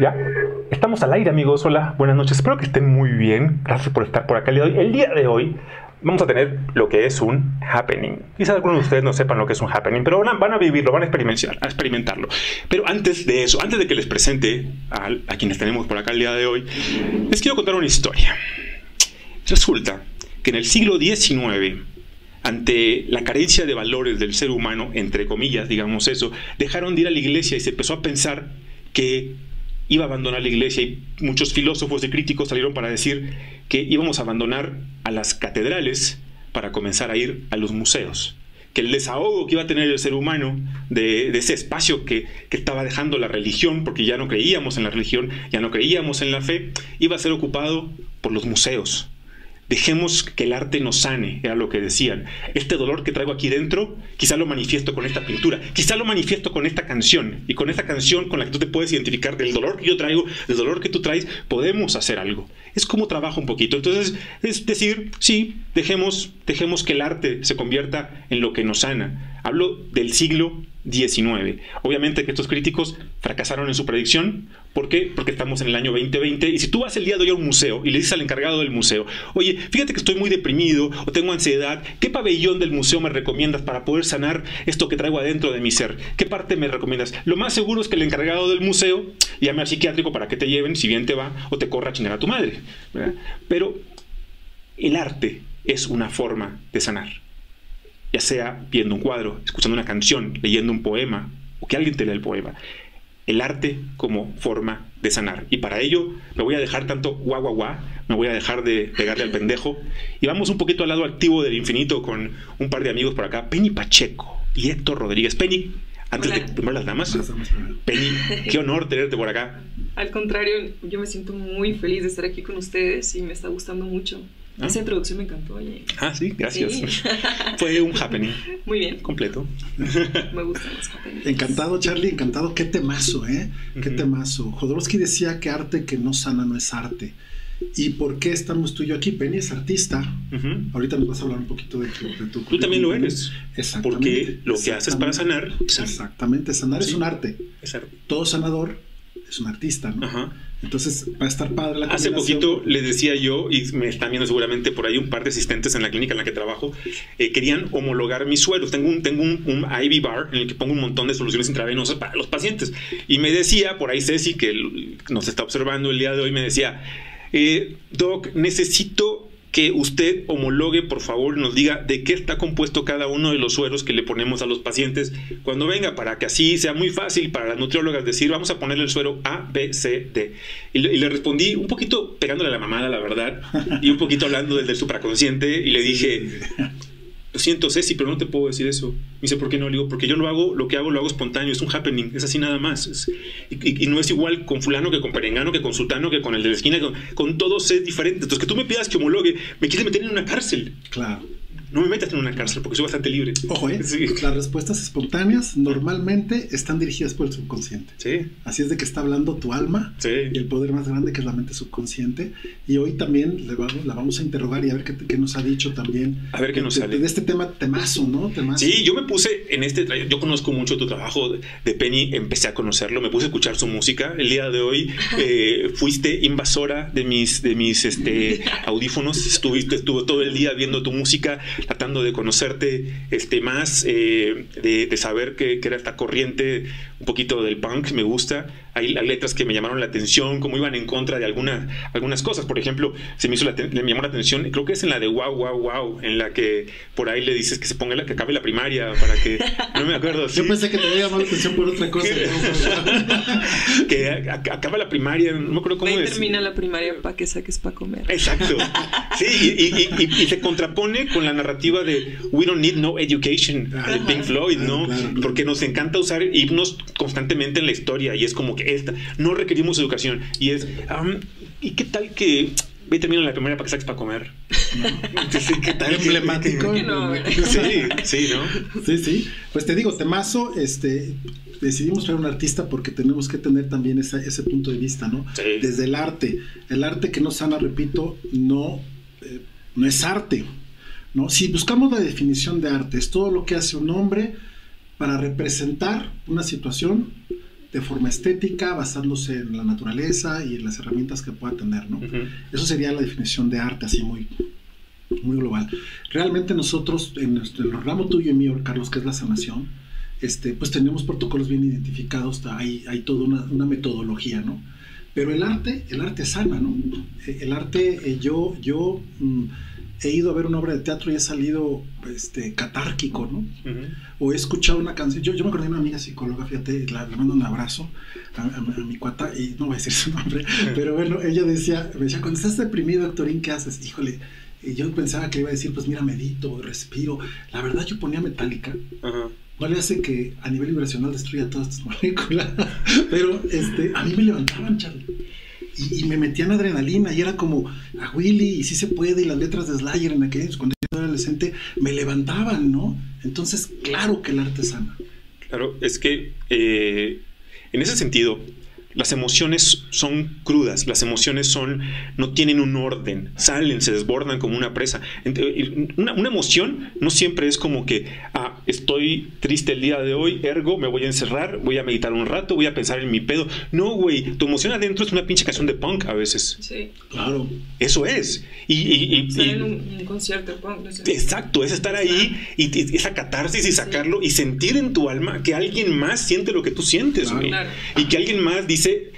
Ya, estamos al aire, amigos. Hola, buenas noches. Espero que estén muy bien. Gracias por estar por acá el día de hoy. El día de hoy vamos a tener lo que es un happening. Quizás algunos de ustedes no sepan lo que es un happening, pero van a vivirlo, van a a experimentarlo. Pero antes de eso, antes de que les presente a, a quienes tenemos por acá el día de hoy, les quiero contar una historia. Resulta que en el siglo XIX, ante la carencia de valores del ser humano, entre comillas, digamos eso, dejaron de ir a la iglesia y se empezó a pensar que iba a abandonar la iglesia y muchos filósofos y críticos salieron para decir que íbamos a abandonar a las catedrales para comenzar a ir a los museos. Que el desahogo que iba a tener el ser humano de, ese espacio que, que, estaba dejando la religión, porque ya no creíamos en la religión, ya no creíamos en la fe, iba a ser ocupado por los museos, Dejemos que el arte nos sane, era lo que decían. Este dolor que traigo aquí dentro, quizá lo manifiesto con esta pintura, quizá lo manifiesto con esta canción. Y con esta canción con la que tú te puedes identificar del dolor que yo traigo, del dolor que tú traes, podemos hacer algo. Es como trabajo un poquito. Entonces, es decir, sí, dejemos, dejemos que el arte se convierta en lo que nos sana. Hablo del siglo 19. Obviamente que estos críticos fracasaron en su predicción. ¿Por qué? Porque estamos en el año 2020 y si tú vas el día de hoy a un museo y le dices al encargado del museo, oye, fíjate que estoy muy deprimido o tengo ansiedad, ¿qué pabellón del museo me recomiendas para poder sanar esto que traigo adentro de mi ser? ¿Qué parte me recomiendas? Lo más seguro es que el encargado del museo llame al psiquiátrico para que te lleven, si bien te va, o te corra a chingar a tu madre. Pero el arte es una forma de sanar ya sea viendo un cuadro, escuchando una canción, leyendo un poema o que alguien te lea el poema. El arte como forma de sanar. Y para ello me voy a dejar tanto guau guau guau, me voy a dejar de pegarle al pendejo. Y vamos un poquito al lado activo del infinito con un par de amigos por acá, Penny Pacheco y Héctor Rodríguez. Penny, antes de primero las damas, Penny, qué honor tenerte por acá. Al contrario, yo me siento muy feliz de estar aquí con ustedes y me está gustando mucho. Ah. Esa introducción me encantó, oye. Ah, sí, gracias. Fue un happening. Muy bien. Completo. me gustan los happenings. Encantado, Charlie, encantado. Qué temazo, ¿eh? Qué temazo. Jodorowsky decía que arte que no sana no es arte. ¿Y por qué estamos tú y yo aquí? Penny es artista. Ahorita nos vas a hablar un poquito de, tu... Tú también lo eres. Exactamente. Porque lo que haces para sanar... Exactamente. Sanar es un arte. Todo sanador es un artista, ¿no? Ajá. Entonces va a estar padre la Hace poquito les decía yo, y me están viendo seguramente por ahí un par de asistentes en la clínica en la que trabajo, eh, querían homologar mis suelos. Tengo un, tengo un, un, IV bar en el que pongo un montón de soluciones intravenosas para los pacientes. Y me decía, por ahí Ceci, que nos está observando el día de hoy, me decía, eh, Doc, necesito que usted homologue, por favor, nos diga de qué está compuesto cada uno de los sueros que le ponemos a los pacientes cuando venga, para que así sea muy fácil para las nutriólogas decir, vamos a ponerle el suero A, B, C, D. Y le, respondí un poquito pegándole a la mamada, la verdad, y un poquito hablando del, del supraconsciente, y le dije, lo siento, Ceci, pero no te puedo decir eso. Me dice, ¿por qué no? Le digo, porque yo lo hago, lo que hago lo hago espontáneo, es un happening, es así nada más. y, no es igual con fulano que con perengano, que con sultano, que con el de la esquina, con, todos es diferente. Entonces, que tú me pidas que homologue, me quieres meter en una cárcel. Claro no me metas en una cárcel porque soy bastante libre. Ojo, ¿eh? las respuestas espontáneas normalmente están dirigidas por el subconsciente. Sí. Así es de que está hablando tu alma y el poder más grande que es la mente subconsciente. Y hoy también le vamos, la vamos a interrogar y a ver qué, nos ha dicho también. A ver qué nos de, sale. De este tema temazo, ¿no? Temazo. Sí, yo me puse en este. Yo conozco mucho tu trabajo de Penny, empecé a conocerlo, me puse a escuchar su música. El día de hoy eh, fuiste invasora de mis, de mis este, audífonos. Estuviste, estuvo todo el día viendo tu música tratando de conocerte este, más, eh, de, saber que, que, era esta corriente poquito del punk, me gusta hay letras que me llamaron la atención, como iban en contra de algunas, algunas cosas. Por ejemplo, se me hizo la, me llamó la atención, creo que es en la de wow, wow, wow, en la que por ahí le dices que se ponga la, que acabe la primaria para que. No me acuerdo. Yo pensé que te había llamado la atención por otra cosa. que acaba la primaria, no me acuerdo cómo es. termina la primaria para que saques para comer. Exacto. Sí, y, y, se contrapone con la narrativa de We don't need no education de Pink Floyd, ¿no? Porque nos encanta usar himnos constantemente en la historia y es como que esta, no requerimos educación. Y es, ¿y qué tal que ve termino la primera para que saques para comer. Sí, ¿qué tal? Emblemático. sí, sí, ¿no? Sí, sí. Pues te digo, temazo, este, decidimos ser un artista porque tenemos que tener también ese punto de vista, ¿no? Desde el arte. El arte que no sana, repito, no, eh, no es arte. ¿no? Si buscamos la definición de arte, es todo lo que hace un hombre para representar una situación de forma estética, basándose en la naturaleza y en las herramientas que pueda tener, ¿no? Eso sería la definición de arte así muy, muy global. Realmente nosotros, en, nuestro, el ramo tuyo y mío, Carlos, que es la sanación, este, pues tenemos protocolos bien identificados, hay, hay toda una, una metodología, ¿no? Pero el arte, el arte sana, ¿no? El arte, eh, yo, yo mm, he ido a ver una obra de teatro y he salido este, catárquico, ¿no? O he escuchado una canción. Yo, yo me acordé de una amiga psicóloga, fíjate, le mando un abrazo a, mi cuata, y no voy a decir su nombre, pero bueno, ella decía, me decía, cuando estás deprimido, Actorín, ¿qué haces? Híjole, y yo pensaba que iba a decir, pues mira, medito, respiro. La verdad, yo ponía metálica. No le hace que a nivel vibracional destruya todas estas moléculas. Pero este, a mí me levantaban, Charlie y, me metían adrenalina y era como a Willy y sí se puede y las letras de Slayer en aquellos cuando yo era adolescente me levantaban, ¿no? Entonces, claro que el arte sana. Claro, es que eh, en ese sentido, las emociones son crudas, las emociones son, no tienen un orden, salen, se desbordan como una presa. Una, una emoción no siempre es como que, ah, estoy triste el día de hoy, ergo, me voy a encerrar, voy a meditar un rato, voy a pensar en mi pedo. No, güey, tu emoción adentro es una pinche canción de punk a veces. Sí. Claro. Eso es. Y, y, en un, concierto de punk. Exacto, es estar ahí y, esa catarsis y sacarlo y sentir en tu alma que alguien más siente lo que tú sientes, güey. Y que alguien más dice dice,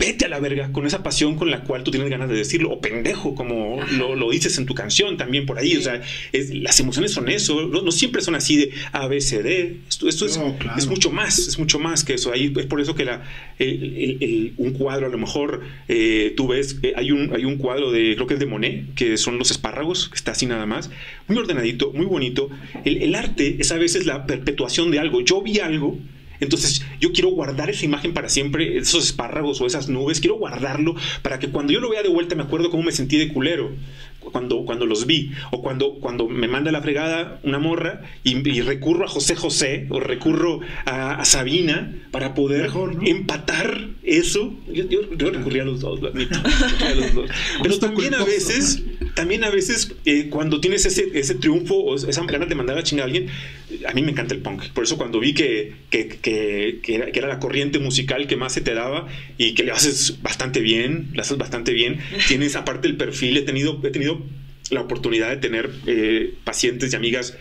vete a la verga con esa pasión con la cual tú tienes ganas de decirlo, o pendejo, como lo, dices en tu canción también por ahí. O sea, las emociones son eso, no, siempre son así de A, B, C, D. Esto, esto es, es, mucho más, es mucho más que eso. Ahí es por eso que la, un cuadro, a lo mejor eh, tú ves, eh, hay, un, hay un cuadro de, creo que es de Monet, que son los espárragos, que está así nada más, muy ordenadito, muy bonito. el arte es a veces la perpetuación de algo. Yo vi algo entonces yo quiero guardar esa imagen para siempre, esos espárragos o esas nubes, quiero guardarlo para que cuando yo lo vea de vuelta me acuerdo cómo me sentí de culero cuando, cuando los vi, o cuando, cuando me manda la fregada una morra y, recurro a José José o recurro a, Sabina para poder empatar eso. Yo, yo, recurrí a los dos, Pero también a veces, también a veces eh, cuando tienes ese, ese triunfo o esa ganas de mandar a chingar a alguien, a mí me encanta el punk. Por eso cuando vi que, que, que, que, era, la corriente musical que más se te daba y que le haces bastante bien, le haces bastante bien, tienes aparte el perfil, he tenido, he tenido la oportunidad de tener eh, pacientes y amigas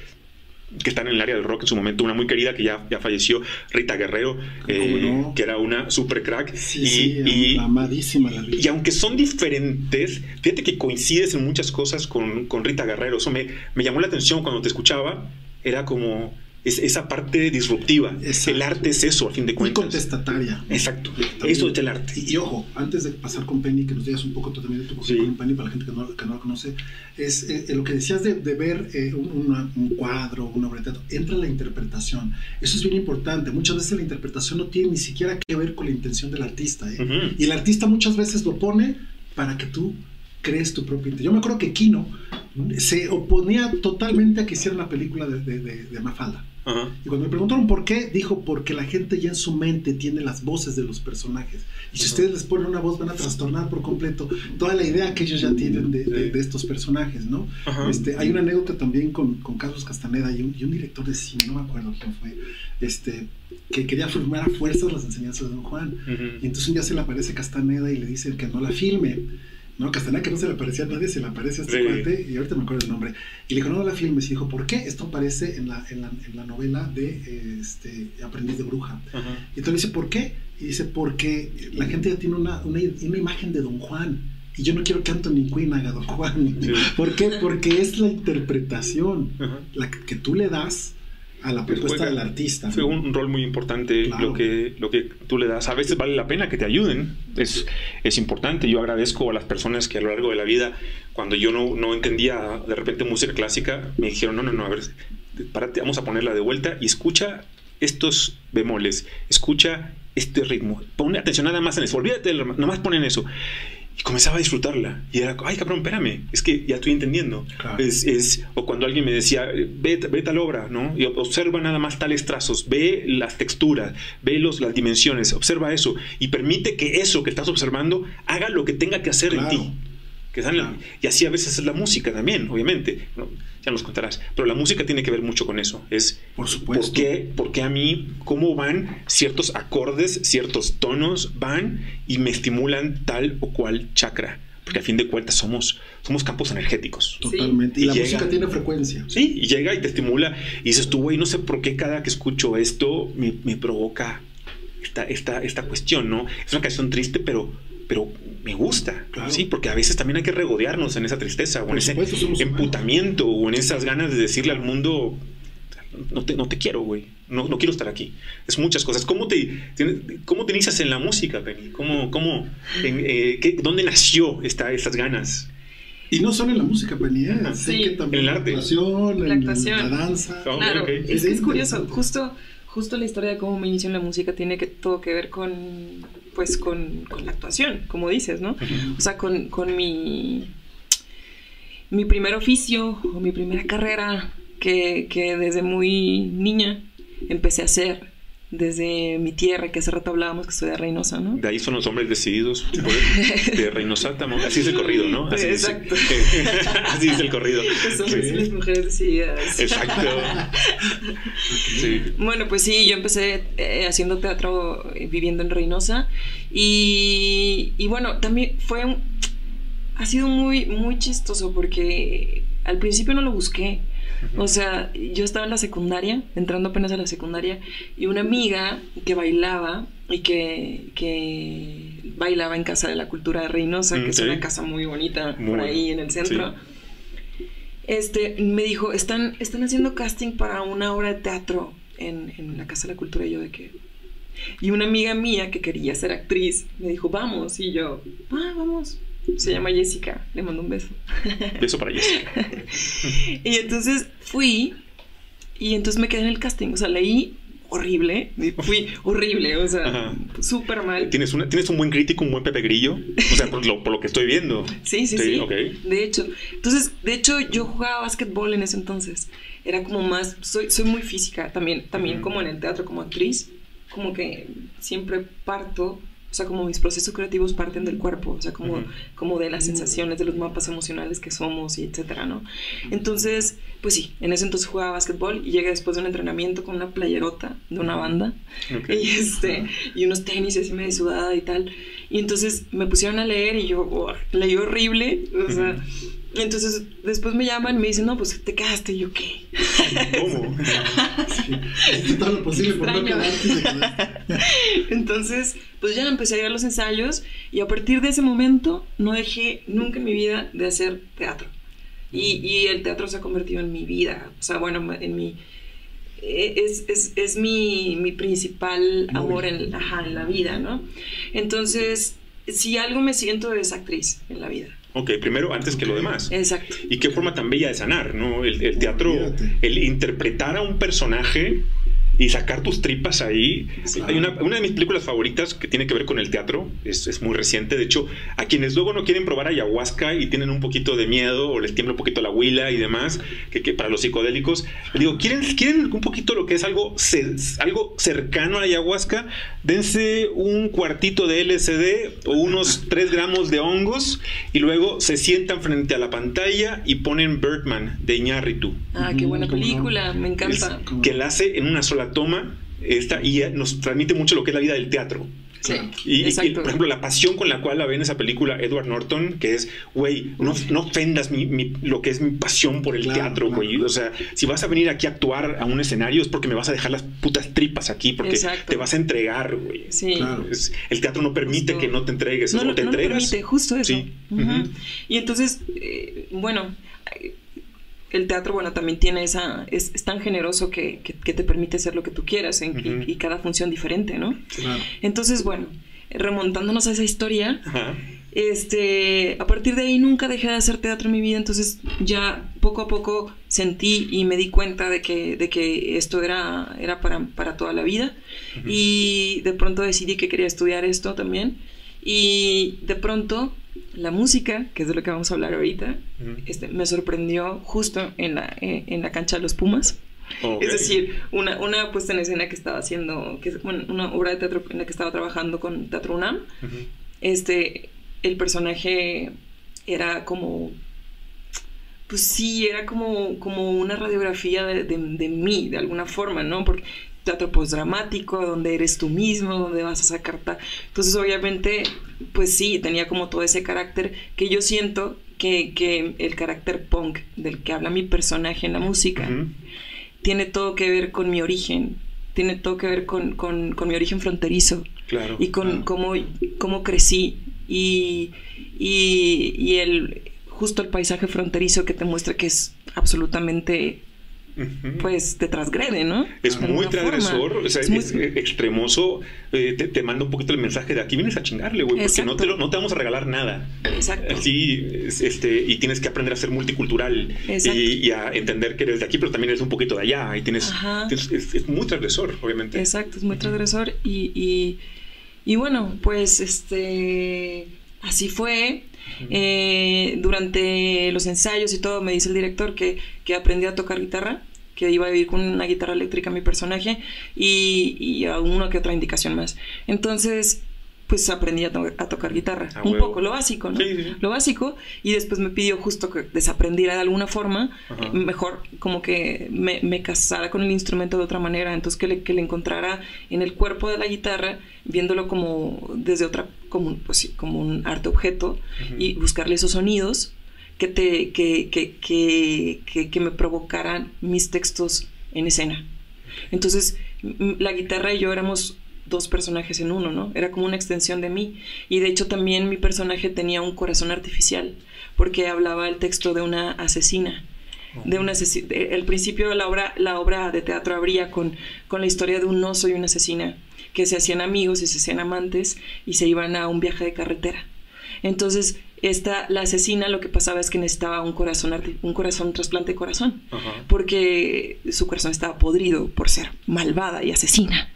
que están en el área del rock en su momento, una muy querida que ya, ya falleció, Rita Guerrero, eh, que era una super crack. y, amadísima la Y aunque son diferentes, fíjate que coincides en muchas cosas con, con Rita Guerrero. Eso me, me llamó la atención cuando te escuchaba. Era como, es esa parte disruptiva. El arte es eso, a fin de cuentas. Y contestataria. Exacto. eso es el arte. Y, ojo, antes de pasar con Penny, que nos digas un poco tú también de tu con Penny, para la gente que no, que no la conoce, es eh, lo que decías de, de ver eh, un, un, cuadro, una obra de teatro, entra la interpretación. Eso es bien importante. Muchas veces la interpretación no tiene ni siquiera que ver con la intención del artista. ¿eh? Y el artista muchas veces lo pone para que tú crees tu propio. Yo me acuerdo que Kino se oponía totalmente a que hicieran la película de, de, de Mafalda. Y cuando me preguntaron por qué, dijo porque la gente ya en su mente tiene las voces de los personajes. Y si ustedes les ponen una voz van a trastornar por completo toda la idea que ellos ya tienen de, estos personajes, ¿no? Este, hay una anécdota también con, con Carlos Castaneda y un, director de cine, no me acuerdo quién fue, este, que quería filmar a fuerzas las enseñanzas de Don Juan. Y entonces un día se le aparece Castaneda y le dice que no la filme. ¿No? Castaneda que no se le aparecía a nadie, se le aparece a este cuate, y ahorita me acuerdo el nombre. Y le dijo, no, la filmes, y dijo, ¿por qué? Esto aparece en la, en la, en la novela de este, Aprendiz de Bruja. Y entonces dice, ¿por qué? Y dice, porque la gente ya tiene una, una, una imagen de Don Juan. Y yo no quiero que Anthony Quinn haga Don Juan. ¿Por qué? Porque es la interpretación la que tú le das a la propuesta del artista. Fue un rol muy importante lo, que, lo que tú le das. A veces vale la pena que te ayuden, es, es importante. Yo agradezco a las personas que a lo largo de la vida, cuando yo no, no entendía de repente música clásica, me dijeron, no, no, no, a ver, párate, vamos a ponerla de vuelta y escucha estos bemoles, escucha este ritmo, pon atención nada más en eso, olvídate, nada más ponen eso. Y comenzaba a disfrutarla. Y era, ay, cabrón, espérame, es que ya estoy entendiendo. Es, es, o cuando alguien me decía, ve, ve, tal obra, ¿no? Y observa nada más tales trazos, ve las texturas, ve los, las dimensiones, observa eso. Y permite que eso que estás observando haga lo que tenga que hacer en ti. Que y así a veces es la música también, obviamente. Ya nos contarás. Pero la música tiene que ver mucho con eso. Es, por supuesto. ¿por qué, ¿Por qué a mí, cómo van ciertos acordes, ciertos tonos, van y me estimulan tal o cual chakra? Porque a fin de cuentas somos, somos campos energéticos. Totalmente. Y, la música tiene frecuencia. Sí, y llega y te estimula. Y dices tú, güey, no sé por qué cada que escucho esto me, me provoca esta, esta, esta cuestión, ¿no? Es una canción triste, pero, pero me gusta, sí, porque a veces también hay que regodearnos en esa tristeza o en ese emputamiento o en esas ganas de decirle al mundo, no te, no te quiero, güey, no, no, quiero estar aquí. Es muchas cosas. ¿Cómo te, cómo te inicias en la música, Penny? ¿Cómo, cómo, eh, qué, ¿Dónde nació esta, estas ganas? Y no solo en la música, Penny, ¿eh? sí. también en el arte. La actuación, la, danza. Oh, claro, es, es curioso, justo justo la historia de cómo me inició en la música tiene que, todo que ver con, pues, con, la actuación, como dices, ¿no? O sea, con, mi, mi primer oficio o mi primera carrera que, que desde muy niña empecé a hacer desde mi tierra, que hace rato hablábamos que soy de Reynosa, ¿no? De ahí son los hombres decididos, de Reynosa, así es el corrido, ¿no? Así Exacto. así es el corrido. Los hombres y las mujeres decididas. Exacto. sí. Bueno, pues sí, yo empecé eh, haciendo teatro eh, viviendo en Reynosa y, y bueno, también fue un, ha sido muy, muy chistoso porque al principio no lo busqué. O sea, yo estaba en la secundaria, entrando apenas a la secundaria, y una amiga que bailaba y que, bailaba en Casa de la Cultura de Reynosa, que es una casa muy bonita por ahí en el centro. Este, me dijo, están, están haciendo casting para una obra de teatro en, en la Casa de la Cultura y yo de que... Y una amiga mía que quería ser actriz me dijo, vamos, y yo, ah, vamos. Se llama Jessica, le mando un beso. Beso para Jessica. y entonces fui y entonces me quedé en el casting, o sea, leí horrible, fui horrible, o sea, súper mal. ¿Tienes, una, ¿Tienes un buen crítico, un buen Pepe Grillo? O sea, por lo, que estoy viendo. Sí, sí, sí. De hecho, entonces, de hecho, yo jugaba básquetbol en ese entonces. Era como más, soy, soy muy física también, también como en el teatro, como actriz, como que siempre parto o sea, como mis procesos creativos parten del cuerpo, o sea, como, como de las sensaciones, de los mapas emocionales que somos y etcétera, ¿no? Entonces, pues sí, en ese entonces jugaba básquetbol y llegué después de un entrenamiento con una playerota de una banda y, este, y unos tenis así medio sudada y tal. Y entonces me pusieron a leer y yo, oh, leí horrible, o sea... Entonces, después me llaman y me dicen, no, pues te quedaste. Y yo, ¿qué? ¿Cómo? sí, todo lo posible por no Entonces, pues ya empecé a ir a los ensayos y a partir de ese momento no dejé nunca en mi vida de hacer teatro. Y, y el teatro se ha convertido en mi vida. O sea, bueno, en mi... E, es, es, es mi, mi, principal amor en, ajá, en la vida, ¿no? Entonces, si algo me siento es actriz en la vida. Ok, primero antes que lo demás. Exacto. Y qué forma tan bella de sanar, ¿no? El, el teatro, el interpretar a un personaje y sacar tus tripas ahí. Hay una, una, de mis películas favoritas que tiene que ver con el teatro, es, es, muy reciente. De hecho, a quienes luego no quieren probar ayahuasca y tienen un poquito de miedo o les tiembla un poquito la huila y demás, que, que para los psicodélicos, digo, ¿quieren, ¿quieren un poquito lo que es algo, algo cercano a la ayahuasca? Dense un cuartito de LSD o unos 3 gramos de hongos y luego se sientan frente a la pantalla y ponen Birdman de Iñárritu. Ah, qué buena película, me encanta. que la hace en una sola toma esta, y nos transmite mucho lo que es la vida del teatro. Sí, y, por ejemplo, la pasión con la cual la ven esa película Edward Norton, que es, güey, no, no ofendas mi, lo que es mi pasión por el teatro, güey. O sea, si vas a venir aquí a actuar a un escenario es porque me vas a dejar las putas tripas aquí, porque te vas a entregar, güey. Sí. el teatro no permite que no te entregues, no, no, te entregas. permite, justo eso. Sí. Y entonces, eh, bueno el teatro, bueno, también tiene esa, es, tan generoso que, te permite hacer lo que tú quieras y, cada función diferente, ¿no? Entonces, bueno, remontándonos a esa historia, este, a partir de ahí nunca dejé de hacer teatro en mi vida, entonces ya poco a poco sentí y me di cuenta de que, de que esto era, era para, para toda la vida. Y de pronto decidí que quería estudiar esto también y de pronto la música, que es de lo que vamos a hablar ahorita, este, me sorprendió justo en la, eh, en la cancha de los Pumas. Es decir, una, una puesta en escena que estaba haciendo, que es una obra de teatro en la que estaba trabajando con Teatro UNAM. este, el personaje era como pues sí, era como, como una radiografía de, de, mí, de alguna forma, ¿no? Porque teatro postdramático, donde eres tú mismo, donde vas a sacar... Entonces, obviamente, pues sí, tenía como todo ese carácter que yo siento que, que el carácter punk del que habla mi personaje en la música tiene todo que ver con mi origen, tiene todo que ver con, con, con mi origen fronterizo claro, y con cómo, cómo crecí y, y, y el justo el paisaje fronterizo que te muestra que es absolutamente pues te transgrede, ¿no? Es muy transgresor, o sea, es, extremoso. Eh, te, manda un poquito el mensaje de aquí vienes a chingarle, güey, porque no te, no te vamos a regalar nada. Exacto. Así, este, y tienes que aprender a ser multicultural y, a entender que eres de aquí, pero también eres un poquito de allá. Y tienes, es, muy transgresor, obviamente. Exacto, es muy transgresor. Y, y, y bueno, pues este, así fue. Eh, durante los ensayos y todo me dice el director que, que aprendí a tocar guitarra, que iba a vivir con una guitarra eléctrica mi personaje y, y a una que otra indicación más. Entonces, pues aprendí a, tocar guitarra. un poco, lo básico, ¿no? Lo básico. Y después me pidió justo que desaprendiera de alguna forma, mejor como que me, casara con el instrumento de otra manera. Entonces que le, que le encontrara en el cuerpo de la guitarra, viéndolo como desde otra, como, pues, como un arte objeto y buscarle esos sonidos que, te, que, que, que, me provocaran mis textos en escena. Entonces, la guitarra y yo éramos dos personajes en uno, ¿no? Era como una extensión de mí. Y de hecho también mi personaje tenía un corazón artificial, porque hablaba el texto de una asesina. De una el principio de la obra, la obra de teatro abría con, con la historia de un oso y una asesina que se hacían amigos y se hacían amantes y se iban a un viaje de carretera. Entonces, esta, la asesina lo que pasaba es que necesitaba un corazón, un corazón, trasplante de corazón, porque su corazón estaba podrido por ser malvada y asesina,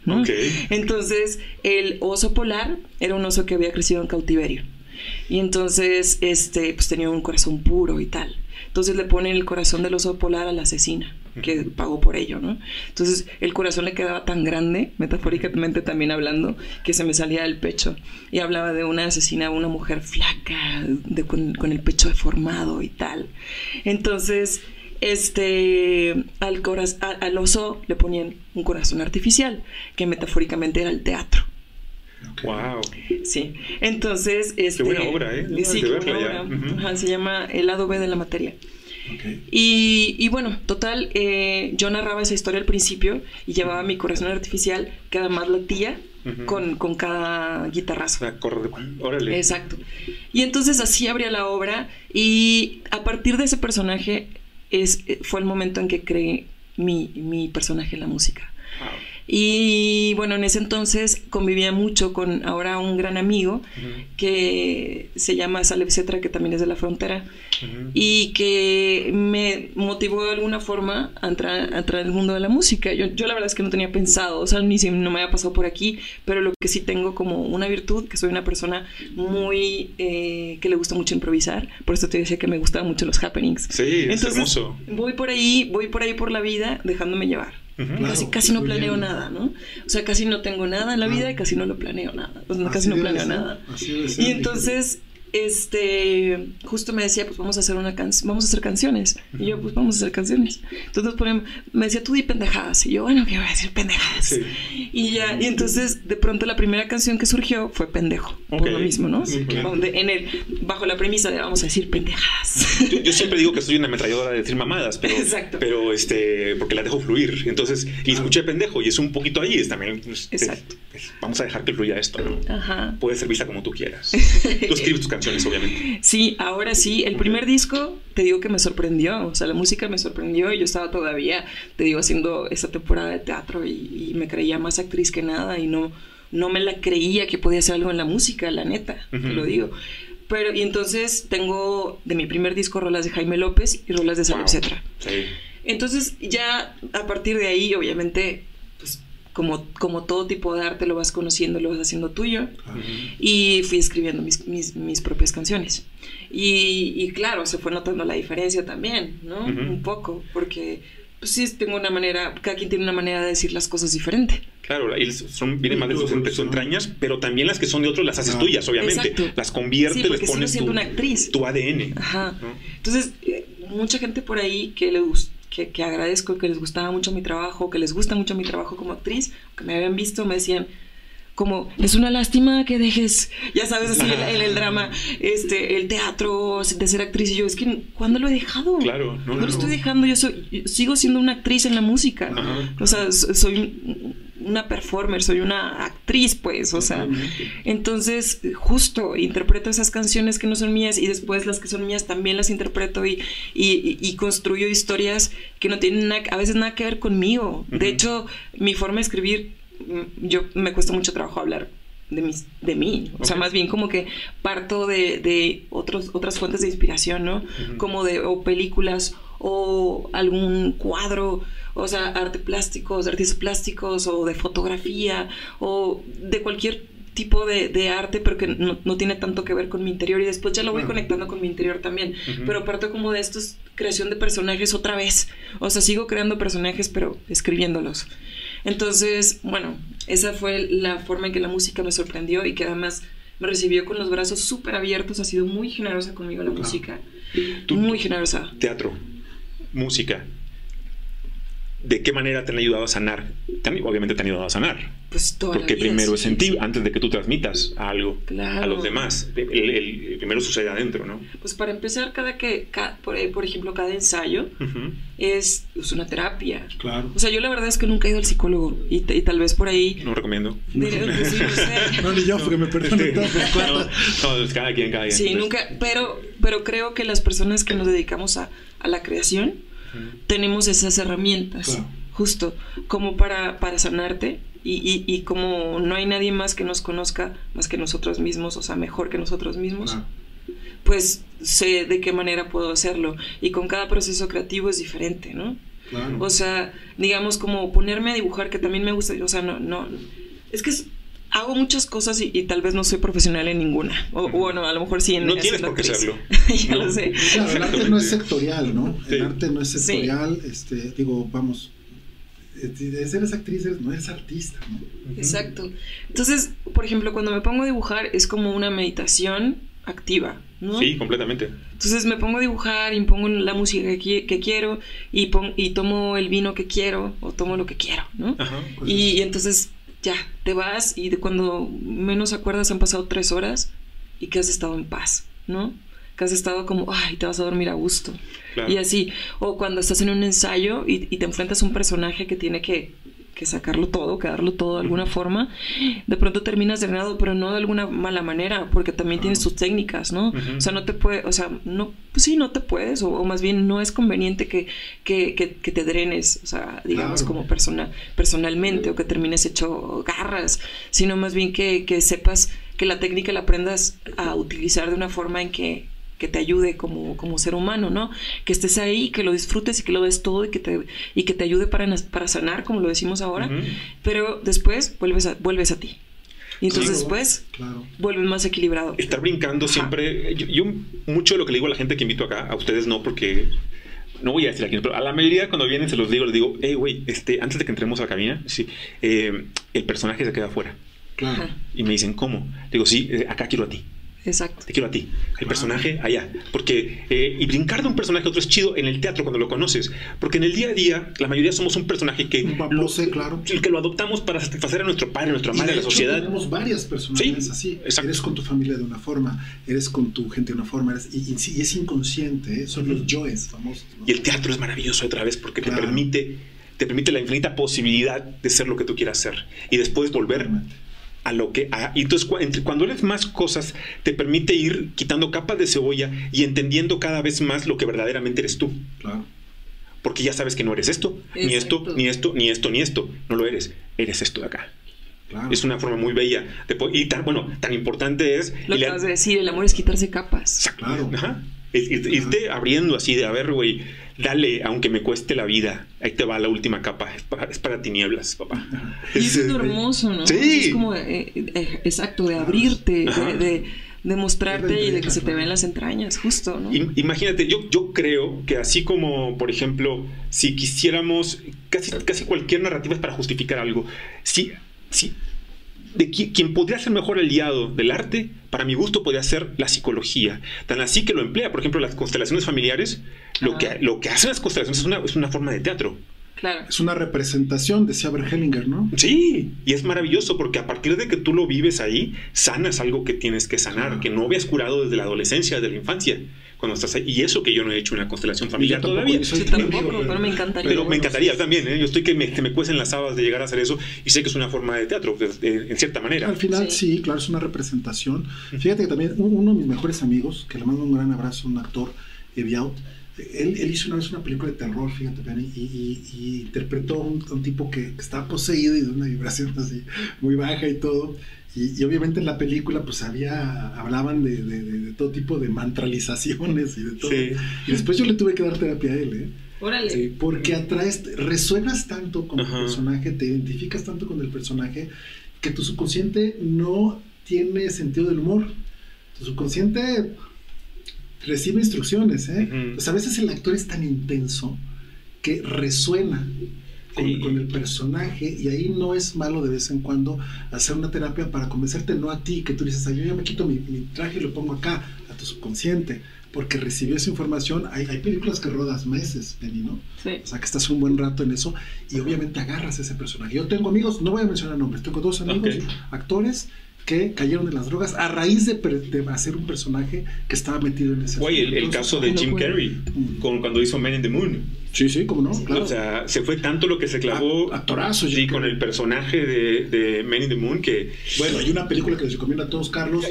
Entonces, el oso polar era un oso que había crecido en cautiverio. Y entonces, este, pues tenía un corazón puro y tal. Entonces le ponen el corazón del oso polar a la asesina que pagó por ello, ¿no? Entonces el corazón le quedaba tan grande, metafóricamente también hablando, que se me salía del pecho. Y hablaba de una asesina, una mujer flaca, de, con, el pecho deformado y tal. Entonces, este, al, al oso le ponían un corazón artificial, que metafóricamente era el teatro. Wow. Sí. Entonces, este, qué buena obra, ¿eh? Sí, qué buena obra. se llama El lado B de la materia. Y, bueno, total, eh, yo narraba esa historia al principio y llevaba mi corazón artificial que además latía con, con, cada guitarrazo. Órale. Exacto. Y entonces así abría la obra y a partir de ese personaje es, fue el momento en que creé mi, mi personaje en la música. Y bueno, en ese entonces convivía mucho con ahora un gran amigo que se llama Saleb Cetra, que también es de la frontera, y que me motivó de alguna forma a entrar, a entrar al mundo de la música. Yo, yo, la verdad es que no tenía pensado, o sea, ni si no me había pasado por aquí, pero lo que sí tengo como una virtud, que soy una persona muy, eh, que le gusta mucho improvisar, por eso te decía que me gustaban mucho los happenings. Sí, Entonces, es hermoso. Voy por ahí, voy por ahí por la vida dejándome llevar casi, casi no planeo nada, ¿no? O sea, casi no tengo nada en la vida y casi no lo planeo nada. Pues, casi no planeo nada. y entonces este, justo me decía, pues vamos a hacer una canción, vamos a hacer canciones. Y yo, pues vamos a hacer canciones. Entonces me decía, tú di pendejadas. Y yo, bueno, ¿qué voy a decir pendejadas? Y ya, y entonces de pronto la primera canción que surgió fue Pendejo. Por lo mismo, ¿no? en el, bajo la premisa de vamos a decir pendejadas. Yo, siempre digo que soy una ametralladora de decir mamadas, pero, Exacto. pero este, porque la dejo fluir. Entonces, y escuché pendejo y es un poquito ahí, es también, pues, Exacto. vamos a dejar que fluya esto, ¿no? Ajá. Puede ser vista como tú quieras. Tú escribes tus canciones obviamente. Sí, ahora sí. El primer disco, te digo que me sorprendió. O sea, la música me sorprendió y yo estaba todavía, te digo, haciendo esa temporada de teatro y, me creía más actriz que nada y no, no me la creía que podía hacer algo en la música, la neta, te lo digo. Pero, y entonces tengo de mi primer disco rolas de Jaime López y rolas de Salud Cetra. Entonces, ya a partir de ahí, obviamente, como, como todo tipo de arte lo vas conociendo, lo vas haciendo tuyo. Y fui escribiendo mis, mis, mis propias canciones. Y, y, claro, se fue notando la diferencia también, ¿no? Un poco, porque pues sí, tengo una manera, cada quien tiene una manera de decir las cosas diferente. Claro, y son, vienen más de tus, entrañas, pero también las que son de otros las haces tuyas, obviamente. Las conviertes, les pones tu, una actriz. tu ADN. Ajá. Entonces, eh, mucha gente por ahí que le que, que, agradezco, que les gustaba mucho mi trabajo, que les gusta mucho mi trabajo como actriz, que me habían visto, me decían, como es una lástima que dejes, ya sabes, así el, el, drama, este, el teatro, de ser actriz. Y yo, es que, ¿cuándo lo he dejado? Claro, no, lo estoy dejando. Yo, soy, sigo siendo una actriz en la música. O sea, soy una performer, soy una actriz, pues, o sea. Entonces, justo interpreto esas canciones que no son mías y después las que son mías también las interpreto y, y, construyo historias que no tienen a veces nada que ver conmigo. De hecho, mi forma de escribir Mm, yo me cuesta mucho trabajo hablar de, mis, de mí. O sea, más bien como que parto de, de otros, otras fuentes de inspiración, ¿no? Como de o películas o algún cuadro, o sea, arte plásticos, artistas plásticos o de fotografía o de cualquier tipo de, de arte, pero que no, no, tiene tanto que ver con mi interior y después ya lo voy conectando con mi interior también. Pero parto como de esto, creación de personajes otra vez. O sea, sigo creando personajes, pero escribiéndolos. Entonces, bueno, esa fue la forma en que la música me sorprendió y que además me recibió con los brazos súper abiertos, ha sido muy generosa conmigo la música. muy generosa. Teatro, música, ¿de qué manera te han ayudado a sanar? obviamente te han ayudado a sanar. Pues Porque primero es en ti, antes de que tú transmitas algo a los demás. El, primero sucede adentro, ¿no? Pues para empezar, cada que, eh, por, ejemplo, cada ensayo es, una terapia. Claro. O sea, yo la verdad es que nunca he ido al psicólogo y, tal vez por ahí... No recomiendo. no, ni yo, porque me perdí todo. no, cada quien, cada quien. Sí, nunca, pero, pero creo que las personas que nos dedicamos a, a la creación tenemos esas herramientas, justo, como para, para sanarte. Y, y, como no hay nadie más que nos conozca más que nosotros mismos, o sea, mejor que nosotros mismos, pues sé de qué manera puedo hacerlo. Y con cada proceso creativo es diferente, ¿no? O sea, digamos como ponerme a dibujar, que también me gusta, o sea, no, no, es que es, hago muchas cosas y, tal vez no soy profesional en ninguna. O bueno, a lo mejor sí en No tienes por qué serlo. ya lo sé. el arte no es sectorial, ¿no? El arte no es sectorial. Este, digo, vamos, de ser actriz no eres artista, ¿no? Exacto. Entonces, por ejemplo, cuando me pongo a dibujar es como una meditación activa, ¿no? Sí, completamente. Entonces me pongo a dibujar y pongo la música que, quiero y, y tomo el vino que quiero o tomo lo que quiero, ¿no? Ajá, y, entonces ya, te vas y de cuando menos acuerdas han pasado tres horas y que has estado en paz, ¿no? Que has estado como, ay, te vas a dormir a gusto. Y así, o cuando estás en un ensayo y, y te enfrentas a un personaje que tiene que que sacarlo todo, que darlo todo de alguna forma, de pronto terminas drenado, pero no de alguna mala manera, porque también tienes tus técnicas, ¿no? O sea, no te puede, o sea, no, pues sí, no te puedes, o, más bien no es conveniente que, que, que, te drenes, o sea, digamos como persona, personalmente, o que termines hecho garras, sino más bien que, que sepas que la técnica la aprendas a utilizar de una forma en que que te ayude como, como ser humano, ¿no? Que estés ahí, que lo disfrutes y que lo des todo y que te, y que te ayude para, para sanar, como lo decimos ahora, pero después vuelves a, vuelves a ti. Y entonces después vuelves más equilibrado. Estar brincando siempre. Yo, mucho de lo que le digo a la gente que invito acá, a ustedes no, porque no voy a decir aquí, pero a la mayoría cuando vienen se los digo, les digo, hey, güey, este, antes de que entremos a la cabina, sí, eh, el personaje se queda afuera. Claro. Y me dicen, ¿cómo? Digo, sí, eh, acá quiero a ti. Exacto. Te quiero a ti, el personaje allá. Porque, eh, y brincar de un personaje a otro es chido en el teatro cuando lo conoces. Porque en el día a día, la mayoría somos un personaje que, lo, sé, claro. que lo adoptamos para satisfacer a nuestro padre, a nuestra madre, a la sociedad. Tenemos varias personajes así. Eres con tu familia de una forma, eres con tu gente de una forma, y, es inconsciente, ¿eh? son los yoes famosos. Y el teatro es maravilloso otra vez porque te permite te permite la infinita posibilidad de ser lo que tú quieras ser y después volver a lo que... y entonces cuando eres más cosas, te permite ir quitando capas de cebolla y entendiendo cada vez más lo que verdaderamente eres tú. Claro. Porque ya sabes que no eres esto, ni esto, ni esto, ni esto, ni esto. No lo eres. Eres esto de acá. Claro. Es una forma muy bella. De, y tan, bueno, tan importante es... Lo que vas a decir, el amor es quitarse capas. Claro. Ajá. Irte abriendo así de, a ver, güey, dale, aunque me cueste la vida, ahí te va la última capa, es para, tinieblas, papá. Y es, es hermoso, ¿no? Sí. Es como, eh, eh, exacto, de abrirte, de, de, mostrarte y de que se te ven las entrañas, justo, ¿no? Imagínate, yo, yo creo que así como, por ejemplo, si quisiéramos, casi, casi cualquier narrativa es para justificar algo, si, si de quien podría ser mejor aliado del arte, para mi gusto, podría ser la psicología. Tan así que lo emplea, por ejemplo, las constelaciones familiares, lo, que, lo que hacen las constelaciones es una, es una forma de teatro. Claro. Es una representación, decía Hellinger, ¿no? Sí, y es maravilloso porque a partir de que tú lo vives ahí, sanas algo que tienes que sanar, que no habías curado desde la adolescencia, desde la infancia cuando estás ahí. Y eso que yo no he hecho una constelación familiar todavía. Yo tampoco, pero me encantaría. Pero me encantaría también, ¿eh? Yo estoy que me, que me cuecen las habas de llegar a hacer eso y sé que es una forma de teatro, en cierta manera. Al final, sí. claro, es una representación. Fíjate que también uno de mis mejores amigos, que le mando un gran abrazo, un actor, Eviaut, él, él, hizo una vez una película de terror, fíjate, y, y, interpretó a un, un, tipo que, que, estaba poseído y de una vibración así muy baja y todo. Y, obviamente en la película pues había, hablaban de, de, todo tipo de mantralizaciones y de todo. Y después yo le tuve que dar terapia a él, ¿eh? Órale. porque atraes, resuenas tanto con el personaje, te identificas tanto con el personaje, que tu subconsciente no tiene sentido del humor. Tu subconsciente recibe instrucciones, ¿eh? Pues a veces el actor es tan intenso que resuena con, el personaje y ahí no es malo de vez en cuando hacer una terapia para convencerte no a ti, que tú dices, yo ya me quito mi, traje y lo pongo acá, a tu subconsciente, porque recibió esa información. Hay, hay películas que rodas meses, Penny, ¿no? O sea, que estás un buen rato en eso y obviamente agarras ese personaje. Yo tengo amigos, no voy a mencionar nombres, tengo dos amigos, actores que cayeron en las drogas a raíz de, hacer un personaje que estaba metido en ese Güey, el, caso de Jim Carrey, mm. con, cuando hizo Men in the Moon. Sí, sí, cómo no. O sea, se fue tanto lo que se clavó. Actorazo, Sí, con el personaje de, de Men in the Moon que. Bueno, hay una película que les recomiendo a todos, Carlos,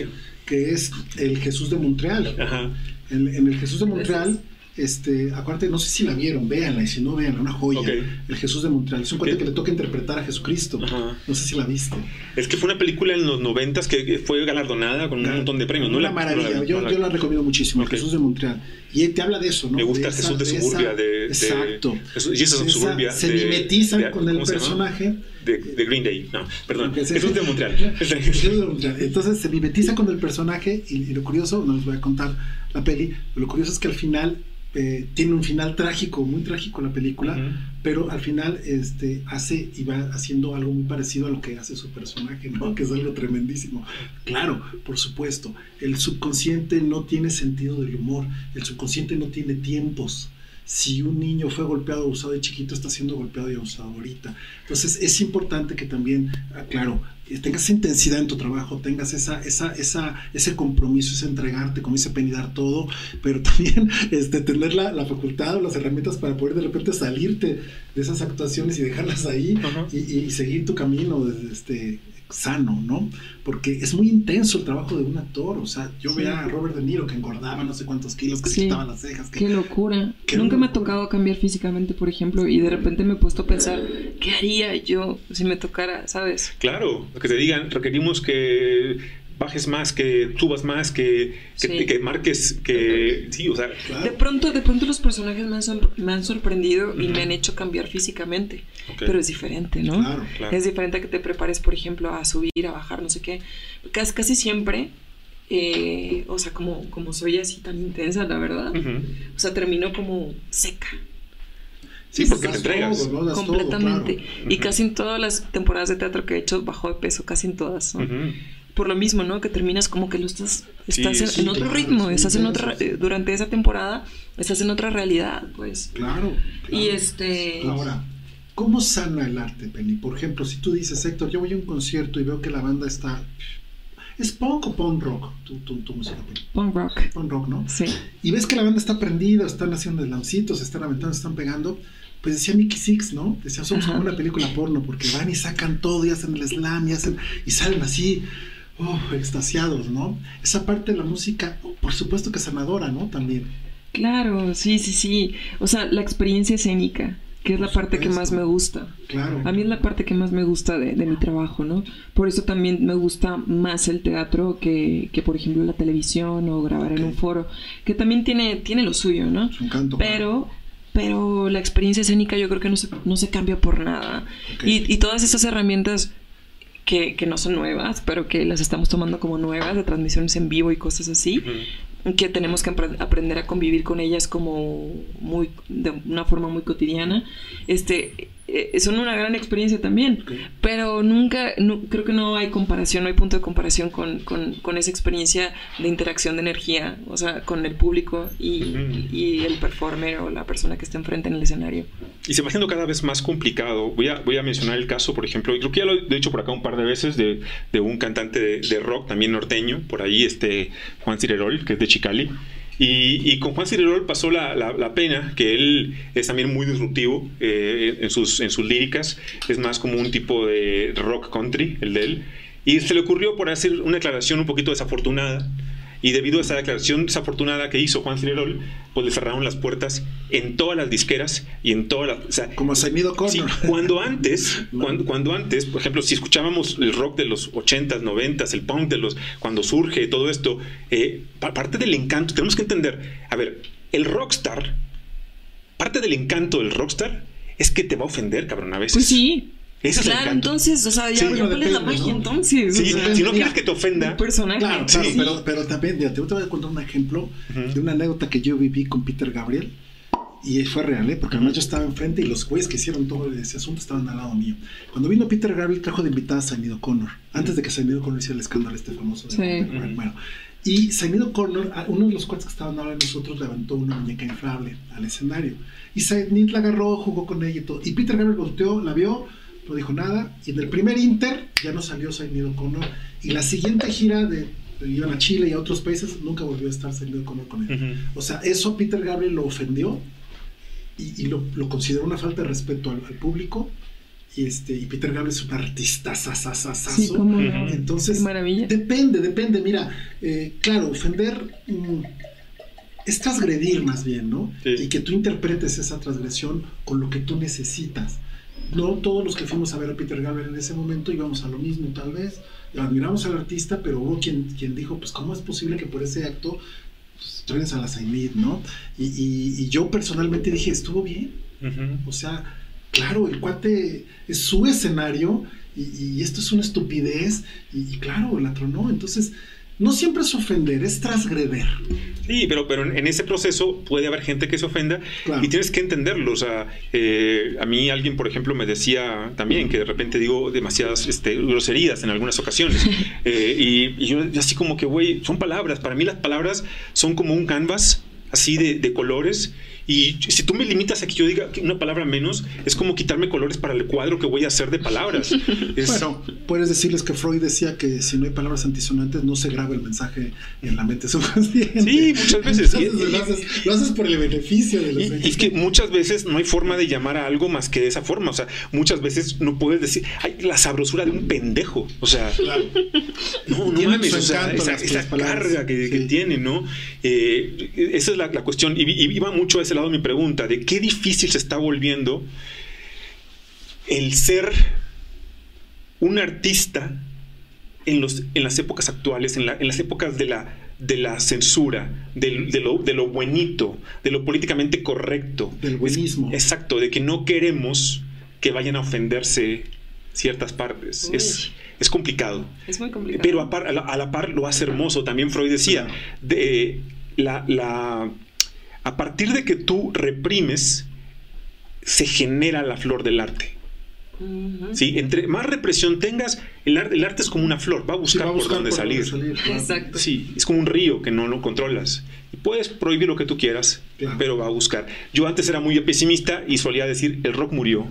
que es El Jesús de Montreal. Ajá. En, en El Jesús de Montreal este, acuérdate, no sé si la vieron, véanla, y si no, véanla, una joya. El Jesús de Montreal. Es un cuento que le toca interpretar a Jesucristo. No sé si la viste. Es que fue una película en los noventas que fue galardonada con un montón de premios. ¿no? Una maravilla. yo, la recomiendo muchísimo, El Jesús de Montreal. Y te habla de eso, ¿no? Me gusta Jesús de, suburbia. de, exacto. Jesús de suburbia. Se mimetizan con el personaje. De, Green Day. No, perdón. De Montreal. Jesús de Montreal. Entonces se mimetiza con el personaje y, y lo curioso, no les voy a contar la peli, lo curioso es que al final eh, tiene un final trágico, muy trágico la película, pero al final este, hace y va haciendo algo muy parecido a lo que hace su personaje, ¿no? Que es algo tremendísimo. Claro, por supuesto, el subconsciente no tiene sentido del humor, el subconsciente no tiene tiempos si un niño fue golpeado o abusado de chiquito, está siendo golpeado y abusado ahorita. Entonces es importante que también, ah, claro, eh, tengas intensidad en tu trabajo, tengas esa, esa, esa, ese compromiso, ese entregarte, como dice Penny, dar todo, pero también este, tener la, la, facultad o las herramientas para poder de repente salirte de esas actuaciones y dejarlas ahí y, y, seguir tu camino este, sano, ¿no? Porque es muy intenso el trabajo de un actor. O sea, yo veía a Robert De Niro que engordaba no sé cuántos kilos, que se quitaba las cejas. Qué locura. Nunca me ha tocado cambiar físicamente, por ejemplo, y de repente me he puesto a pensar, ¿qué haría yo si me tocara, sabes? Claro, lo que te digan, requerimos que bajes más, que subas más, que, que, marques, que sí, o sea. De pronto, de pronto los personajes me han, me han sorprendido y me han hecho cambiar físicamente, pero es diferente, ¿no? Claro, claro. Es diferente a que te prepares, por ejemplo, a subir, a bajar, no sé qué. Casi, casi siempre, eh, o sea, como, como soy así tan intensa, la verdad, o sea, termino como seca. Sí, porque te entregas. completamente. Y casi en todas las temporadas de teatro que he hecho, bajo de peso, casi en todas. ¿no? Por lo mismo, ¿no? Que terminas como que lo estás, estás en, otro ritmo, estás en otra, eh, durante esa temporada, estás en otra realidad, pues. Claro. Y este... Ahora, ¿cómo sana el arte, Penny? Por ejemplo, si tú dices, Héctor, yo voy a un concierto y veo que la banda está... ¿Es punk o punk rock tu, tu, música? Punk rock. Punk rock, ¿no? Sí. Y ves que la banda está prendida, están haciendo lancitos, están aventando, están pegando pues decía Mickey Six, ¿no? Decía, somos como una película porno, porque van y sacan todo y hacen el slam y hacen, y salen así, oh, extasiados, ¿no? Esa parte de la música, por supuesto que sanadora, ¿no? También. Claro, sí, sí, sí. O sea, la experiencia escénica, que es la parte que más me gusta. Claro. A mí es la parte que más me gusta de, mi trabajo, ¿no? Por eso también me gusta más el teatro que, que por ejemplo, la televisión o grabar en un foro, que también tiene, tiene lo suyo, ¿no? Su encanto. Pero pero la experiencia escénica yo creo que no se, no se cambia por nada. Y, y, todas esas herramientas que, que, no son nuevas, pero que las estamos tomando como nuevas, de transmisiones en vivo y cosas así, que tenemos que aprender a convivir con ellas como muy, de una forma muy cotidiana. Este, eh, son una gran experiencia también, pero nunca, creo que no hay comparación, no hay punto de comparación con, con, esa experiencia de interacción de energía, o sea, con el público y, y, el performer o la persona que está enfrente en el escenario. Y se va haciendo cada vez más complicado. Voy a, voy a mencionar el caso, por ejemplo, y creo que ya lo he dicho por acá un par de veces, de, de un cantante de, de, rock también norteño, por ahí, este Juan Cirerol, que es de Chicali. Y, con Juan Cirerol pasó la, pena que él es también muy disruptivo eh, en, sus, en sus líricas, es más como un tipo de rock country, el de él. Y se le ocurrió por hacer una declaración un poquito desafortunada y debido a esa declaración desafortunada que hizo Juan Cinerol, pues le cerraron las puertas en todas las disqueras y en todas las... Como se Connor. Sí, cuando antes, cuando, cuando, antes, por ejemplo, si escuchábamos el rock de los 80s, 90s, el punk de los... Cuando surge todo esto, eh, parte del encanto, tenemos que entender, a ver, el rockstar, parte del encanto del rockstar es que te va a ofender, cabrón, a veces. Pues sí claro, entonces, o sea, ya, sí, ya la magia entonces. Sí, si no quieres que te ofenda. Personaje. Claro, claro pero, pero, también, te voy a contar un ejemplo de una anécdota que yo viví con Peter Gabriel. Y fue real, ¿eh? porque además yo estaba enfrente y los güeyes que hicieron todo ese asunto estaban al lado mío. Cuando vino Peter Gabriel trajo de invitada a Sainido Connor, antes de que Sainido Connor hiciera el escándalo este famoso. De sí. Bueno, y Sainido Connor, uno de los cuates que estaban ahora de nosotros, levantó una muñeca inflable al escenario. Y Sainido la agarró, jugó con ella y todo. Y Peter Gabriel volteó, la vio, no dijo nada. Y en el primer Inter ya no salió Sainido Connor. Y la siguiente gira de, iban a Chile y a otros países, nunca volvió a estar Sainido Connor con él. O sea, eso Peter Gabriel lo ofendió y, lo, consideró una falta de respeto al, público. Y, este, y Peter Gabriel es un artista sasasasazo. Sí, Entonces, maravilla. depende, depende. Mira, eh, claro, ofender mm, es transgredir más bien, ¿no? Y que tú interpretes esa transgresión con lo que tú necesitas no todos los que fuimos a ver a Peter Gabriel en ese momento íbamos a lo mismo, tal vez. Admiramos al artista, pero hubo quien, quien dijo, pues, ¿cómo es posible que por ese acto pues, a la Sainid, ¿no? Y, yo personalmente dije, estuvo bien. O sea, claro, el cuate es su escenario y, esto es una estupidez y, y, claro, la tronó. Entonces, no siempre es ofender, es transgreder. Sí, pero, pero en ese proceso puede haber gente que se ofenda y tienes que entenderlo. O sea, eh, a mí alguien, por ejemplo, me decía también que de repente digo demasiadas este, groserías en algunas ocasiones. Eh, y, yo así como que, güey, son palabras. Para mí las palabras son como un canvas así de, de colores y si tú me limitas a que yo diga una palabra menos, es como quitarme colores para el cuadro que voy a hacer de palabras. Bueno, puedes decirles que Freud decía que si no hay palabras antisonantes, no se graba el mensaje en la mente subconsciente. Sí, muchas veces. lo, haces, por el beneficio de los y, es que muchas veces no hay forma de llamar a algo más que de esa forma. O sea, muchas veces no puedes decir, ay, la sabrosura de un pendejo. O sea, no, no mames, o sea, esa, carga que, tiene, ¿no? Eh, esa es la, cuestión. Y, y iba mucho a ese lado mi pregunta de qué difícil se está volviendo el ser un artista en, los, en las épocas actuales, en, las épocas de la, de la censura, de, lo, de, lo, buenito, de lo políticamente correcto. Del buenismo. exacto, de que no queremos que vayan a ofenderse ciertas partes. Es, es, complicado. Es muy complicado. Pero a, la, par lo hace hermoso. También Freud decía, de, la, la a partir de que tú reprimes, se genera la flor del arte. ¿Sí? Entre más represión tengas, el arte, el arte es como una flor, va a buscar, por dónde salir. Exacto. Sí, es como un río que no lo controlas. Y puedes prohibir lo que tú quieras, pero va a buscar. Yo antes era muy pesimista y solía decir, el rock murió.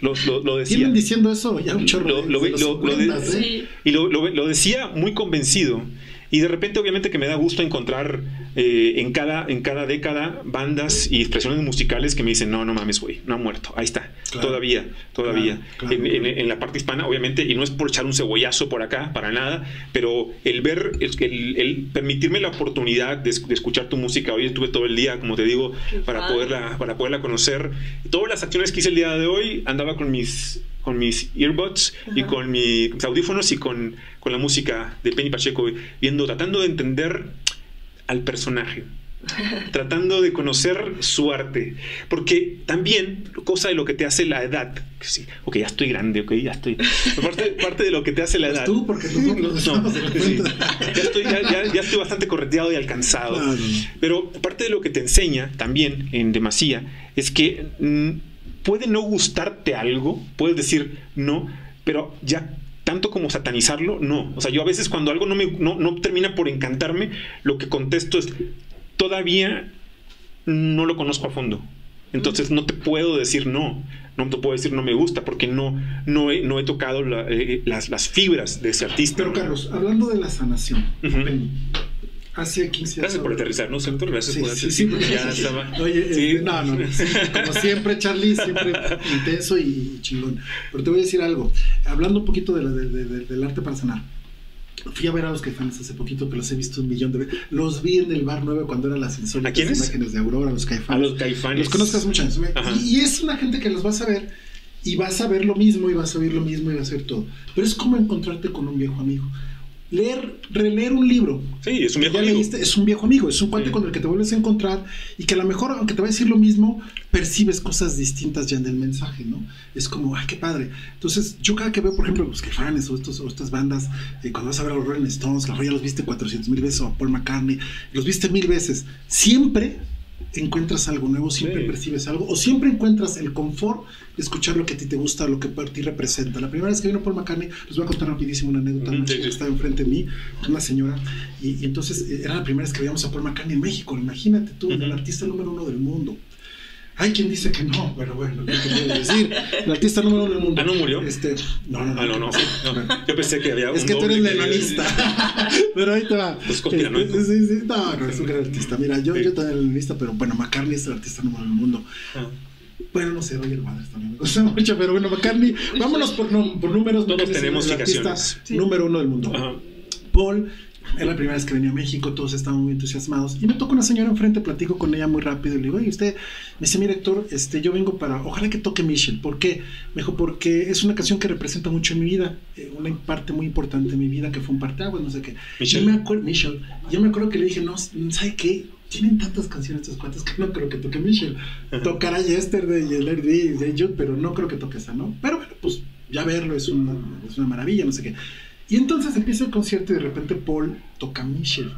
Lo, lo, decía. ¿Tienen diciendo eso ya un chorro ¿eh? Y lo decía muy convencido. Y de repente, obviamente, que me da gusto encontrar eh, en, cada, en cada década bandas y expresiones musicales que me dicen, no, no mames, güey, no ha muerto, ahí está, todavía, todavía. en, la parte hispana, obviamente, y no es por echar un cebollazo por acá, para nada, pero el ver, el, el, permitirme la oportunidad de, escuchar tu música, hoy estuve todo el día, como te digo, para poderla, para poderla conocer. Todas las acciones que hice el día de hoy, andaba con mis con mis earbuds y con mis audífonos y con, con, la música de Penny Pacheco, viendo, tratando de entender al personaje, tratando de conocer su arte, porque también cosa de lo que te hace la edad, que sí, ok, ya estoy grande, ok, ya estoy, parte, parte de lo que te hace la edad. tú, porque nosotros no, ya, estoy, ya, ya, estoy bastante correteado y alcanzado, pero parte de lo que te enseña también en demasía es que mm, puede no gustarte algo, puedes decir no, pero ya tanto como satanizarlo, no. O sea, yo a veces cuando algo no, me, no, no termina por encantarme, lo que contesto es, todavía no lo conozco a fondo. Entonces no te puedo decir no, no te puedo decir no me gusta porque no, no, he, no he tocado eh, las, las, fibras de ese artista. Pero Carlos, hablando de la sanación, hace 15 Gracias por aterrizar, ¿no, Sector? Gracias por aterrizar. Sí, sí, ya estaba. Oye, este, no, no, como siempre, Charlie, siempre intenso y chingón. Pero te voy a decir algo, hablando un poquito de la, de, de, del arte para sanar Fui a ver a los caifanes hace poquito, que los he visto un millón de veces. Los vi en el bar 9 cuando eran las insólitas imágenes de Aurora, los caifanes. A los caifanes. Los conozcas mucho. Y, y, es una gente que los vas a ver y vas a ver lo mismo y vas a oír lo mismo y vas a ver todo. Pero es como encontrarte con un viejo amigo leer, releer un libro. Sí, es un viejo amigo. es un viejo amigo, es un cuate con el que te vuelves a encontrar y que a lo mejor, aunque te va a decir lo mismo, percibes cosas distintas ya en el mensaje, ¿no? Es como, ay, qué padre. Entonces, yo cada que veo, por ejemplo, los Caifanes o, estos, o estas bandas, eh, cuando vas a ver a los Rolling Stones, la ya los viste 400 mil veces, o a Paul McCartney, los viste mil veces, siempre encuentras algo nuevo, siempre percibes algo, o siempre encuentras el confort de escuchar lo que a ti te gusta, lo que para ti representa. La primera vez que vino Paul McCartney, les voy a contar rapidísimo una anécdota, una chica estaba enfrente de mí, una señora, y, entonces eh, era la primera vez que veíamos a Paul McCartney en México, imagínate tú, el artista número uno del mundo. Hay quien dice que no, pero bueno, ¿qué puedo decir? El artista número uno del mundo. ¿Ah, no murió? Este, no, no, no. Ah, no, no, Yo pensé que había Es que tú eres lenonista. pero ahí te va. Pues este, sí, sí, no, no, es un gran artista. Mira, yo, yo también lenonista, pero bueno, McCartney es el artista número uno del mundo. Ah. Bueno, no sé, Roger Waters también me gusta mucho, pero bueno, McCartney, vámonos por, por números. Todos tenemos el artista número uno del mundo. Paul era la primera vez que venía a México, todos estaban muy entusiasmados. Y me toca una señora enfrente, platico con ella muy rápido. Y le digo, y usted me dice, mire, Héctor, este, yo vengo para, ojalá que toque Michelle. ¿Por qué? Me dijo, porque es una canción que representa mucho en mi vida, eh, una parte muy importante de mi vida, que fue un parteaguas, no sé qué. Michelle. Yo me acuerdo, Michelle, yo me acuerdo que le dije, no, ¿sabe qué? Tienen tantas canciones estos cuantas que no creo que toque Michelle. Tocará Yesterday y el de Jude, pero no creo que toque esa, ¿no? Pero bueno, pues ya verlo es una, es una maravilla, no sé qué. Y entonces empieza el concierto y de repente Paul toca Michelle.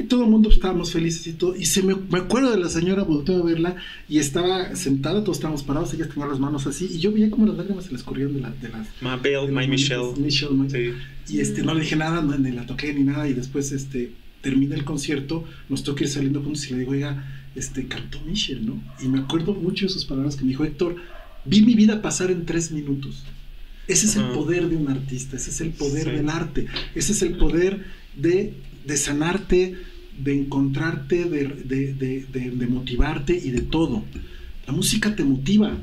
Y todo el mundo estábamos felices y todo. Y se me, me acuerdo de la señora, volteó a verla y estaba sentada, todos estábamos parados, ella tenía las manos así. Y yo veía como las lágrimas se les corrían de, la, de las. My Belle, My Michelle. Michelle Y este, no le dije nada, ni la toqué ni nada. Y después este, termina el concierto, nos toca ir saliendo juntos y le digo, oiga, este, cantó Michelle, ¿no? Y me acuerdo mucho de sus palabras que me dijo, Héctor, vi mi vida pasar en tres minutos. Ese es el poder de un artista, ese es el poder del arte, ese es el poder de, de sanarte, de encontrarte, de, de, de, motivarte y de todo. La música te motiva.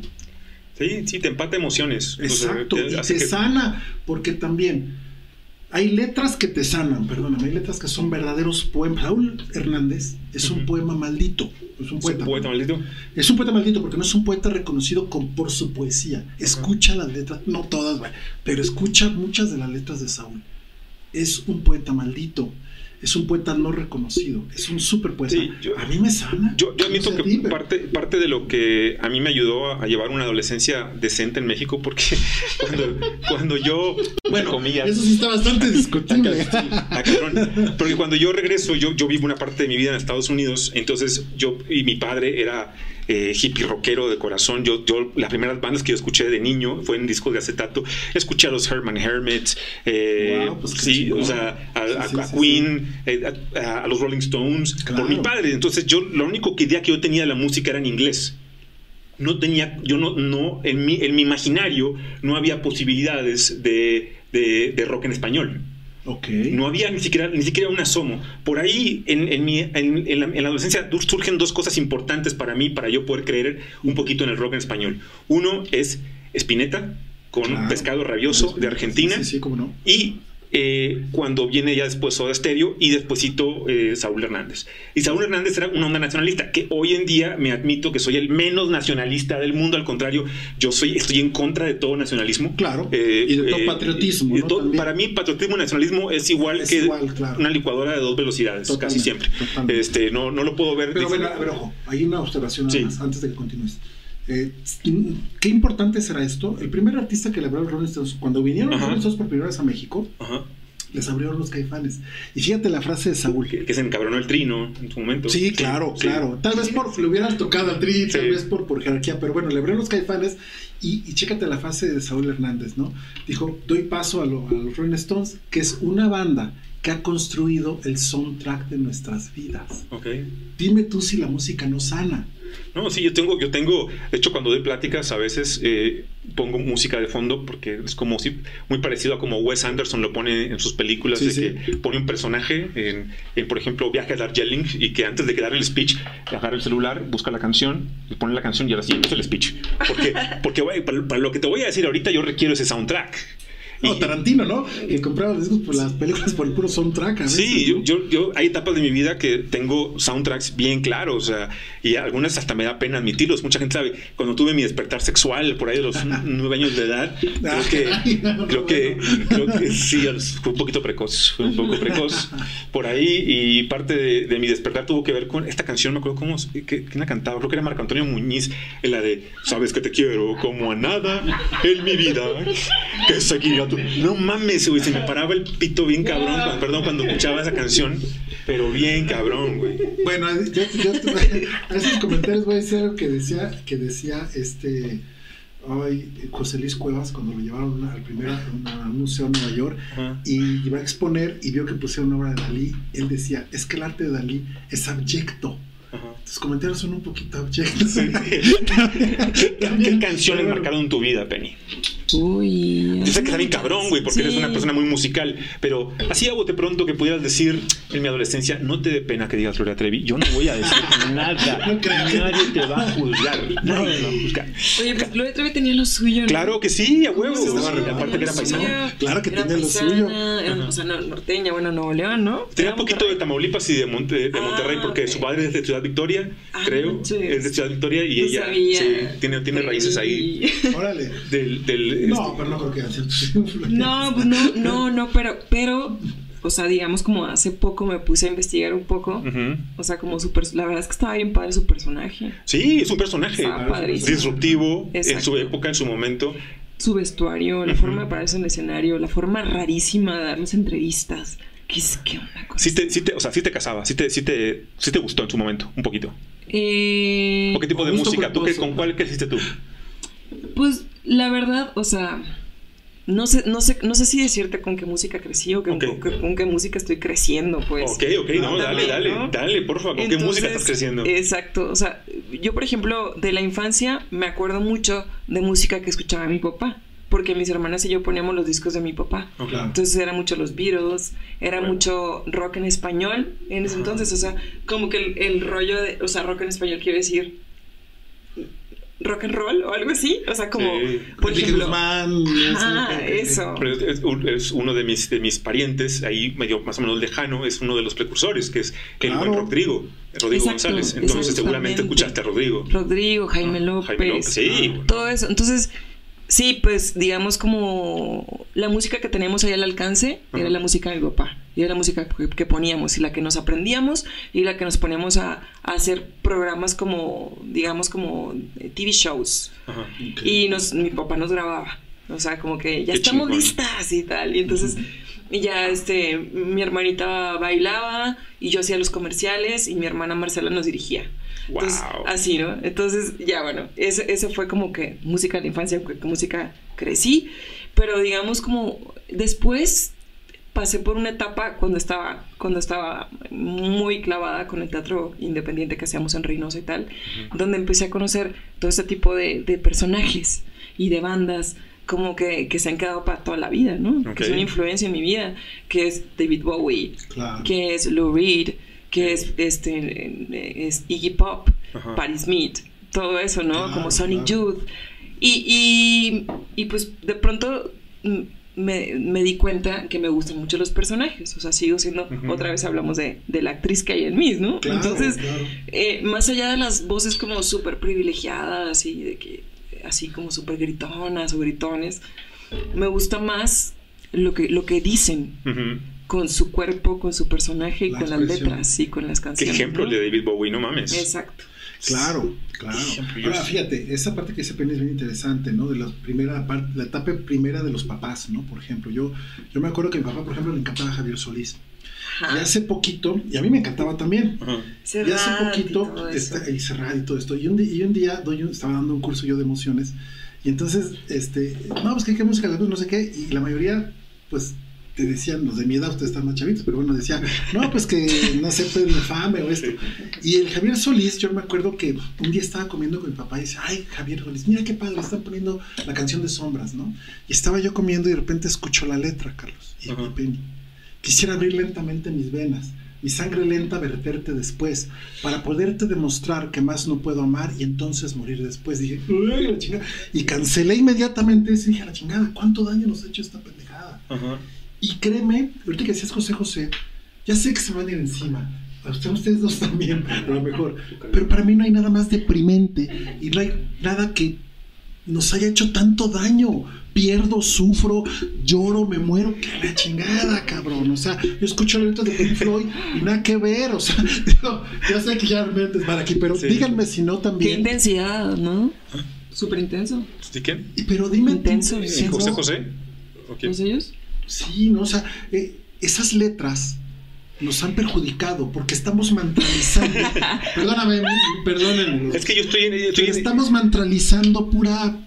Sí, sí, te empata emociones. Exacto, y te sana, porque también hay letras que te sanan, perdóname, hay letras que son verdaderos poemas. Raúl Hernández es un poema maldito. Es un poeta. maldito? Es un poeta maldito porque no es un poeta reconocido por su poesía. Escucha las letras, no todas, pero escucha muchas de las letras de Saúl. Es un poeta maldito es un poeta no reconocido, es un súper poeta. a mí me sana. Yo, admito que parte, parte de lo que a mí me ayudó a, llevar una adolescencia decente en México, porque cuando, cuando yo, bueno, comillas, eso sí está bastante discutible. porque cuando yo regreso, yo, yo vivo una parte de mi vida en Estados Unidos, entonces yo y mi padre era eh, hippie rockero de corazón. Yo, yo, las primeras bandas que yo escuché de niño fue en discos de acetato. Escuché a los Herman Hermits, eh, pues sí, o sea, a, Queen, eh, a, los Rolling Stones, por mi padre. Entonces, yo, la única idea que yo tenía de la música era en inglés. No tenía, yo no, no, en mi, en mi imaginario no había posibilidades de, de, de rock en español. No había ni siquiera, ni siquiera un asomo. Por ahí, en, en, mi, en, la, adolescencia, surgen dos cosas importantes para mí, para yo poder creer un poquito en el rock en español. Uno es Spinetta, con Pescado Rabioso de Argentina. Sí, sí, cómo no. Y eh, cuando viene ya después Soda Stereo y despuésito eh, Saúl Hernández. Y Saúl Hernández era una onda nacionalista, que hoy en día me admito que soy el menos nacionalista del mundo, al contrario, yo soy, estoy en contra de todo nacionalismo. Claro. Eh, y de todo patriotismo. para mí, patriotismo y nacionalismo es igual que una licuadora de dos velocidades, casi siempre. Este, no, no lo puedo ver. Pero, bueno, pero ojo, hay una observación antes de que continúes. Eh, qué importante será esto. El primer artista que le habló a los Rolling Stones, cuando vinieron los Rolling Stones por primera vez a México, les abrieron los caifanes. Y fíjate la frase de Saúl. Que, se encabronó el trino en su momento. Sí, claro, claro. Tal vez por le hubieran tocado al tri, tal vez por, por jerarquía, pero bueno, le abrieron los caifanes y, y chécate la frase de Saúl Hernández, ¿no? Dijo, doy paso a, lo, a los Rolling Stones, que es una banda que ha construido el soundtrack de nuestras vidas. Okay. Dime tú si la música no sana. No, sí, yo tengo, yo tengo, de hecho cuando doy pláticas a veces eh, pongo música de fondo porque es como si, muy parecido a como Wes Anderson lo pone en sus películas, de que pone un personaje en, por ejemplo, Viaje a Darjeeling y que antes de que el speech, agarra el celular, busca la canción, y pone la canción y ahora sí, es el speech. Porque, porque para lo que te voy a decir ahorita yo requiero ese soundtrack. No, Tarantino, ¿no? Que compraba discos por las películas por el puro soundtrack. sí, yo, yo, yo, hay etapas de mi vida que tengo soundtracks bien claros, o sea, y algunas hasta me da pena admitirlos. Mucha gente sabe, cuando tuve mi despertar sexual por ahí de los nueve años de edad, creo que, creo que, creo que sí, fue un poquito precoz, fue un poco precoz por ahí, y parte de, mi despertar tuvo que ver con esta canción, me acuerdo cómo, ¿quién la cantaba? Creo que era Marco Antonio Muñiz, en la de Sabes que te quiero como a nada en mi vida, que no mames, güey, se me paraba el pito bien cabrón, perdón, cuando escuchaba esa canción, pero bien cabrón, güey. Bueno, yo, yo a esos comentarios voy a decir algo que decía, que decía este ay, José Luis Cuevas cuando lo llevaron al primer museo en Nueva York y iba a exponer y vio que pusieron una obra de Dalí, él decía, es que el arte de Dalí es abyecto. Tus comentarios son un poquito abyectos. ¿Qué, canciones marcaron tu vida, Penny? Uy. Yo sé que está bien cabrón, güey, porque eres una persona muy musical. Pero así hago de pronto que pudieras decir en mi adolescencia, no te dé pena que digas Gloria Trevi. Yo no voy a decir nada. No Nadie te va a juzgar. Nadie te va a juzgar. Oye, pues Gloria Trevi tenía lo suyo. Claro que sí, a huevo. aparte que era paisana. Claro que tenía lo suyo. Era, o sea, norteña, bueno, Nuevo León, ¿no? Tenía un poquito de Tamaulipas y de, Monte, de Monterrey, ah, porque su padre es de Ciudad Victoria, ah, creo. Es de Ciudad Victoria y ella tiene, tiene raíces ahí. Órale. Del, del no, este, pero no creo que haya No, pues no, no, no, pero, pero, o sea, digamos como hace poco me puse a investigar un poco. O sea, como su la verdad es que estaba bien padre su personaje. Sí, es un personaje disruptivo en su época, en su momento. Su vestuario, la forma de pararse en el escenario, la forma rarísima de darles entrevistas. ¿Qué es que una cosa? Sí te, sí te, o sea, sí te casaba, sí te, sí te, sí te gustó en su momento, un poquito. Eh, ¿O qué tipo de música? ¿Tú qué, con cuál creciste tú? Pues la verdad, o sea, no sé, no sé, no sé si decirte con qué música crecí o con, qué música estoy creciendo, pues. Ok, ok, no, dale, dale, dale, por favor, ¿con qué música estás creciendo? Exacto, o sea, yo por ejemplo, de la infancia me acuerdo mucho de música que escuchaba mi papá. Porque mis hermanas y yo poníamos los discos de mi papá. Entonces era mucho los Beatles, era mucho rock en español en ese entonces. O sea, como que el, el rollo de, o sea, rock en español quiere decir rock and roll o algo así. O sea, como. Por ejemplo. ah, eso. es, uno de mis, de mis parientes, ahí medio más o menos lejano, es uno de los precursores, que es el buen Rodrigo, Rodrigo González. Entonces, seguramente escuchaste a Rodrigo. Rodrigo, Jaime López. Jaime López, sí. Todo eso. Entonces. Sí, pues digamos como la música que tenemos ahí al alcance era la música de mi papá y era la música que, poníamos y la que nos aprendíamos y la que nos poníamos a, hacer programas como, digamos, como eh, TV shows. Y nos, mi papá nos grababa. O sea, como que ya estamos listas y tal. Y entonces, y ya este, mi hermanita bailaba y yo hacía los comerciales y mi hermana Marcela nos dirigía. así, ¿no? Entonces, ya bueno, eso, fue como que música de la infancia, música crecí, pero digamos como después pasé por una etapa cuando estaba, cuando estaba muy clavada con el teatro independiente que hacíamos en Reynosa y tal, donde empecé a conocer todo este tipo de, personajes y de bandas como que, se han quedado para toda la vida, ¿no? Que son influencia en mi vida, que es David Bowie, que es Lou Reed, que es, este, es Iggy Pop, Patti Smith, todo eso, ¿no? como Sonic Youth. Y, y, y pues de pronto me, di cuenta que me gustan mucho los personajes. O sea, sigo siendo, otra vez hablamos de, la actriz que hay en mí, ¿no? Entonces, eh, más allá de las voces como súper privilegiadas y de que así como súper gritonas o gritones, me gusta más lo que, lo que dicen. Con su cuerpo, con su personaje y con las letras y con las canciones. Qué ejemplo de David Bowie, no mames. Exacto. Claro, claro. Ahora, fíjate, esa parte que dice Penny es bien interesante, ¿no? De la primera parte, la etapa primera de los papás, ¿no? Por ejemplo, yo, yo me acuerdo que mi papá, por ejemplo, le encantaba Javier Solís. Y hace poquito, y a mí me encantaba también. Y hace poquito, y, está, y cerrado y todo esto. Y un, y un día doy estaba dando un curso yo de emociones. Y entonces, este, no, pues que qué música no sé qué. Y la mayoría, pues te decían, los de mi edad, ustedes están más chavitos, pero bueno, decían, no, pues que no sé, pues fame o esto. Y el Javier Solís, yo me acuerdo que un día estaba comiendo con mi papá y dice, ay, Javier Solís, mira qué padre, están poniendo la canción de Sombras, ¿no? Y estaba yo comiendo y de repente escucho la letra, Carlos. Y Penny, quisiera abrir lentamente mis venas, mi sangre lenta verterte después, para poderte demostrar que más no puedo amar y entonces morir después. Dije, uy, la chingada. Y cancelé inmediatamente y dije, la chingada, ¿cuánto daño nos ha hecho esta pendejada? Ajá. Y créeme, ahorita que decías José José, ya sé que se van a ir encima. A ustedes dos también, a lo mejor. Pero para mí no hay nada más deprimente y no hay nada que nos haya hecho tanto daño. Pierdo, sufro, lloro, me muero, que la chingada, cabrón. O sea, yo escucho la letra de Pink Floyd y nada que ver. O sea, digo, ya sé que ya me para aquí, pero díganme si no también. Qué intensidad, ¿no? Súper intenso. ¿De quién? Pero dime. Intenso. José José? ¿Los ellos? Sí, no, o sea, eh, esas letras nos han perjudicado porque estamos mantralizando. Perdóname, perdónenme. Es que yo estoy en. Estoy Estamos mantralizando pura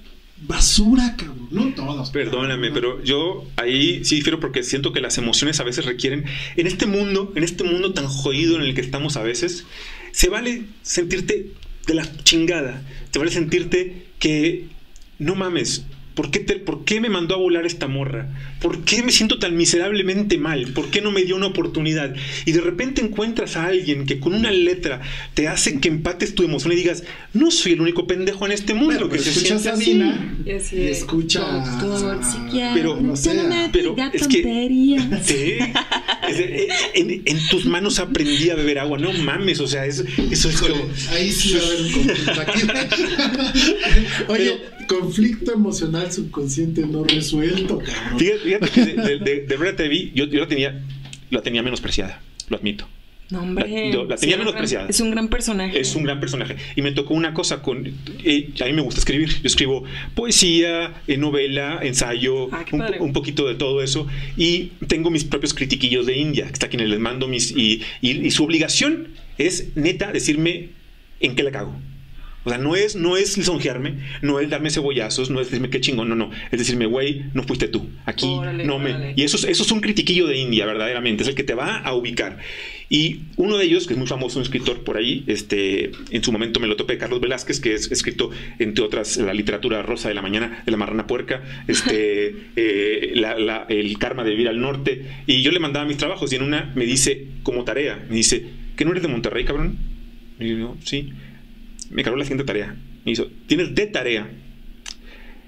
basura, cabrón. No todos. Perdóname, pero yo ahí sí difiero porque siento que las emociones a veces requieren. En este mundo, en este mundo tan jodido en el que estamos a veces, se vale sentirte de la chingada. Se vale sentirte que no mames ¿Por qué, ¿Por qué me mandó a volar esta morra? ¿Por qué me siento tan miserablemente mal? ¿Por qué no me dio una oportunidad? Y de repente encuentras a alguien que con una letra te hace que empates tu emoción y digas, no soy el único pendejo en este mundo que se siente así. Y escucha pero, no pero es que en, tus manos aprendí a beber agua. No mames, o sea, eso, eso es como... Ahí sí va a haber un Oye, conflicto emocional subconsciente no resuelto, cabrón. Fíjate, que de, de, de, TV, yo, yo la tenía, la tenía menospreciada, lo admito. No, hombre. La, tenía menospreciada. Es un gran personaje. Es un gran personaje. Y me tocó una cosa con. Eh, a mí me gusta escribir. Yo escribo poesía, eh, novela, ensayo, ah, un, poquito de todo eso. Y tengo mis propios critiquillos de India, que está aquí les mando mis. Y, y su obligación es neta decirme en qué la cago. O sea, no es, no es lisonjearme, no es darme cebollazos, no es decirme qué chingón, no, no. Es decirme, güey, no fuiste tú. Aquí no me. Y eso, eso es un critiquillo de India, verdaderamente. Es el que te va a ubicar. Y uno de ellos, que es muy famoso, un escritor por ahí, este, en su momento me lo topé, Carlos Velázquez, que es escrito, entre otras, la literatura rosa de la mañana, de la marrana puerca, este, eh, el karma de vivir al norte. Y yo le mandaba mis trabajos y en una me dice, como tarea, me dice, ¿que no eres de Monterrey, cabrón? Y yo, sí me cargó la siguiente tarea. Me hizo, tienes de tarea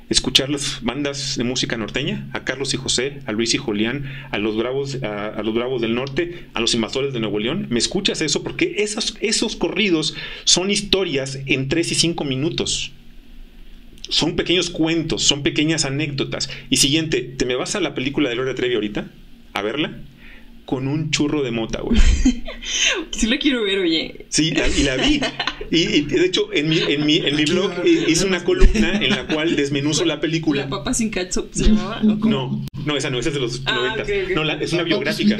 escuchar las bandas de música norteña, a Carlos y José, a Luis y Julián, a los Bravos, a, los Bravos del Norte, a los Invasores de Nuevo León. ¿Me escuchas eso? Porque esos, esos corridos son historias en tres y cinco minutos. Son pequeños cuentos, son pequeñas anécdotas. Y siguiente, ¿te me vas a la película de Gloria Trevi ahorita? A verla con un churro de mota, güey. sí la quiero ver, oye. Sí, y la vi. Y, de hecho, en mi, en mi, en mi blog hice una columna en la cual desmenuzo la película. ¿La papa sin ketchup se llamaba? No, no, esa no, esa es de los ah, 90. No, es una biográfica.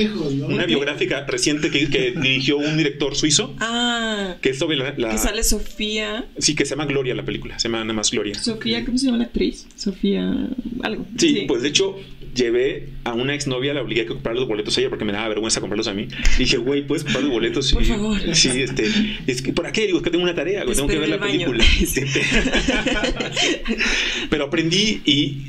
Una biográfica reciente que, que, dirigió un director suizo. Ah. Que es sobre la, Que sale Sofía. Sí, que se llama Gloria la película. Se llama nada más Gloria. Sofía, ¿cómo se llama la actriz? Sofía. Algo. Sí, pues de hecho, llevé a una exnovia, la obligué a comprar los boletos a ella porque me daba vergüenza comprarlos a mí. Y dije, güey, ¿puedes comprar los boletos? Por favor. Sí, este, es que, ¿por qué? Digo, es que tengo una tarea, tengo que ver la película. Pero aprendí y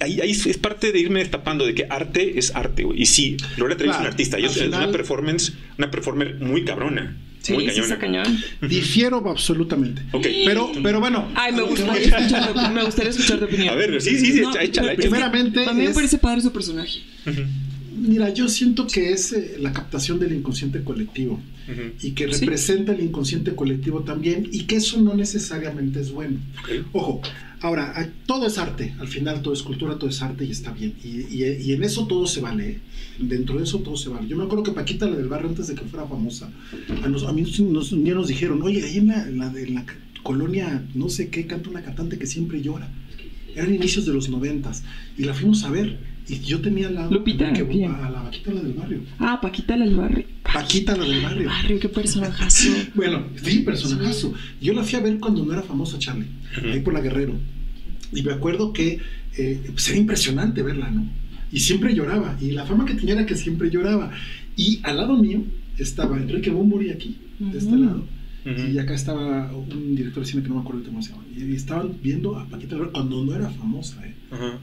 ahí, ahí, es parte de irme destapando de que arte es arte, güey. Y sí, Gloria Trevi es una artista, y es una performance, una performer muy cabrona. Sí, muy cañona. cañón. Difiero absolutamente. Okay. Pero, pero bueno. Ay, me gustaría, escuchar, me gustaría escuchar tu opinión. A ver, sí, sí, sí, no, échala, Primeramente. A mí me parece padre su personaje. Mira, yo siento que es eh, la captación del inconsciente colectivo y que representa el inconsciente colectivo también y que eso no necesariamente es bueno. Ojo, Ahora, todo es arte, al final todo es cultura, todo es arte y está bien. Y, en eso todo se vale, ¿eh? dentro de eso todo se vale. Yo me acuerdo que Paquita, la del barrio, antes de que fuera famosa, a, a mí nos, un día nos dijeron, oye, ahí en la, en la colonia, no sé qué, canta una cantante que siempre llora. Eran inicios de los noventas. Y la fuimos a ver. Y yo tenía la Lupita, a la Paquita la del barrio. Ah, Paquita la del barrio. Paquita la del barrio. Barrio, qué personajazo. bueno, sí, personajazo. Yo la fui a ver cuando no era famosa Charlie, ahí por la Guerrero. Y me acuerdo que eh, pues era impresionante verla, ¿no? Y siempre lloraba. Y la fama que tenía era que siempre lloraba. Y al lado mío estaba Enrique Bumburi aquí, de este lado y acá estaba un director de cine que no me acuerdo cómo se llama. Y estaban viendo a Paquita cuando no era famosa, ¿eh?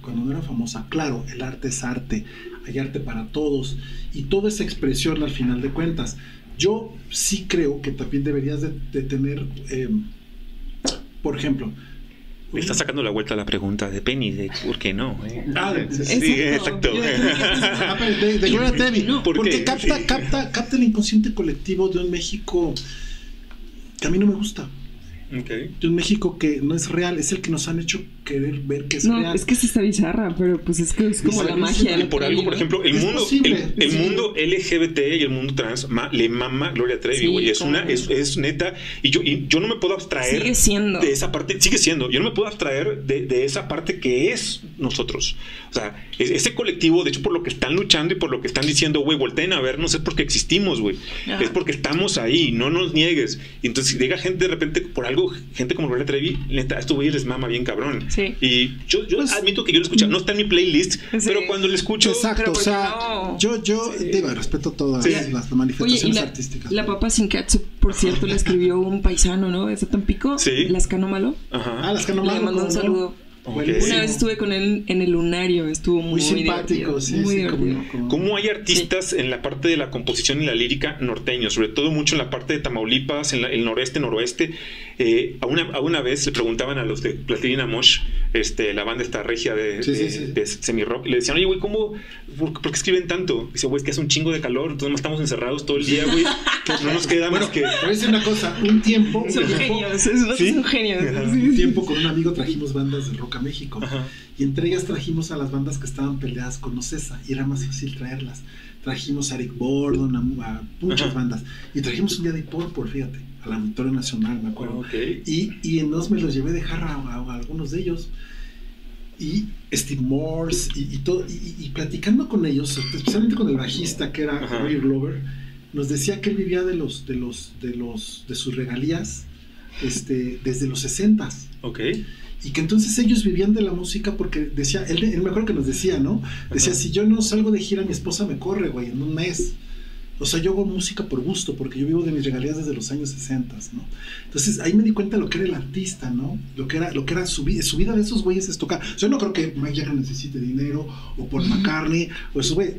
Cuando no era famosa. Claro, el arte es arte, hay arte para todos. Y toda esa expresión al final de cuentas. Yo sí creo que también deberías de, tener, em, por ejemplo, me está sacando la vuelta a la pregunta de Penny de por qué no. ¿eh? Ah, sí, exacto. De, de Gloria Trevi. porque capta, capta, capta el inconsciente colectivo de un México que a mí no me gusta. De un México que no es real, es el que nos han hecho querer ver que es no, real. Es que sí está bizarra, pero pues es que es como la magia. Y por algo, por ejemplo, el mundo, el, mundo LGBT y el mundo trans le mama Gloria Trevi, güey. es una, es, es, neta. Y yo, y yo no me puedo abstraer de esa parte, sigue siendo, yo no me puedo abstraer de, de esa parte que es nosotros. O sea, ese colectivo, de hecho, por lo que están luchando y por lo que están diciendo, güey, volteen a vernos, es porque existimos, güey. Es porque estamos ahí, no nos niegues. Y entonces, si llega gente de repente por algo, gente como Gloria Trevi, neta, esto güey les mama bien cabrón. Y yo, yo pues, admito que yo lo escucho, no está en mi playlist, pero cuando lo escucho. Exacto, o sea, yo, yo digo, respeto todas las manifestaciones artísticas. La papa sin catsup, por cierto, le escribió un paisano, ¿no? ¿Es Tampico? Sí. Las Malo. Ajá. Ah, Las Malo. Le mandó un saludo. Una vez estuve con él en el lunario, estuvo muy, muy simpático, sí, muy ¿Cómo hay artistas en la parte de la composición y la lírica norteños, sobre todo mucho en la parte de Tamaulipas, en el noreste, noroeste? Eh, a, una, a, una, vez le preguntaban a los de Platilina Mosh, este, la banda esta regia de, de, semi-rock, y le decían, oye, güey, ¿cómo, por, qué escriben tanto? Dice, güey, es que es un chingo de calor, entonces estamos encerrados todo el día, güey, no nos queda bueno, más que... Voy a decir una cosa, un tiempo... Son genios, son genios. Un tiempo con un amigo trajimos bandas de rock a México, y entre ellas trajimos a las bandas que estaban peleadas con Ocesa, y era más fácil traerlas. Trajimos a Eric Bordon, a, muchas bandas, y trajimos un día de por fíjate a la Auditorio Nacional, me acuerdo. Y, y entonces me los llevé de jarra a, algunos de ellos. Y Steve Morse y, todo, y, platicando con ellos, especialmente con el bajista que era Roy Glover, nos decía que él vivía de los, de los, de los, de sus regalías este, desde los 60 Ok. Y que entonces ellos vivían de la música porque decía, él, él me acuerdo que nos decía, ¿no? Decía, si yo no salgo de gira, mi esposa me corre, güey, en un mes. O sea, yo hago música por gusto, porque yo vivo de mis regalías desde los años 60, ¿no? Entonces ahí me di cuenta lo que era el artista, ¿no? Lo que era, lo que era su vida, su vida de esos güeyes es tocar. Yo no creo que Mike Jagger necesite dinero, o por McCartney, o eso, güey.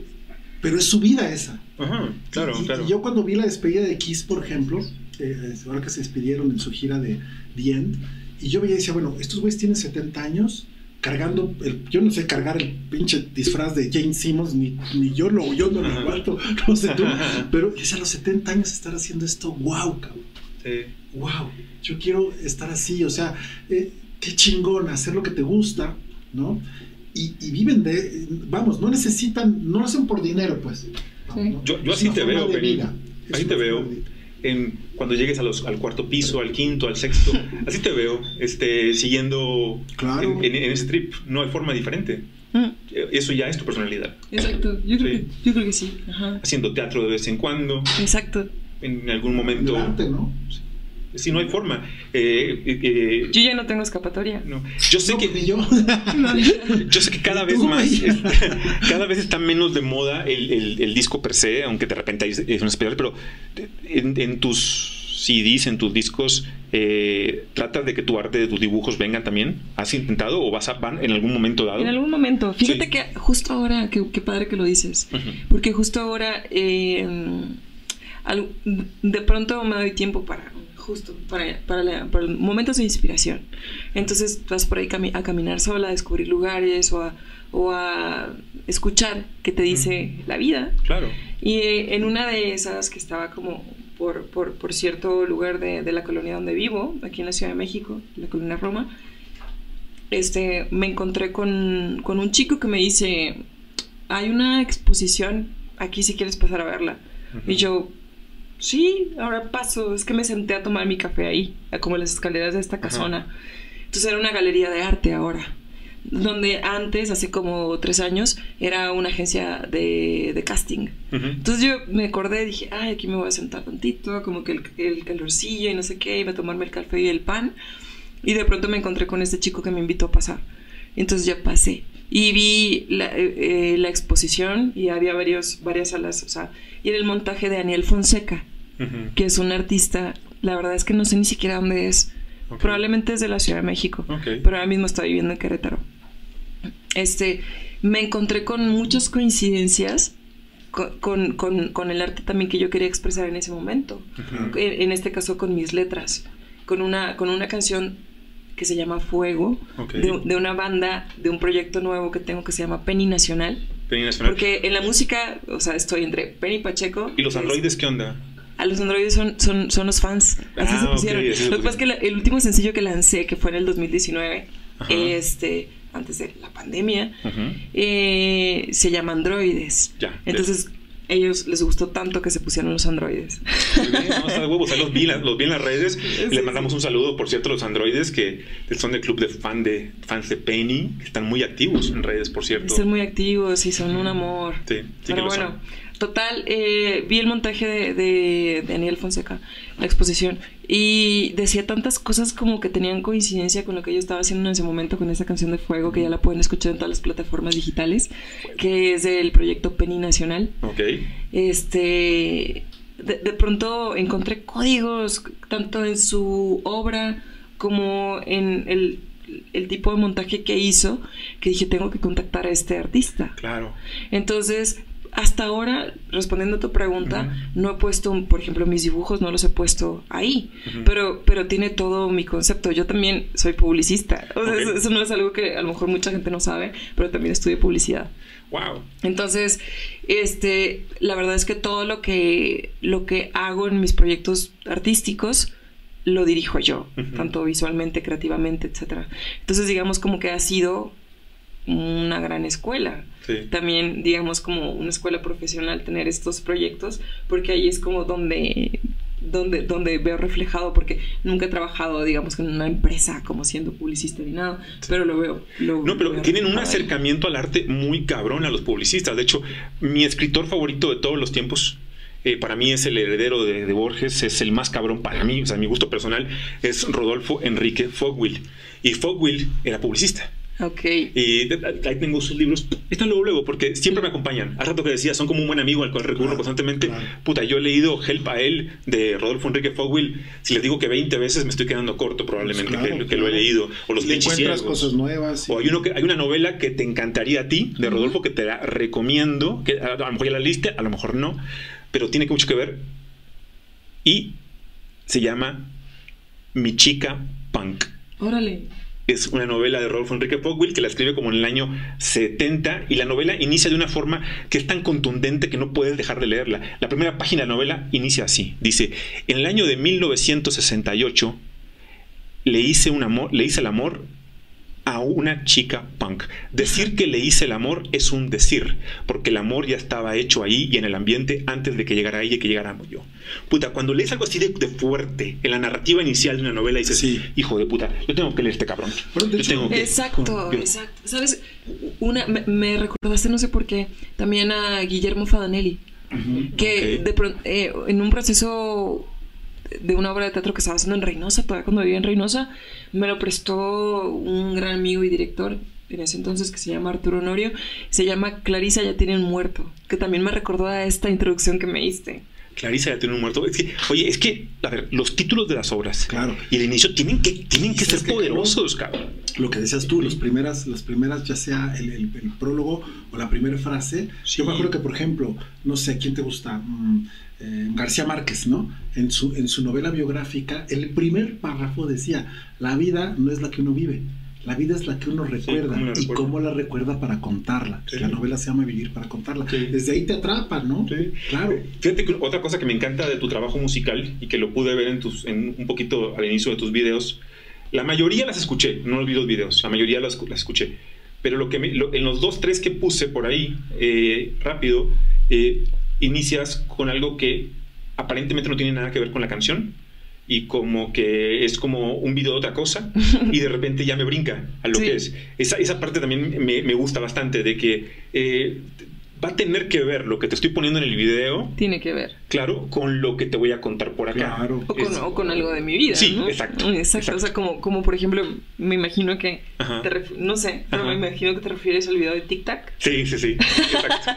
Pero es su vida esa. Ajá, claro, claro. Y yo cuando vi la despedida de Kiss, por ejemplo, eh, ahora que se despidieron en su gira de The End, y yo veía y decía, bueno, estos güeyes tienen 70 años, cargando, el, yo no sé cargar el pinche disfraz de Jane Simmons, ni, ni yo lo, yo no lo aguanto, no sé tú, pero es a los 70 años estar haciendo esto, wow, cabrón. Sí. Wow, yo quiero estar así, o sea, eh, qué chingón hacer lo que te gusta, ¿no? Y, y, viven de, vamos, no necesitan, no lo hacen por dinero, pues. Yo, yo así te veo, Así te veo cuando llegues a los, al cuarto piso, al quinto, al sexto. Así te veo, este, siguiendo en, ese trip. No hay forma diferente. Mm. Eso ya es tu personalidad. Exacto, yo creo, Que, yo creo que sí. Haciendo teatro de vez en cuando. Exacto. En algún momento. ¿no? Sí, no hay forma. Eh, eh, eh, yo ya no tengo escapatoria. No. Yo sé que. Pues, yo. yo sé que cada vez más. cada vez está menos de moda el, el, disco per se, aunque de repente es un especial, pero en, tus CDs, en tus discos, eh, ¿tratas de que tu arte, de tus dibujos vengan también? ¿Has intentado o vas a van en algún momento dado? En algún momento. Fíjate que justo ahora, qué padre que lo dices, porque justo ahora de pronto me doy tiempo para justo para, para, momentos de inspiración. Entonces vas por ahí a caminar sola, a descubrir lugares o a, o a escuchar qué te dice la vida. Claro. Y eh, en una de esas que estaba como por, por, por cierto lugar de, de, la colonia donde vivo, aquí en la Ciudad de México, la colonia Roma, este, me encontré con, con un chico que me dice, hay una exposición aquí si quieres pasar a verla. Y yo, sí, ahora paso, es que me senté a tomar mi café ahí, como las escaleras de esta casona. Entonces era una galería de arte ahora donde antes, hace como tres años, era una agencia de, casting. Entonces yo me acordé, dije, ay, aquí me voy a sentar tantito, como que el, calorcillo y no sé qué, iba a tomarme el café y el pan. Y de pronto me encontré con este chico que me invitó a pasar. Entonces ya pasé y vi la, eh, eh, exposición y había varios, varias salas, o sea, y era el montaje de Daniel Fonseca, que es un artista, la verdad es que no sé ni siquiera dónde es, probablemente es de la Ciudad de México, pero ahora mismo está viviendo en Querétaro este, me encontré con muchas coincidencias con, con, el arte también que yo quería expresar en ese momento. en, este caso con mis letras. Con una, con una canción que se llama Fuego, de, una banda, de un proyecto nuevo que tengo que se llama Penny Nacional. Penny Nacional. Porque en la música, o sea, estoy entre Penny Pacheco. ¿Y los androides qué onda? A los androides son, son, son los fans. Así se ah, pusieron. Lo que pasa es que el último sencillo que lancé, que fue en el 2019, este antes de la pandemia, eh, se llama androides. Entonces, ellos les gustó tanto que se pusieron los androides. los vi, los vi en las redes. y Les mandamos un saludo, por cierto, a los androides que son del club de, fan de fans de Penny, que están muy activos en redes, por cierto. Están muy activos y son un amor. Sí, sí Pero bueno, total, eh, vi el montaje de, de, Daniel Fonseca, la exposición, y decía tantas cosas como que tenían coincidencia con lo que yo estaba haciendo en ese momento con esa canción de Fuego, que ya la pueden escuchar en todas las plataformas digitales, que es del proyecto Penny Nacional. Ok. Este, de, pronto encontré códigos, tanto en su obra como en el el tipo de montaje que hizo, que dije, tengo que contactar a este artista. Claro. Entonces, hasta ahora, respondiendo a tu pregunta, no he puesto, por ejemplo, mis dibujos, no los he puesto ahí, pero, pero tiene todo mi concepto. Yo también soy publicista. O sea, eso, no es algo que a lo mejor mucha gente no sabe, pero también estudio publicidad. Wow. Entonces, este, la verdad es que todo lo que, lo que hago en mis proyectos artísticos, lo dirijo yo, tanto visualmente, creativamente, etcétera. Entonces, digamos como que ha sido una gran escuela. También, digamos, como una escuela profesional tener estos proyectos, porque ahí es como donde, donde, donde veo reflejado, porque nunca he trabajado, digamos, en una empresa como siendo publicista ni nada, pero lo veo. no, pero tienen un acercamiento al arte muy cabrón a los publicistas. De hecho, mi escritor favorito de todos los tiempos eh, para mí es el heredero de, de, Borges, es el más cabrón para mí, o sea, mi gusto personal es Rodolfo Enrique Fogwill. Y Fogwill era publicista. Ok. Y ahí tengo sus libros. Están luego, luego, porque siempre me acompañan. Al rato que decía, son como un buen amigo al cual recurro constantemente. Puta, yo he leído Help a él de Rodolfo Enrique Fogwill. Si les digo que 20 veces me estoy quedando corto, probablemente que, lo he leído. O los encuentras cosas nuevas. O hay, uno que, hay una novela que te encantaría a ti, de Rodolfo, que te la recomiendo. Que a, lo mejor ya la liste, a lo mejor no. Pero tiene mucho que ver. Y se llama Mi chica punk. Órale es una novela de Rodolfo Enrique Fogwill que la escribe como en el año 70 y la novela inicia de una forma que es tan contundente que no puedes dejar de leerla. La primera página de la novela inicia así. Dice, en el año de 1968 le hice, un amor, le hice el amor a una chica punk. Decir que le hice el amor es un decir, porque el amor ya estaba hecho ahí y en el ambiente antes de que llegara ella y que llegáramos yo. Puta, cuando lees algo así de, fuerte en la narrativa inicial de una novela, dices, sí. hijo de puta, yo tengo que leer este cabrón. exacto, exacto. ¿Sabes? Una, me, recordaste, no sé por qué, también a Guillermo Fadanelli, que de eh, en un proceso de una obra de teatro que estaba haciendo en Reynosa, todavía cuando vivía en Reynosa, me lo prestó un gran amigo y director en ese entonces que se llama Arturo Honorio, se llama Clarisa ya tiene un muerto, que también me recordó a esta introducción que me diste. Clarisa ya tiene un muerto. oye, es que, a ver, los títulos de las obras claro. y el inicio tienen que, tienen que ser poderosos, cabrón. Lo que decías tú, las primeras, las primeras, ya sea el, prólogo o la primera frase. Yo me acuerdo que, por ejemplo, no sé, ¿quién te gusta? Mm, eh, García Márquez, ¿no? En su, en su novela biográfica, el primer párrafo decía, la vida no es la que uno vive, la vida es la que uno recuerda y cómo la recuerda para contarla. La novela se llama Vivir para contarla. Desde ahí te atrapa, ¿no? Claro. Fíjate que otra cosa que me encanta de tu trabajo musical y que lo pude ver en tus, en un poquito al inicio de tus videos, La mayoría las escuché, no vi los videos, la mayoría las, las escuché. Pero lo que en los dos, tres que puse por ahí, eh, rápido, eh, inicias con algo que aparentemente no tiene nada que ver con la canción y como que es como un video de otra cosa y de repente ya me brinca a lo que es. Esa, esa parte también me, me, gusta bastante de que eh, va a tener que ver lo que te estoy poniendo en el video. Tiene que ver. Claro, con lo que te voy a contar por acá. Claro. O, con, algo de mi vida. Sí, exacto, exacto, O sea, como, como por ejemplo, me imagino que. no sé, pero me imagino que te refieres al video de TikTok. Sí, sí, sí. Exacto.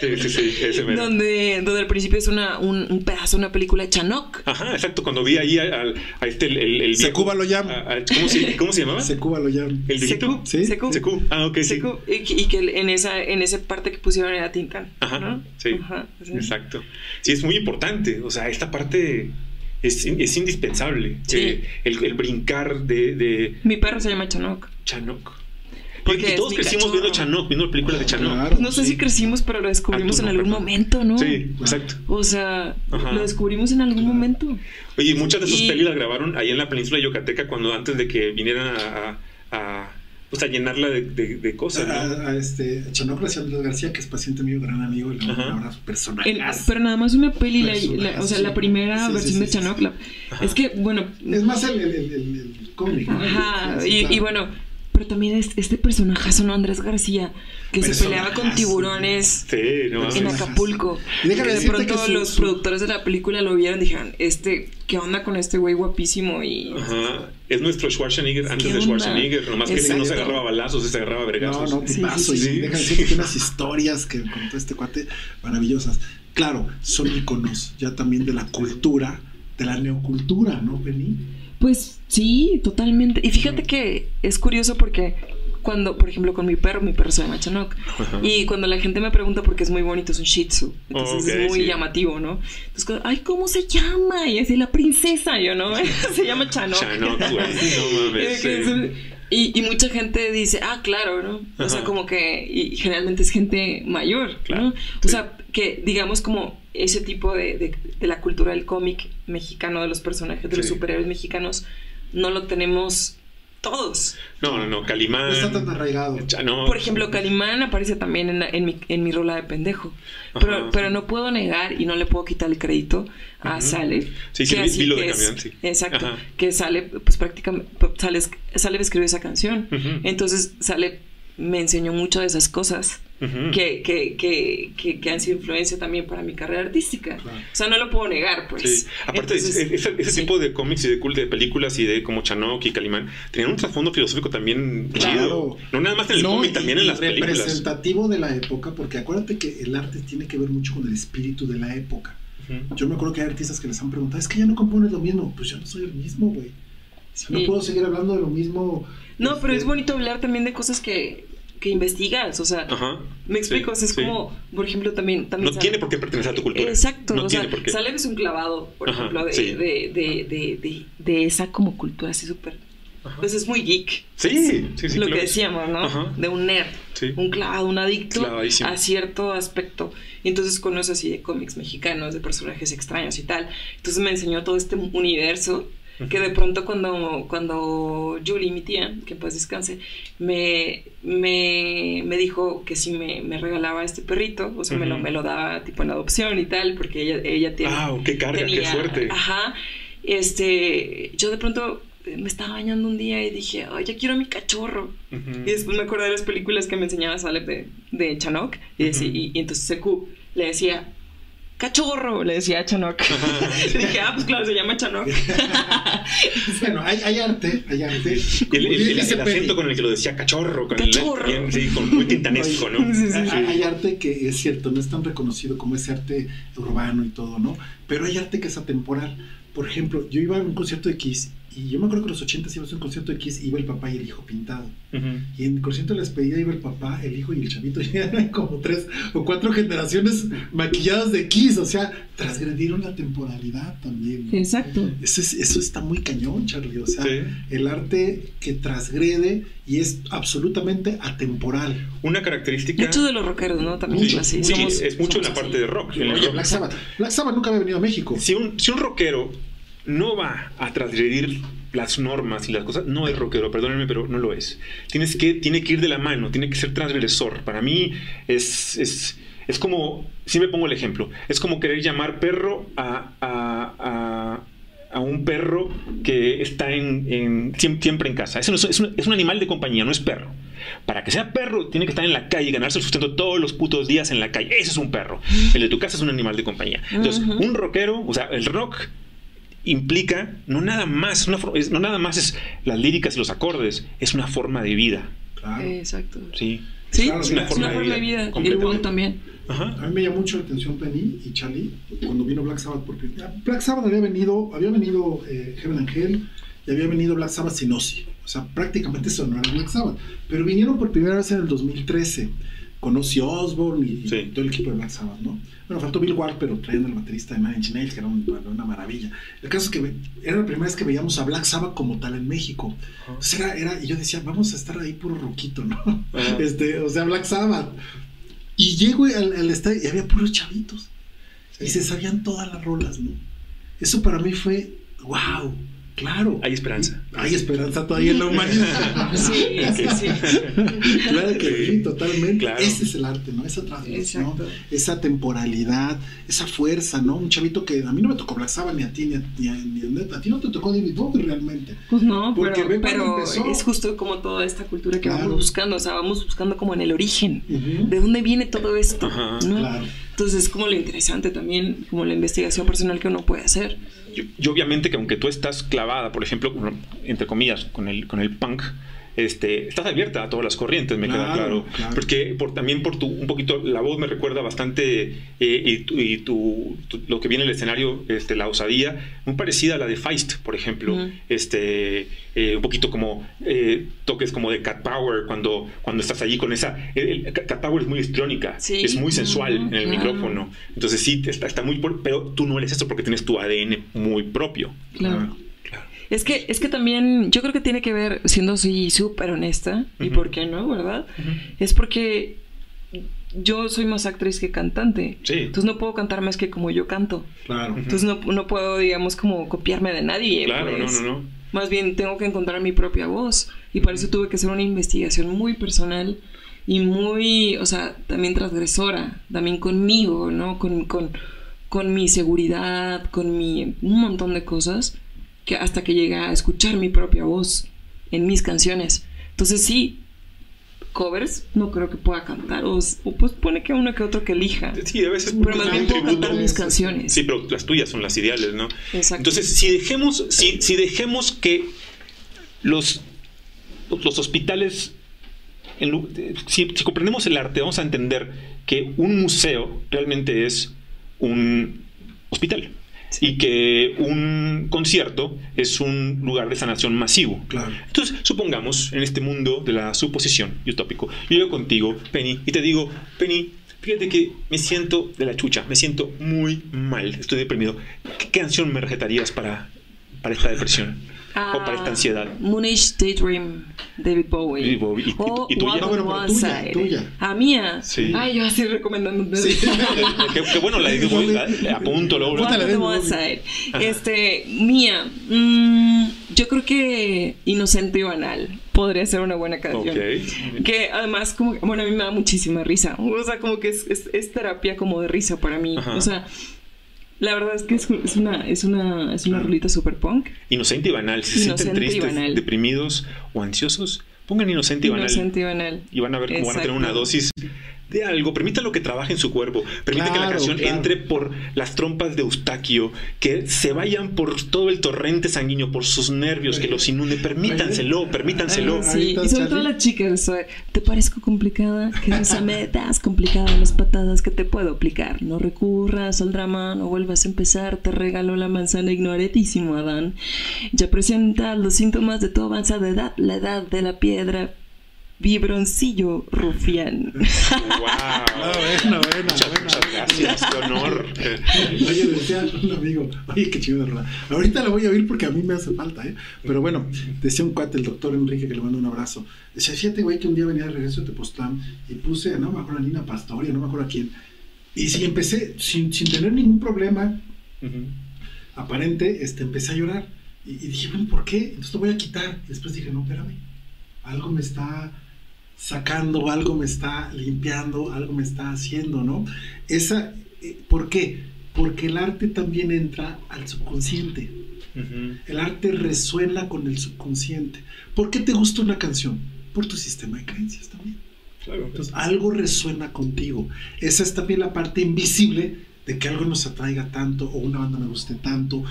sí, sí, sí. Ese donde, donde al principio es una, un, pedazo de una película de Chanok. Ajá, exacto. Cuando vi ahí a, este. El, el, Secuba lo llama. ¿cómo, se, ¿Cómo se llamaba? Secuba lo llama. ¿El viejito? Sí. Secu. Secu. Ah, ok, sí. Y, y, que en esa, en esa parte que pusieron era Tintan. Ajá, sí, exacto. Sí, es muy importante. O sea, esta parte es, es indispensable. Eh, el, brincar de, Mi perro se llama Chanok. Chanok. Porque y, todos crecimos viendo Chanok, viendo la película de Chanok. no sé si crecimos, pero lo descubrimos en algún momento, ¿no? Sí, exacto. O sea, lo descubrimos en algún momento. Oye, muchas de sus películas grabaron ahí en la península de Yucateca cuando antes de que vinieran a pues a llenarla de, de, cosas. ¿no? A, a, este Chanok García, que es paciente mío, gran amigo, y le ahora su personaje. Pero nada más una peli, la, o sea, la primera versión de Chanok. es que, bueno. Es más el, el, el, el cómic. Ajá, y, y bueno pero también este personaje ¿no? Andrés García, que se peleaba con tiburones en Acapulco. Y de pronto los productores de la película lo vieron y dijeron, este, ¿qué onda con este güey guapísimo? Y, Ajá. Es nuestro Schwarzenegger antes de Schwarzenegger, nomás que no se agarraba balazos, se agarraba vergazos. No, no, tipazo. Sí, y dejan decirte unas historias que contó este cuate maravillosas. Claro, son iconos ya también de la cultura, de la neocultura, ¿no, Penny? Pues sí, totalmente. Y fíjate que es curioso porque cuando, por ejemplo, con mi perro, mi perro se llama Chanok. Y cuando la gente me pregunta porque es muy bonito, es un Shih Tzu. Entonces es muy llamativo, ¿no? Entonces, ay, ¿cómo se llama? Y así la princesa, yo, ¿no? se llama Chanok. Chanok, güey. No mames. Y, y, mucha gente dice, ah, claro, ¿no? O sea, como que, y generalmente es gente mayor, ¿no? O sea, que digamos como ese tipo de, de, la cultura del cómic mexicano, de los personajes, de los superhéroes mexicanos, no lo tenemos todos. No, no, no, Calimán. No está tan arraigado. Por ejemplo, Calimán aparece también en, en, mi, en mi rola de pendejo. Pero, pero no puedo negar y no le puedo quitar el crédito a Sale. Sí, sí, que lo de camión, sí. Exacto. Que sale, pues prácticamente, sale, sale escribir esa canción. Entonces, sale me enseñó mucho de esas cosas que, que, que, que, han sido influencia también para mi carrera artística. O sea, no lo puedo negar, pues. Aparte, ese, tipo de cómics y de, de películas y de como Chanok y Calimán tenían un trasfondo filosófico también chido. No nada más en el cómic, también en las películas. Representativo de la época, porque acuérdate que el arte tiene que ver mucho con el espíritu de la época. Yo me acuerdo que hay artistas que les han preguntado, es que ya no compones lo mismo. Pues yo no soy el mismo, güey. No puedo seguir hablando de lo mismo. No, pero es este, bonito hablar también de cosas que que investigas, o sea, me explico, es como, por ejemplo, también... también no tiene por qué pertenecer a tu cultura. Exacto, o sea, sale es un clavado, por ejemplo, de, de, de, de, esa como cultura así súper... Pues es muy geek. Sí, sí, sí. Lo que decíamos, ¿no? De un nerd, un clavado, un adicto a cierto aspecto. Y entonces conoce así de cómics mexicanos, de personajes extraños y tal. Entonces me enseñó todo este universo que de pronto cuando, cuando Julie, mi tía, que pues descanse, me, me, me dijo que si me, me, regalaba este perrito, o sea, me, lo, me lo daba tipo en adopción y tal, porque ella, ella tiene... ¡Ah, qué carga, qué suerte! Ajá, este, yo de pronto me estaba bañando un día y dije, ay, ya quiero a mi cachorro. Y después me acordé de las películas que me enseñaba Salep de, de Chanok, y, y, y entonces Seku le decía, cachorro, le decía a Chanok. dije, ah, pues claro, se llama Chanok. bueno, hay, hay, arte, hay arte. El, el, el, acento con el que lo decía cachorro, con cachorro. El, sí, con muy tintanesco, ¿no? Hay, hay, arte que es cierto, no es tan reconocido como ese arte urbano y todo, ¿no? Pero hay arte que es atemporal. Por ejemplo, yo iba a un concierto de Kiss y yo me acuerdo que en los 80 íbamos a un concierto de Kiss, iba el papá y el hijo pintado. Y en el concierto de la despedida iba el papá, el hijo y el chavito. Y eran como tres o cuatro generaciones maquilladas de Kiss. O sea, transgredieron la temporalidad también. Exacto. Eso, eso está muy cañón, Charlie. O sea, el arte que transgrede y es absolutamente atemporal. Una característica. Mucho de los rockeros, ¿no? También mucho, así. es mucho en la parte de rock. Black Sabbath. Black Sabbath nunca había venido a México. Si un, si un rockero no va a transgredir las normas y las cosas, no es rockero, perdónenme, pero no lo es. Tienes que, tiene que ir de la mano, tiene que ser transgresor. Para mí es, es, es como, si me pongo el ejemplo, es como querer llamar perro a, a, a, un perro que está en, siempre en casa. Eso es, un, es un animal de compañía, no es perro. Para que sea perro, tiene que estar en la calle y ganarse el sustento todos los putos días en la calle. Ese es un perro. El de tu casa es un animal de compañía. Entonces, un rockero, o sea, el rock implica no nada más, no nada más es las líricas y los acordes, es una forma de vida. Claro. Exacto. Sí. Sí, es una, forma, de vida. Y el punk también. A mí me llamó mucho la atención Penny y Charlie cuando vino Black Sabbath porque Black Sabbath había venido, había venido eh, Heaven Angel y había venido Black Sabbath sin Ozzy. O sea, prácticamente eso no era Black Sabbath. Pero vinieron por primera vez en el 2013 con Ozzy Osbourne y, todo el equipo de Black Sabbath, ¿no? Bueno, faltó Bill Ward, pero trayendo al baterista de Nine Nails, que era una maravilla. El caso es que era la primera vez que veíamos a Black Sabbath como tal en México. Entonces era, era, y yo decía, vamos a estar ahí puro roquito, ¿no? este, o sea, Black Sabbath. Y llego al, al estadio y había puros chavitos. Y se sabían todas las rolas, ¿no? Eso para mí fue, wow. Claro. Hay esperanza. Hay esperanza todavía en la humanidad. sí, sí, sí. Claro que sí, totalmente. Ese es el arte, ¿no? Esa transmisión, esa temporalidad, esa fuerza, ¿no? Un chavito que a mí no me tocó Black Sabbath ni a ti, ni a, ni a, a ti no te tocó David Bowie realmente. Pues no, Porque pero, es justo como toda esta cultura que vamos buscando, o sea, vamos buscando como en el origen, de dónde viene todo esto, ¿no? Claro. Entonces es como lo interesante también, como la investigación personal que uno puede hacer. Y, obviamente que aunque tú estás clavada, por ejemplo, entre comillas, con el, con el punk, este, estás abierta a todas las corrientes, me queda claro. Porque por, también por tu, un poquito, la voz me recuerda bastante, eh, y, tu, lo que viene en el escenario, este, la osadía, muy parecida a la de Feist, por ejemplo. este, eh, un poquito como eh, toques como de Cat Power, cuando, cuando estás allí con esa... Cat Power es muy electrónica, es muy sensual en el micrófono. Entonces sí, está, está muy... Pero tú no eres eso porque tienes tu ADN muy propio. Claro. Es que, es que también yo creo que tiene que ver, siendo así súper honesta, y por qué no, ¿verdad? Es porque yo soy más actriz que cantante. Sí. Entonces no puedo cantar más que como yo canto. Claro. Entonces no, no puedo, digamos, como copiarme de nadie. Claro, pues. no, no, no. Más bien tengo que encontrar mi propia voz. Y para eso tuve que hacer una investigación muy personal y muy, o sea, también transgresora, también conmigo, ¿no? Con, con, con mi seguridad, con mi, un montón de cosas que hasta que llegué a escuchar mi propia voz en mis canciones. Entonces sí, covers no creo que pueda cantar o, pues pone que uno que otro que elija. Sí a veces pero más bien puedo cantar mis canciones. Sí pero las tuyas son las ideales no Exacto. entonces si dejemos si, si dejemos que los los hospitales si, si comprendemos el arte vamos a entender que un museo realmente es un hospital y que un concierto es un lugar de sanación masivo. Claro. Entonces, supongamos en este mundo de la suposición y utópico, yo llego contigo, Penny, y te digo, Penny, fíjate que me siento de la chucha, me siento muy mal, estoy deprimido. ¿Qué canción me recetarías para, para esta depresión? O para esta ansiedad. Moonish Daydream, David Bowie. David Bowie. ¿Y, o y, tuya? No, tuya, tuya. ¿A mía? Sí. Ay, yo así recomendando. Sí. qué, bueno la de Bowie, apunto luego. One Side. Este, mía. Mmm, yo creo que Inocente y Banal podría ser una buena canción. Okay. Que además, como, bueno, a mí me da muchísima risa. O sea, como que es, es, es terapia como de risa para mí. Ajá. O sea la verdad es que es, una, es una, es una rolita super punk. Inocente y banal. Si se sienten tristes, deprimidos o ansiosos, pongan inocente y banal. Inocente y banal. Y van a ver cómo van a tener una dosis de algo, permítalo que trabaje en su cuerpo, permite que la canción entre por las trompas de Eustaquio, que se vayan por todo el torrente sanguíneo, por sus nervios, que los inunde, permítanselo, permítanselo. Sí, y sobre todo las chicas, ¿te parezco complicada? Que se me das complicada las patadas que te puedo aplicar. No recurras al drama, no vuelvas a empezar, te regalo la manzana ignoretísimo Adán. Ya presentas los síntomas de tu avanzada edad, la edad de la piedra Vibroncillo rufián. ¡Wow! Ah, bueno, bueno, muchas, gracias, qué honor. Oye, decía un amigo, oye, qué chido rola. Ahorita la voy a oír porque a mí me hace falta, ¿eh? Pero bueno, decía un cuate, el doctor Enrique, que le mando un abrazo. Decía, fíjate, güey, que un día venía de regreso de Tepoztlán y puse, no me acuerdo a Nina Pastoria, no me acuerdo a quién. Y si empecé, sin, sin tener ningún problema aparente, este, empecé a llorar Y, dije, bueno, ¿por qué? Entonces lo voy a quitar. Y después dije, no, espérame. Algo me está sacando, algo me está limpiando, algo me está haciendo, ¿no? Esa, eh, ¿Por qué? Porque el arte también entra al subconsciente. El arte resuena con el subconsciente. ¿Por qué te gusta una canción? Por tu sistema de creencias también. Entonces, algo resuena contigo. Esa es también la parte invisible de que algo nos atraiga tanto o una banda me guste tanto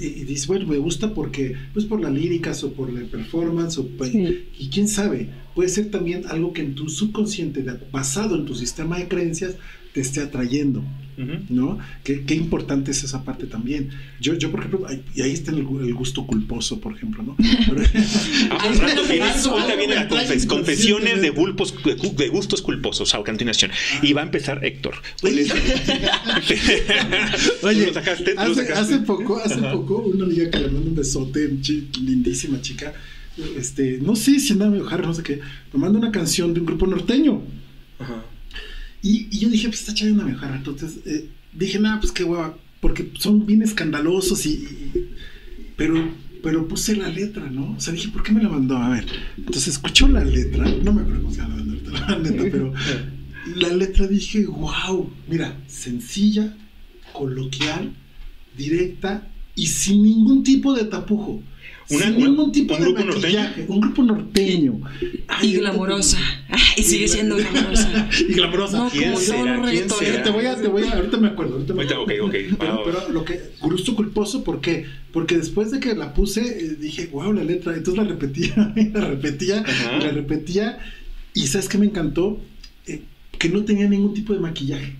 y, dices bueno me gusta porque pues por las líricas o por la performance o pues, y quién sabe puede ser también algo que en tu subconsciente basado en tu sistema de creencias te esté atrayendo ¿no? Qué, qué, importante es esa parte también. Yo, yo por ejemplo, y ahí está el, gusto culposo, por ejemplo, ¿no? ahorita viene la confesiones de, bulpos, de gustos culposos a continuación. Y va a empezar Héctor. Oye, hace, poco, hace poco, una amiga que le manda un besote, lindísima chica, este, no sé si andaba medio no sé qué, me manda una canción de un grupo norteño. Ajá. Y, yo dije, pues está echando una mejor. Entonces eh, dije, nada, pues qué hueva, porque son bien escandalosos y, pero, pero puse la letra, ¿no? O sea, dije, ¿por qué me la mandó? A ver, entonces escuchó la letra, no me acuerdo cómo se llama la letra, pero la letra dije, wow, mira, sencilla, coloquial, directa y sin ningún tipo de tapujo. Una, Sin ningún tipo un de grupo norteño. Un grupo norteño. y glamorosa. y sigue siendo glamorosa. y glamorosa. No, ¿Quién, será? ¿Quién será? Te voy a, te voy a, ahorita me acuerdo. Ahorita me acuerdo. Okay, okay. Pero, pero, lo que, gusto culposo, ¿por qué? Porque después de que la puse, eh, dije, wow, la letra. Entonces la repetía, la repetía, la repetía. Y ¿sabes qué me encantó? Eh, que no tenía ningún tipo de maquillaje.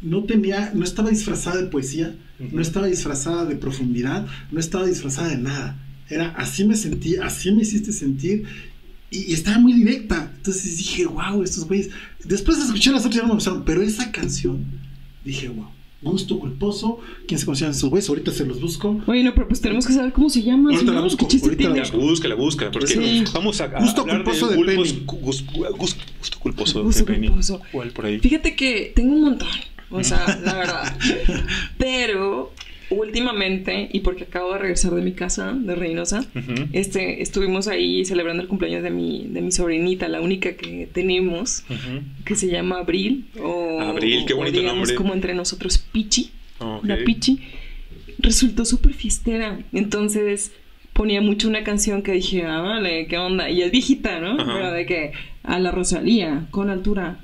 No tenía, no estaba disfrazada de poesía, no estaba disfrazada de profundidad, no estaba disfrazada de nada era así me sentí, así me hiciste sentir. Y, estaba muy directa. Entonces dije, wow, estos güeyes. Después de escuchar las otras ya no me gustaron, pero esa canción, dije, wow. Gusto culposo, ¿quién se conocían esos güeyes? Ahorita se los busco. Oye, no, pero pues tenemos que saber cómo se llama. Ahorita la busco. Ahorita la busca, la busca. Porque vamos a, gusto culposo de, Penny. Gusto, culposo de Penny. por ahí. Fíjate que tengo un montón. O sea, la verdad. Pero últimamente, y porque acabo de regresar de mi casa de Reynosa, este, estuvimos ahí celebrando el cumpleaños de mi, de mi sobrinita, la única que tenemos, que se llama Abril. O, Abril, qué bonito digamos como entre nosotros Pichi, la Pichi. Resultó súper fiestera. Entonces ponía mucho una canción que dije, ah, vale, qué onda. Y es viejita, ¿no? Pero de que a la Rosalía, con altura.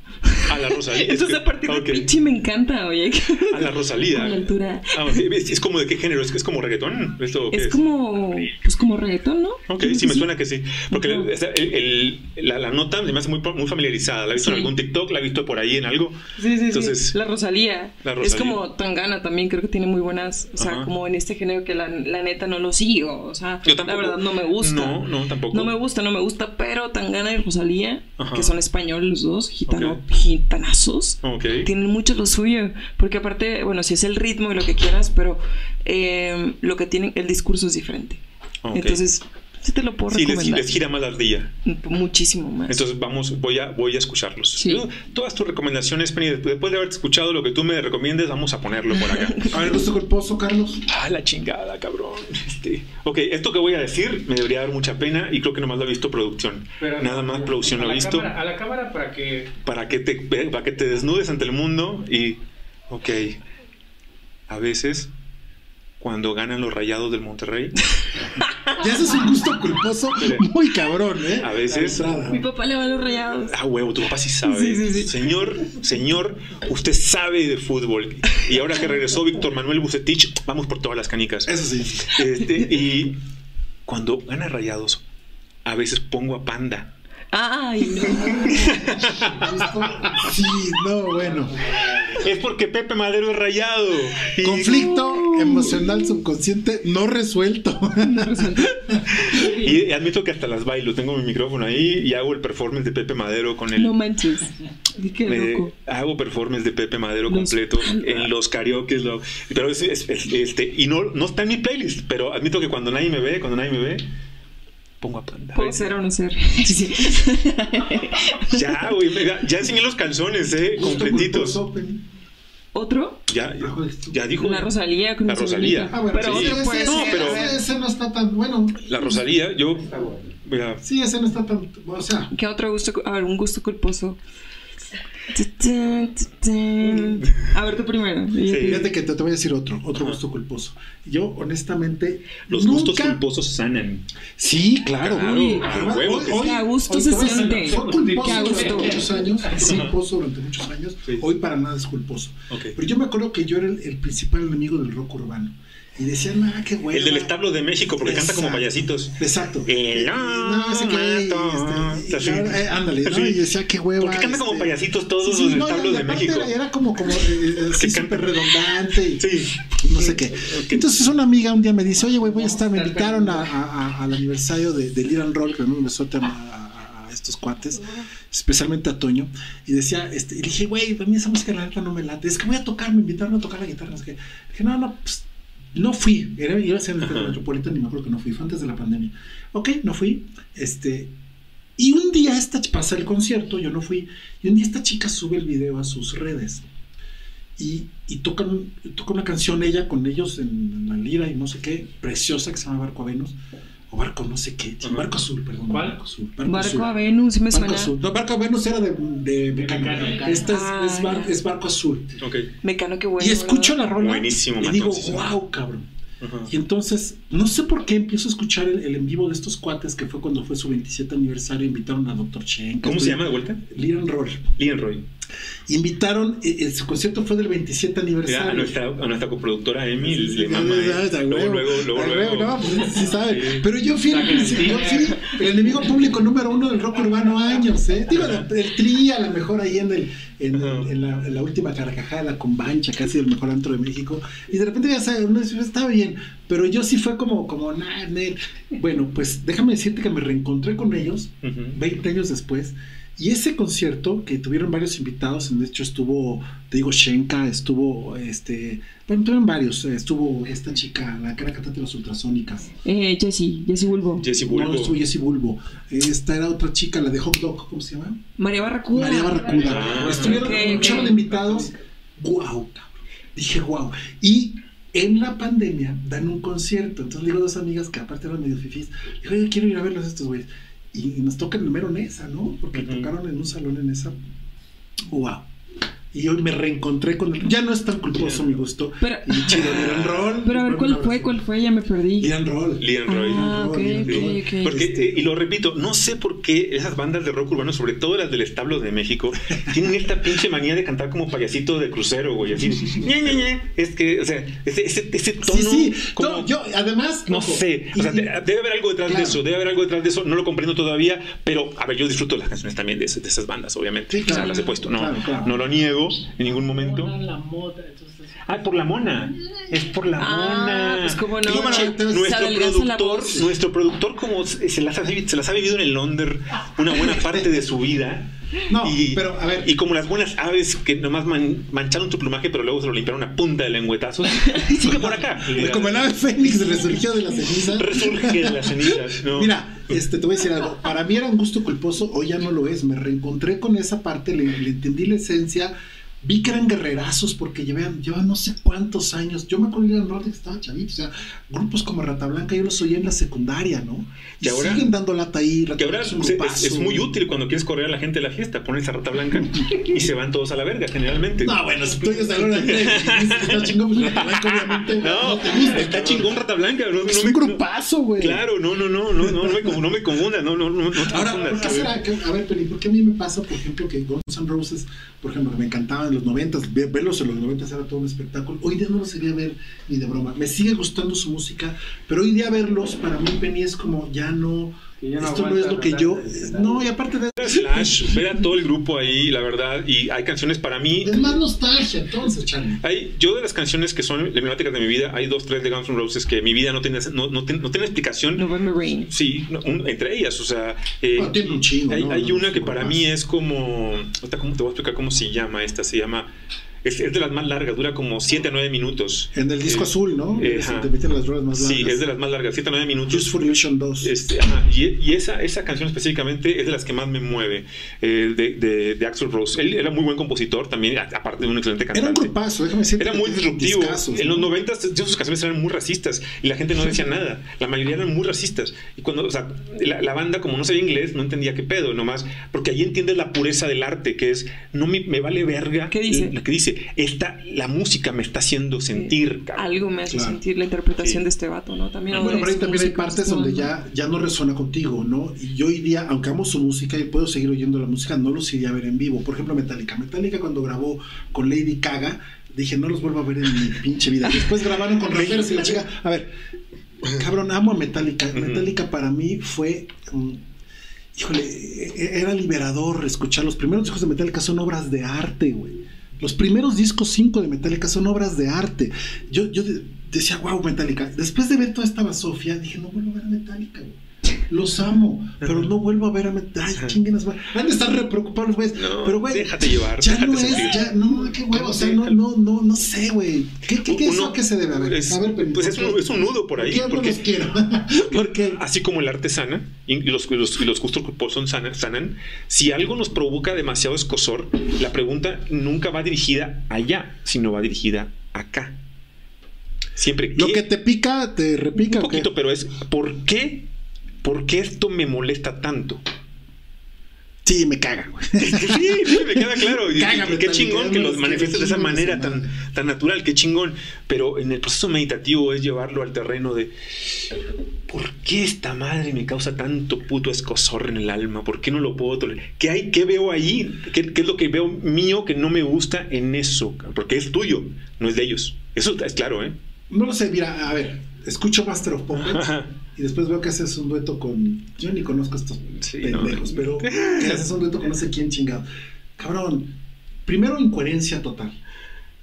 A la Rosalía. Entonces, a partir de Pichi me encanta, oye. A la Rosalía. Con altura. Ah, ¿Es como de qué género? ¿Es, es como reggaetón? ¿Esto es, como, pues como reggaetón, ¿no? Ok, sí, me suena que sí. Porque el, la, la, nota me hace muy, muy familiarizada. La he visto en algún TikTok, la he visto por ahí en algo. Sí, sí, Entonces, sí. La Rosalía. la Rosalía. Es como Tangana también, creo que tiene muy buenas, o sea, como en este género que la, la, neta no lo sigo. O sea, la verdad no me gusta. No, no, tampoco. No me gusta, no me gusta, pero Tangana y Rosalía que son españoles los dos, gitano, gitanazos, tienen mucho lo suyo, porque aparte, bueno, si es el ritmo y lo que quieras, pero eh, lo que tienen, el discurso es diferente. Entonces, sí te lo puedo recomendar. Sí, les, gira más la ardilla. Muchísimo más. Entonces vamos, voy a, voy a escucharlos. Todas tus recomendaciones, Penny, después de haber escuchado lo que tú me recomiendes, vamos a ponerlo por acá. a ver, gusto culposo, Carlos. Ah, la chingada, cabrón. Este. Ok, esto que voy a decir me debería dar mucha pena y creo que nomás lo ha visto producción. Nada más producción lo ha visto. a la cámara para que... Para que, te, para que te desnudes ante el mundo y... Ok. A veces cuando ganan los rayados del Monterrey. ya eso es un gusto culposo muy cabrón, ¿eh? A veces. Mi papá le va a los rayados. Ah, huevo, tu papá sí sabe. Sí, sí, sí. Señor, señor, usted sabe de fútbol. Y ahora que regresó Víctor Manuel Bucetich, vamos por todas las canicas. Eso sí. Este, y cuando gana rayados, a veces pongo a Panda Ay, no. sí, no, bueno. Es porque Pepe Madero es rayado. Conflicto emocional subconsciente no resuelto. y admito que hasta las bailo. Tengo mi micrófono ahí y hago el performance de Pepe Madero con el. No manches. Qué hago performance de Pepe Madero completo en los karaoke. Lo, pero es, este, y no, no está en mi playlist. Pero admito que cuando nadie me ve, cuando nadie me ve pongo a Panda. Puede ser o no ser. ya, güey, ya enseñé los calzones, eh, completitos. ¿¿Otro? Ya, ya dijo. La Rosalía con La Rosalía. Ah, bueno, pero sí, otro puede no, pero... Ese no está está tan bueno. La Rosalía, yo. Sí, ese no está tan. O sea. ¿Qué otro gusto? A ver, un gusto culposo. A ver, tú primero. Fíjate que te, voy a decir otro, otro gusto culposo. Yo, honestamente. Los gustos culposos sanan. Sí, claro. Uy, hoy, a gusto se siente. Fue culposo durante muchos años. Fue culposo durante muchos años. Hoy para nada es culposo. Pero yo me acuerdo que yo era el principal enemigo del rock urbano. Y decían, ah, qué bueno. El del establo de México, porque canta como payasitos. Exacto. El no, ese que. Este, eh, ándale, ¿no? Y decía, qué hueva. Porque canta como este". payasitos todos los establos de México. Era, era como, como eh, súper redundante. Y, sí. No sé qué. Entonces, una amiga un día me dice, oye, güey, voy a estar. Me invitaron a, a, al aniversario de, del Iran Roll, que me besote a, a estos cuates, especialmente a Toño, y decía, este, y dije, güey, a mí esa música la neta no me late, es que voy a tocar, me invitaron a tocar la guitarra, es que, dije, no, no, pues no fui, era, iba a ser el Metropolitan y me acuerdo que no fui, fue antes de la pandemia. Ok, no fui. Este, y un día esta pasa el concierto, yo no fui, y un día esta chica sube el video a sus redes. Y, y tocan, toca una canción ella con ellos en, la lira y no sé qué, preciosa que se llama Barco a Venus barco no sé qué. Barco azul, perdón. Barco azul. Barco, a Venus, me suena. No, barco a Venus era de, de Mecano. Este es, es, barco azul. Okay. Mecano, qué bueno. Y escucho la rola. Buenísimo, Y digo, wow, cabrón. Y entonces, no sé por qué empiezo a escuchar el, en vivo de estos cuates que fue cuando fue su 27 aniversario. Invitaron a Dr. Chen. ¿Cómo se llama de vuelta? Lian Roy. Lian Roy. Invitaron, eh, eh, su concierto fue del 27 aniversario. a, nuestra, a nuestra coproductora Emil le mama. Luego, luego, luego. No, pues sí sabe. Pero yo fui, el enemigo público número uno del rock urbano años, ¿eh? Digo, el tri a lo mejor ahí en, el, en, la, en la, última carcajada, la combancha, casi el mejor antro de México. Y de repente ya sabes, uno dice, está bien. Pero yo sí fue como, como, nah, Bueno, pues déjame decirte que me reencontré con ellos 20 años después. Y ese concierto, que tuvieron varios invitados, de hecho estuvo, te digo, Shenka, estuvo, este, bueno, tuvieron varios, estuvo esta chica, la que era cantante de las ultrasónicas. Eh, Jessie, Jessie Bulbo. Jessie Bulbo. No, estuvo Jessie Bulbo. Esta era otra chica, la de Hot Dog, ¿cómo se llama? María Barracuda. María Barracuda. Ah, estuvieron un de invitados. ¡Guau, cabrón! Dije, guau. Y en la pandemia dan un concierto. Entonces le digo a dos amigas que aparte eran medio fifís, digo, yo quiero ir a verlos estos güeyes y, nos toca el número Nesa, ¿no? Porque tocaron en un salón en esa. ¡Wow! Y hoy me reencontré con. Ya no es tan culposo mi gusto. Pero, y chido, Lian Roll. Pero a ver, ¿cuál fue? ¿Cuál fue? Ya me perdí. Lian Roll. Lian Roll. Ah, okay, okay, Porque, eh, y lo repito, no sé por qué esas bandas de rock urbano, sobre todo las del establo de México, tienen esta pinche manía de cantar como payasito de crucero, güey. Así, ñe, ñe, ñe. Es que, o sea, ese, ese, ese tono. Sí, sí. Como, yo, además. No sé. O sea, debe haber algo detrás de eso. Debe haber algo detrás de eso. No lo comprendo todavía. Pero, a ver, yo disfruto las canciones también de, de esas bandas, obviamente. Sí, claro, o sea, las he puesto. No, no lo niego en ningún momento. La moda, Ah, por la mona. Es por la ah, mona. Pues cómo no. nuestro productor, nuestro productor como se las, ha, se las ha vivido en el Londres una buena parte de su vida. No, y, pero a ver. Y como las buenas aves que nomás mancharon su plumaje, pero luego se lo limpiaron una punta de lengüetazos. sigue por acá. Como el ave fénix resurgió de las cenizas. Resurge de las cenizas. No. Mira, este, te voy a decir algo. Para mí era un gusto culposo, hoy ya no lo es. Me reencontré con esa parte, le, le entendí la esencia Vi que eran guerrerazos porque llevan, llevan no sé cuántos años. Yo me acuerdo de Norte que estaba chavito. O sea, grupos como Rata Blanca yo los oí en la secundaria, ¿no? Y, ahora, siguen dando lata ahí. que ahora es, es, muy útil cuando quieres correr a la gente de la fiesta. Pones a Rata Blanca y se van todos a la verga, generalmente. No, bueno, si tú a la está chingón, pues Rata Blanca obviamente no, te gusta. Está chingón Rata Blanca. No, es un grupazo, güey. claro, no, no, no, no, no, no, me, no me confunda. No, no, no, ahora, ¿por qué será? A ver, Peli, ¿por qué a mí me pasa, por ejemplo, que Guns N' Roses, por ejemplo, que me encantaban los noventas, verlos en los noventas era todo un espectáculo. Hoy día no los sería ver ni de broma. Me sigue gustando su música, pero hoy día verlos para mí Penny es como ya no esto no es lo que yo. No, y aparte de. Slash, ver a todo el grupo ahí, la verdad. Y hay canciones para mí. Es más nostalgia, entonces, Charlie. Hay, yo de las canciones que son emblemáticas de mi vida, hay dos, tres de Guns N' Roses que mi vida no tiene, no, no, no tiene explicación. November Rain. Sí, entre ellas, o sea. Eh, tiene un chingo. Hay, hay una que para mí es como. Te voy a explicar cómo se llama esta. Se llama Es, de las más largas, dura como 7 a 9 minutos. En el disco eh, azul, ¿no? Eh, te meten las rolas más largas. Sí, es de las más largas, 7 a 9 minutos. Just for Illusion 2. Este, y, esa, esa canción específicamente es de las que más me mueve, eh, de, de, Axel Rose. Él era muy buen compositor también, aparte de un excelente cantante. Era un grupazo, déjame decirte. Era muy disruptivo. en los 90 sus canciones eran muy racistas y la gente no decía nada. La mayoría eran muy racistas. Y cuando, o sea, la, banda, como no sabía inglés, no entendía qué pedo, nomás, porque ahí entiendes la pureza del arte, que es, no me, me vale verga. ¿Qué dice? Lo que dice, esta, la música me está haciendo sentir. Algo me hace sentir la interpretación de este vato, ¿no? También bueno, pero ahí también hay partes donde ya, ya no resuena contigo, ¿no? Y yo hoy día, aunque amo su música y puedo seguir oyendo la música, no los iría a ver en vivo. Por ejemplo, Metallica. Metallica cuando grabó con Lady Gaga, dije, no los vuelvo a ver en mi pinche vida. Después grabaron con Rajeros y la chica. A ver, cabrón, amo a Metallica. Metallica para mí fue. híjole, e-, era liberador escuchar. Los primeros discos de Metallica son obras de arte, güey. Los primeros discos 5 de Metallica son obras de arte. Yo, yo decía, wow, Metallica. Después de ver toda esta basofia, dije, no vuelvo a ver Metallica, güey. Los amo, pero no vuelvo a ver a Metallica. Ay, chinguenas, güey. Han de estar re preocupados, güey. pero, güey. Déjate llevar. Ya no es, ya, no, qué huevo. O sea, no, no, no, no sé, güey. ¿Qué, qué, qué, qué se debe haber? Es, a ver, pues es un, es un, nudo por ahí. porque, no quiero. porque, así como el arte sana y los, los, los gustos son sanan, sanan, si algo nos provoca demasiado escosor, la pregunta nunca va dirigida allá, sino va dirigida acá. Siempre. Lo que te pica, te repica. Un poquito, pero es ¿por qué ¿por qué esto me molesta tanto? Sí, me caga, güey. Sí, sí, me queda claro. Y, qué chingón que lo manifiestes de esa manera tan, tan natural, qué chingón. Pero en el proceso meditativo es llevarlo al terreno de ¿por qué esta madre me causa tanto puto escosor en el alma? ¿Por qué no lo puedo tolerar? ¿Qué hay? ¿Qué veo ahí? ¿Qué, ¿Qué, es lo que veo mío que no me gusta en eso? Porque es tuyo, no es de ellos. Eso es claro, ¿eh? No lo sé, mira, a ver, escucho Master of Puppets y después veo que haces un dueto con. Yo ni conozco estos pendejos, pero que haces un dueto con no sé quién chingado. Cabrón, primero incoherencia total.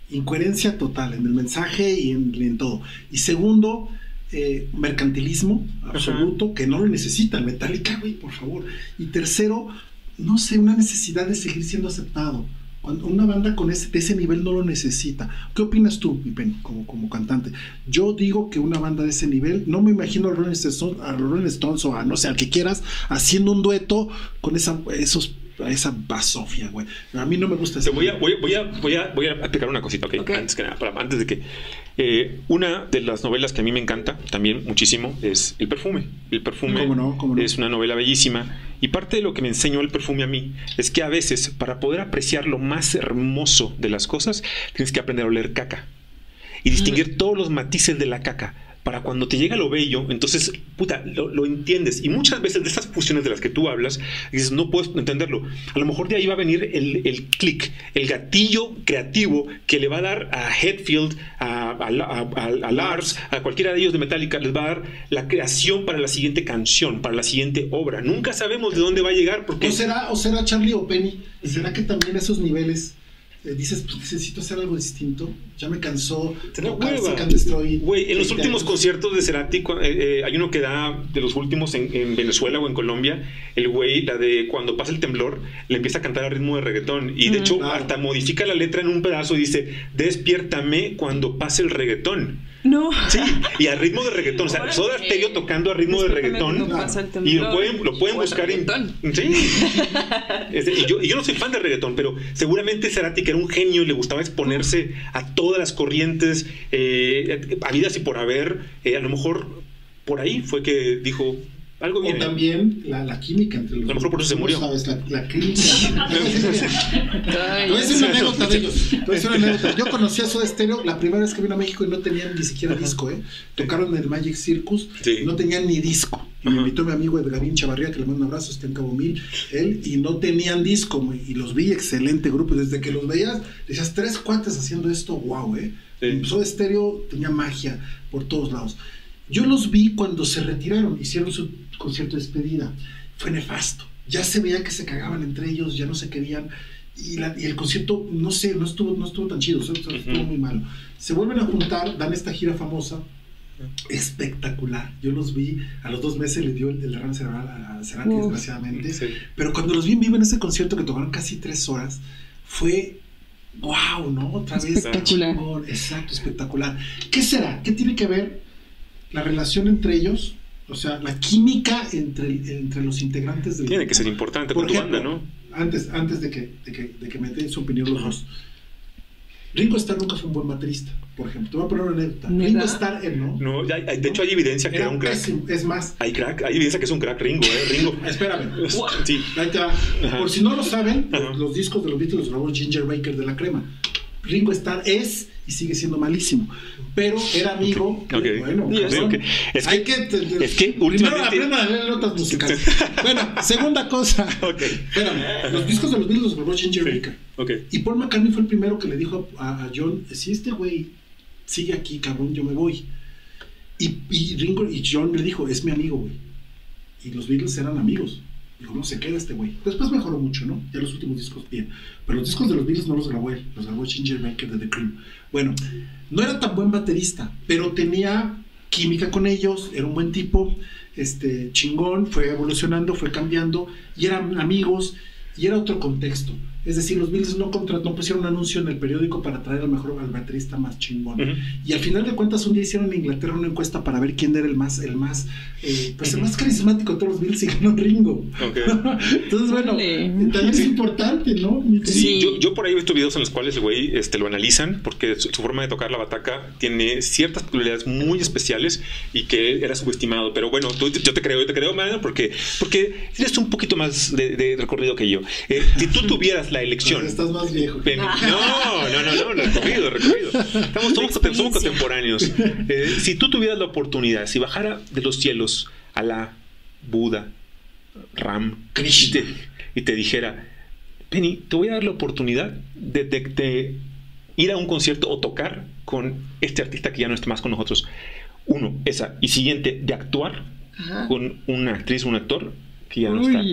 Incoherencia total en el mensaje y en, todo. Y segundo, eh, mercantilismo absoluto, que no lo necesita Metallica, güey, por favor. Y tercero, no sé, una necesidad de seguir siendo aceptado. Cuando una banda con ese, de ese nivel no lo necesita. ¿Qué opinas tú, Pipen, como, como cantante? Yo digo que una banda de ese nivel, no me imagino a Rolling Stones, a Rolling Stones o a no sé, al que quieras, haciendo un dueto con esa, esos esa basofia, güey. A mí no me gusta eso. Voy a, voy, voy, a, voy, a, voy a explicar una cosita, ¿ok? Antes, que nada, antes de que. Eh, una de las novelas que a mí me encanta también muchísimo es El perfume. El perfume es una novela bellísima. Y parte de lo que me enseñó el perfume a mí es que a veces, para poder apreciar lo más hermoso de las cosas, tienes que aprender a oler caca y distinguir todos los matices de la caca para cuando te llega lo bello, entonces, puta, lo, entiendes. Y muchas veces de esas fusiones de las que tú hablas, dices, no puedes entenderlo. A lo mejor de ahí va a venir el, el clic, el gatillo creativo que le va a dar a Headfield, a, a, Lars, a cualquiera de ellos de Metallica, les va a dar la creación para la siguiente canción, para la siguiente obra. Nunca sabemos de dónde va a llegar. Porque... ¿O será, o será Charlie o Penny? ¿Será que también esos niveles eh, dices, pues necesito hacer algo distinto. Ya me cansó. Güey, en los últimos conciertos de Cerati, eh, eh, hay uno que da de los últimos en, Venezuela o en Colombia. El güey, la de cuando pasa el temblor, le empieza a cantar a ritmo de reggaetón. Y de hecho, hasta modifica la letra en un pedazo y dice: Despiértame cuando pase el reggaetón. No. Sí, y a ritmo de reggaetón. O sea, Soda Stereo tocando a ritmo de reggaetón. Y lo pueden, lo pueden buscar en. Sí. y, yo, y, yo, no soy fan de reggaetón, pero seguramente Cerati, que era un genio y le gustaba exponerse a todas las corrientes eh, habidas y por haber, eh, a lo mejor por ahí fue que dijo, algo O también la, la, química entre los. A lo mejor por eso se murió. Sabes, la, la química. Te voy a decir una anécdota de ellos. Una anécdota. Yo conocí a Soda Stereo la primera vez que vino a México y no tenían ni siquiera disco, ¿eh? Tocaron en el Magic Circus y no tenían ni disco. Y me invitó mi amigo Edgarín Chavarría, que le mando un abrazo, está en Cabo Mil, él, y no tenían disco, y los vi, excelente grupo. Desde que los veías, decías, tres cuates haciendo esto, wow, ¿eh? Sí. Soda Stereo tenía magia por todos lados. Yo los vi cuando se retiraron, hicieron su concierto de despedida. Fue nefasto. Ya se veía que se cagaban entre ellos, ya no se querían. Y, el concierto, no sé, no estuvo, no estuvo tan chido, estuvo, muy malo. Se vuelven a juntar, dan esta gira famosa, espectacular. Yo los vi, a los dos meses le dio el, derrame cerebral a Cerati, desgraciadamente. Pero cuando los vi en vivo en ese concierto que tocaron casi tres horas, fue wow, ¿no? Otra vez. Espectacular. Exacto, espectacular. ¿Qué será? ¿Qué tiene que ver la relación entre ellos? O sea, la química entre, entre los integrantes del Tiene que ser importante con tu banda, ¿no? Antes, antes de, que, de, que, de que me den su opinión los dos. Ringo Starr nunca fue un buen baterista, por ejemplo. Te voy a poner una anécdota. Ringo Starr, él no. No, de hecho hay evidencia que era, un crack. es más. Hay crack, hay evidencia que es un crack Ringo, ¿eh? Ringo. Espérame. sí. Ahí te va. Por si no lo saben, los discos de los Beatles los grabó Ginger Baker de la Crema. Ringo Starr es y sigue siendo malísimo. Pero era amigo. Okay. Bueno, Es que, hay que, es que primero a leer notas musicales. bueno, segunda cosa. Okay. Espérame, los discos de los Beatles los grabó Ginger Baker. Okay. Y Paul McCartney fue el primero que le dijo a, a John: si este güey sigue aquí, cabrón, yo me voy. Y, y Ringo y John le dijo: es mi amigo, güey. Y los Beatles eran amigos. No se queda este güey. Después mejoró mucho, ¿no? Ya los últimos discos bien. Pero los discos de los Beatles no los grabó él, los grabó Ginger Baker de The Cream. Bueno, no era tan buen baterista, pero tenía química con ellos, era un buen tipo, este, chingón, fue evolucionando, fue cambiando, y eran amigos, y era otro contexto. Es decir, los Beatles no, no pusieron un anuncio en el periódico para traer al mejor al baterista más chingón. Y al final de cuentas, un día hicieron en Inglaterra una encuesta para ver quién era el más, el más, eh, pues el más carismático de todos los Beatles y ganó Ringo. Entonces, bueno, también es importante, ¿no? Sí, yo, yo, por ahí he visto videos en los cuales el güey este, lo analizan porque su, forma de tocar la bataca tiene ciertas peculiaridades muy especiales y que era subestimado. Pero bueno, tú, yo te creo, yo te creo, Mario, porque, porque tienes un poquito más de, recorrido que yo. Eh, si tú tuvieras la elección. Estás más viejo. No, no, no, no, recorrido, recorrido. Estamos, somos, contemporáneos. Eh, si tú tuvieras la oportunidad, si bajara de los cielos a la Buda, Ram, Krishna, y te, dijera, Penny, te voy a dar la oportunidad de, ir a un concierto o tocar con este artista que ya no está más con nosotros. Uno, esa. Y siguiente, de actuar con una actriz, un actor que ya no está.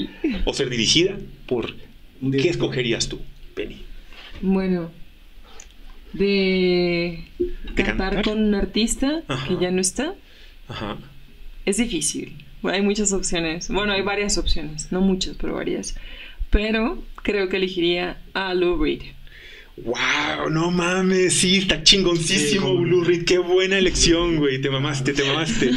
O ser dirigida por ¿Qué escogerías tú, Penny? Bueno, de, cantar, con un artista que ya no está. Ajá. Es difícil. Hay muchas opciones. Bueno, hay varias opciones. No muchas, pero varias. Pero creo que elegiría a Lou Reed. ¡Wow! No mames, sí, está chingoncísimo, Blue Reed. Qué buena elección, güey. Te mamaste, te mamaste.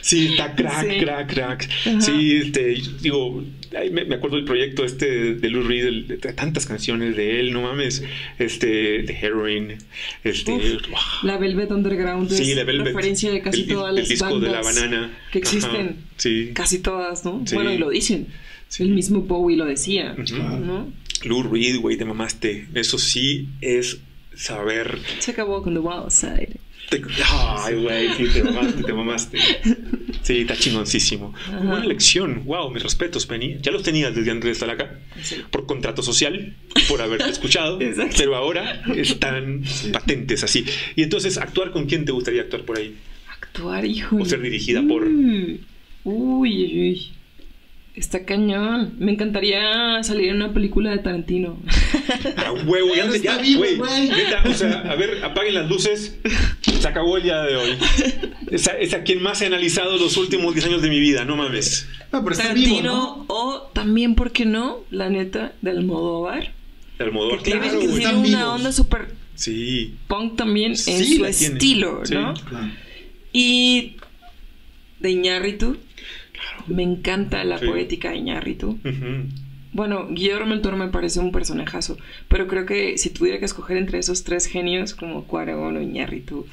Sí, está crack, crack, crack. Sí, este, digo, me, acuerdo del proyecto este de Lou Reed, de, tantas canciones de él, no mames. Este, de Heroin. Este, La Velvet Underground sí, la Velvet, referencia de casi todas las el disco de la banana. que existen. sí. Casi todas, ¿no? Bueno, y lo dicen. El mismo Bowie lo decía, ¿no? Lou Reed, güey, te mamaste. Eso sí es saber. Check a walk on the wild side. Ay, güey, sí, te mamaste, te mamaste. Sí, está chingoncísimo. Buena lección. Wow, mis respetos, Penny. Ya los tenías desde antes de estar acá. Por contrato social, por haberte escuchado. pero ahora están patentes así. Y entonces, ¿actuar con quién te gustaría actuar por ahí? Actuar, hijo. O ser dirigida por. Mm. Uy, uy, uy. Está cañón. Me encantaría salir en una película de Tarantino. Ah, huevo, ya, ya, güey. O sea, a ver, apaguen las luces. Se acabó el día de hoy. Es a, quien más he analizado los últimos 10 años de mi vida, no mames. No, pero Tarantino o también, ¿por qué no? La neta, del Almodóvar. Del Almodóvar, que claro. Que tiene una onda súper sí. punk también en su estilo, ¿no? Claro. Y de Iñárritu me encanta la poética de Iñárritu. Bueno, Guillermo del Toro me parece un personajazo, pero creo que si tuviera que escoger entre esos tres genios, como Cuarón o Iñárritu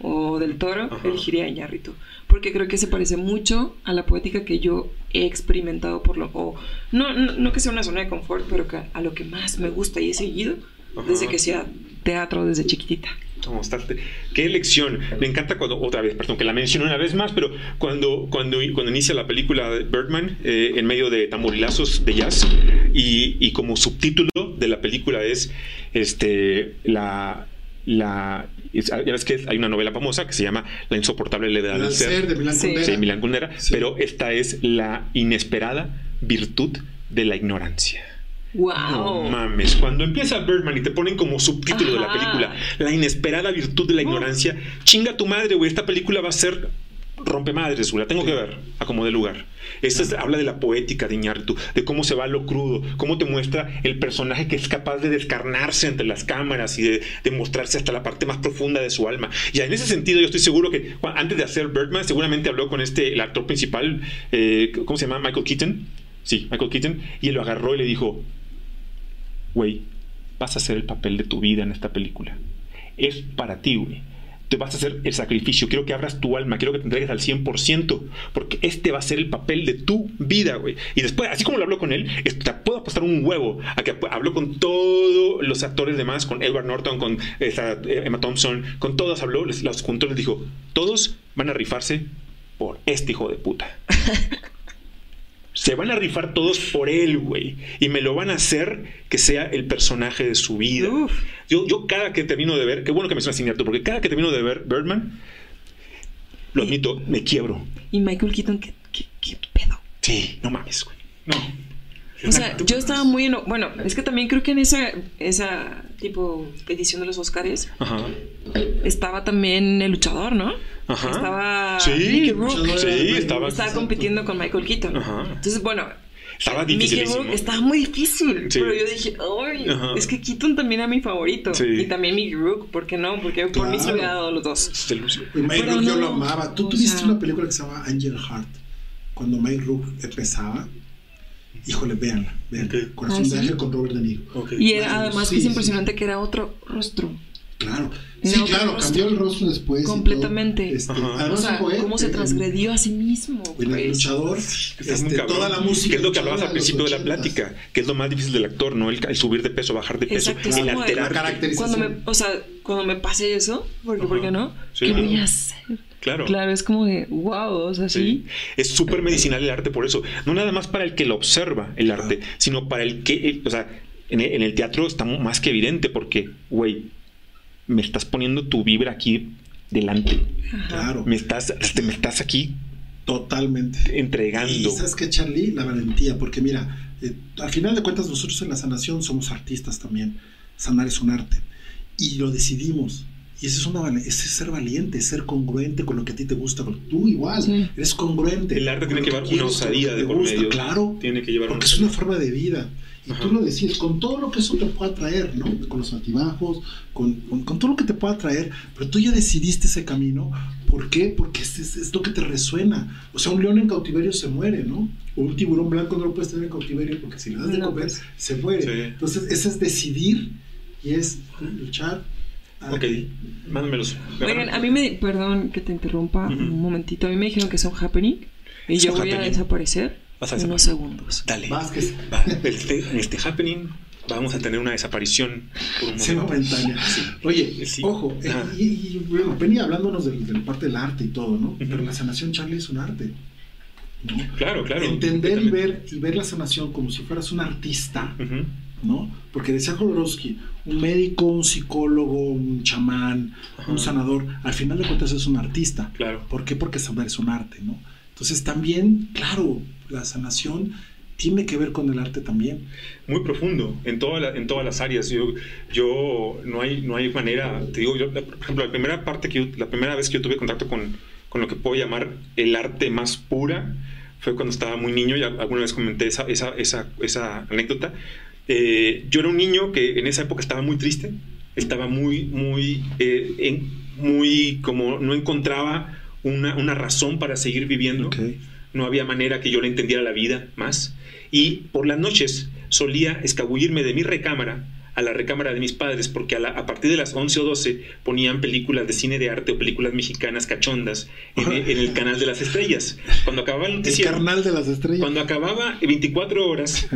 o del Toro, elegiría a Iñárritu, porque creo que se parece mucho a la poética que yo he experimentado por lo... O, no, no, que sea una zona de confort, pero a lo que más me gusta y he seguido desde que sea teatro, desde chiquitita. Qué elección. Me encanta cuando, otra vez, perdón, que la menciono una vez más, pero cuando, cuando, cuando inicia la película Birdman, eh, en medio de tamborilazos de jazz, y, como subtítulo de la película es este, la, la ya ves que hay una novela famosa que se llama La insoportable levedad del ser, de Milán Kundera, pero esta es la inesperada virtud de la ignorancia. Wow. No mames, cuando empieza Birdman y te ponen como subtítulo de la película La inesperada virtud de la ignorancia, chinga tu madre, güey, esta película va a ser rompe madres, la tengo que ver a como de lugar. Esta habla de la poética de Iñárritu, de cómo se va lo crudo, cómo te muestra el personaje que es capaz de descarnarse entre las cámaras y de, mostrarse hasta la parte más profunda de su alma. Y en ese sentido, yo estoy seguro que antes de hacer Birdman, seguramente habló con este, el actor principal, eh, ¿cómo se llama? Michael Keaton. Sí, Michael Keaton. Y él lo agarró y le dijo, güey, vas a hacer el papel de tu vida en esta película. Es para ti, güey te vas a hacer el sacrificio, quiero que abras tu alma, quiero que te entregues al 100%, porque este va a ser el papel de tu vida, güey. Y después, así como lo habló con él, te puedo apostar un huevo a que habló con todos los actores demás, con Edward Norton, con Emma Thompson, con todos habló, los juntó, les dijo, todos van a rifarse por este hijo de puta. Se van a rifar todos por él, güey. Y me lo van a hacer que sea el personaje de su vida. Yo, yo cada que termino de ver, qué bueno que me suena cierto, porque cada que termino de ver Birdman, lo admito, me quiebro. ¿Y Michael Keaton qué, qué, pedo? Sí, no mames, güey. No. O sea, yo estaba muy... Bueno, es que también creo que en esa, esa tipo edición de los Oscars estaba también el luchador, ¿no? Ajá. Estaba sí, Sí, estaba, estaba compitiendo con Michael Keaton. Ajá. Entonces, bueno, estaba difícil. estaba muy difícil. Pero yo dije, ay, es que Keaton también era mi favorito. Y también Mickey Rook, ¿por qué no? Porque por mí se hubiera dado los dos. Mike Rook yo lo amaba. ¿Tú tuviste una película que se llama Angel Heart? Cuando Mike Rook empezaba. Híjole, véanla, véanla. Corazón ah, de Ángel con Robert De Niro. Y era, además que es impresionante que era otro rostro. Claro. Sí, claro, cambió el rostro después. Completamente. Este, o sea, cómo se transgredió a sí mismo. El pues. luchador, este, toda la música. Que es lo que hablabas al principio de la plática, que es lo más difícil del actor, ¿no? El, subir de peso, bajar de peso, Exacto, el alterar. Cuando me, o sea, cuando me pase eso, porque, ¿por qué no? ¿Qué voy a hacer? Claro. Claro, es como de, wow, o sea, sí. Es súper medicinal el arte por eso. No nada más para el que lo observa el arte, sino para el que, o sea, en el, en el teatro está más que evidente porque, güey, me estás poniendo tu vibra aquí delante. Claro. Me estás, este, me estás aquí totalmente entregando. Y sabes que Charlie, la valentía, porque mira, eh, al final de cuentas nosotros en la sanación somos artistas también. Sanar es un arte y lo decidimos. Y eso es, una, es ser valiente, ser congruente con lo que a ti te gusta. Tú igual, eres congruente. El arte tiene que llevar una osadía de por medio. Claro, tiene que llevar porque es una forma de vida. Y tú lo decías, con todo lo que eso te pueda traer, ¿no? Con los altibajos, con, con, todo lo que te pueda traer, pero tú ya decidiste ese camino. ¿Por qué? Porque es, es, lo que te resuena. O sea, un león en cautiverio se muere, ¿no? O un tiburón blanco no lo puedes tener en cautiverio porque si le das de comer, pues. se muere. Entonces, ese es decidir y es luchar. Ok, mándamelos. Oigan, a mí me. Perdón que te interrumpa un momentito. A mí me dijeron que son happening y yo voy a desaparecer. Vas a unos segundos. Dale. Este, en este happening vamos a tener una desaparición por un momentánea. Oye, ojo, eh, y, bueno, venía hablándonos de, la parte del arte y todo, ¿no? Pero la sanación, Charlie, es un arte. Claro, claro. Entender y ver, y ver la sanación como si fueras un artista, ¿no? Porque decía Jodorowsky, un médico, un psicólogo, un chamán, un sanador, al final de cuentas es un artista. Claro. ¿Por qué? Porque saber es un arte, ¿no? Entonces también, claro, la sanación tiene que ver con el arte también. Muy profundo, en, toda en todas las áreas. Yo, yo no, hay, no hay manera, te digo, yo, por ejemplo, la primera parte que la primera vez que yo tuve contacto con, con lo que puedo llamar el arte más pura fue cuando estaba muy niño, y alguna vez comenté esa, esa, esa, esa anécdota. Eh, yo era un niño que en esa época estaba muy triste, estaba muy, muy, eh, en, muy, como no encontraba una, una razón para seguir viviendo no había manera que yo le entendiera la vida más. Y por las noches solía escabullirme de mi recámara a la recámara de mis padres porque a, partir de las 11 o 12 ponían películas de cine de arte o películas mexicanas cachondas en, el canal de las estrellas. Cuando acababa el, canal de las estrellas. Cuando acababa 24 horas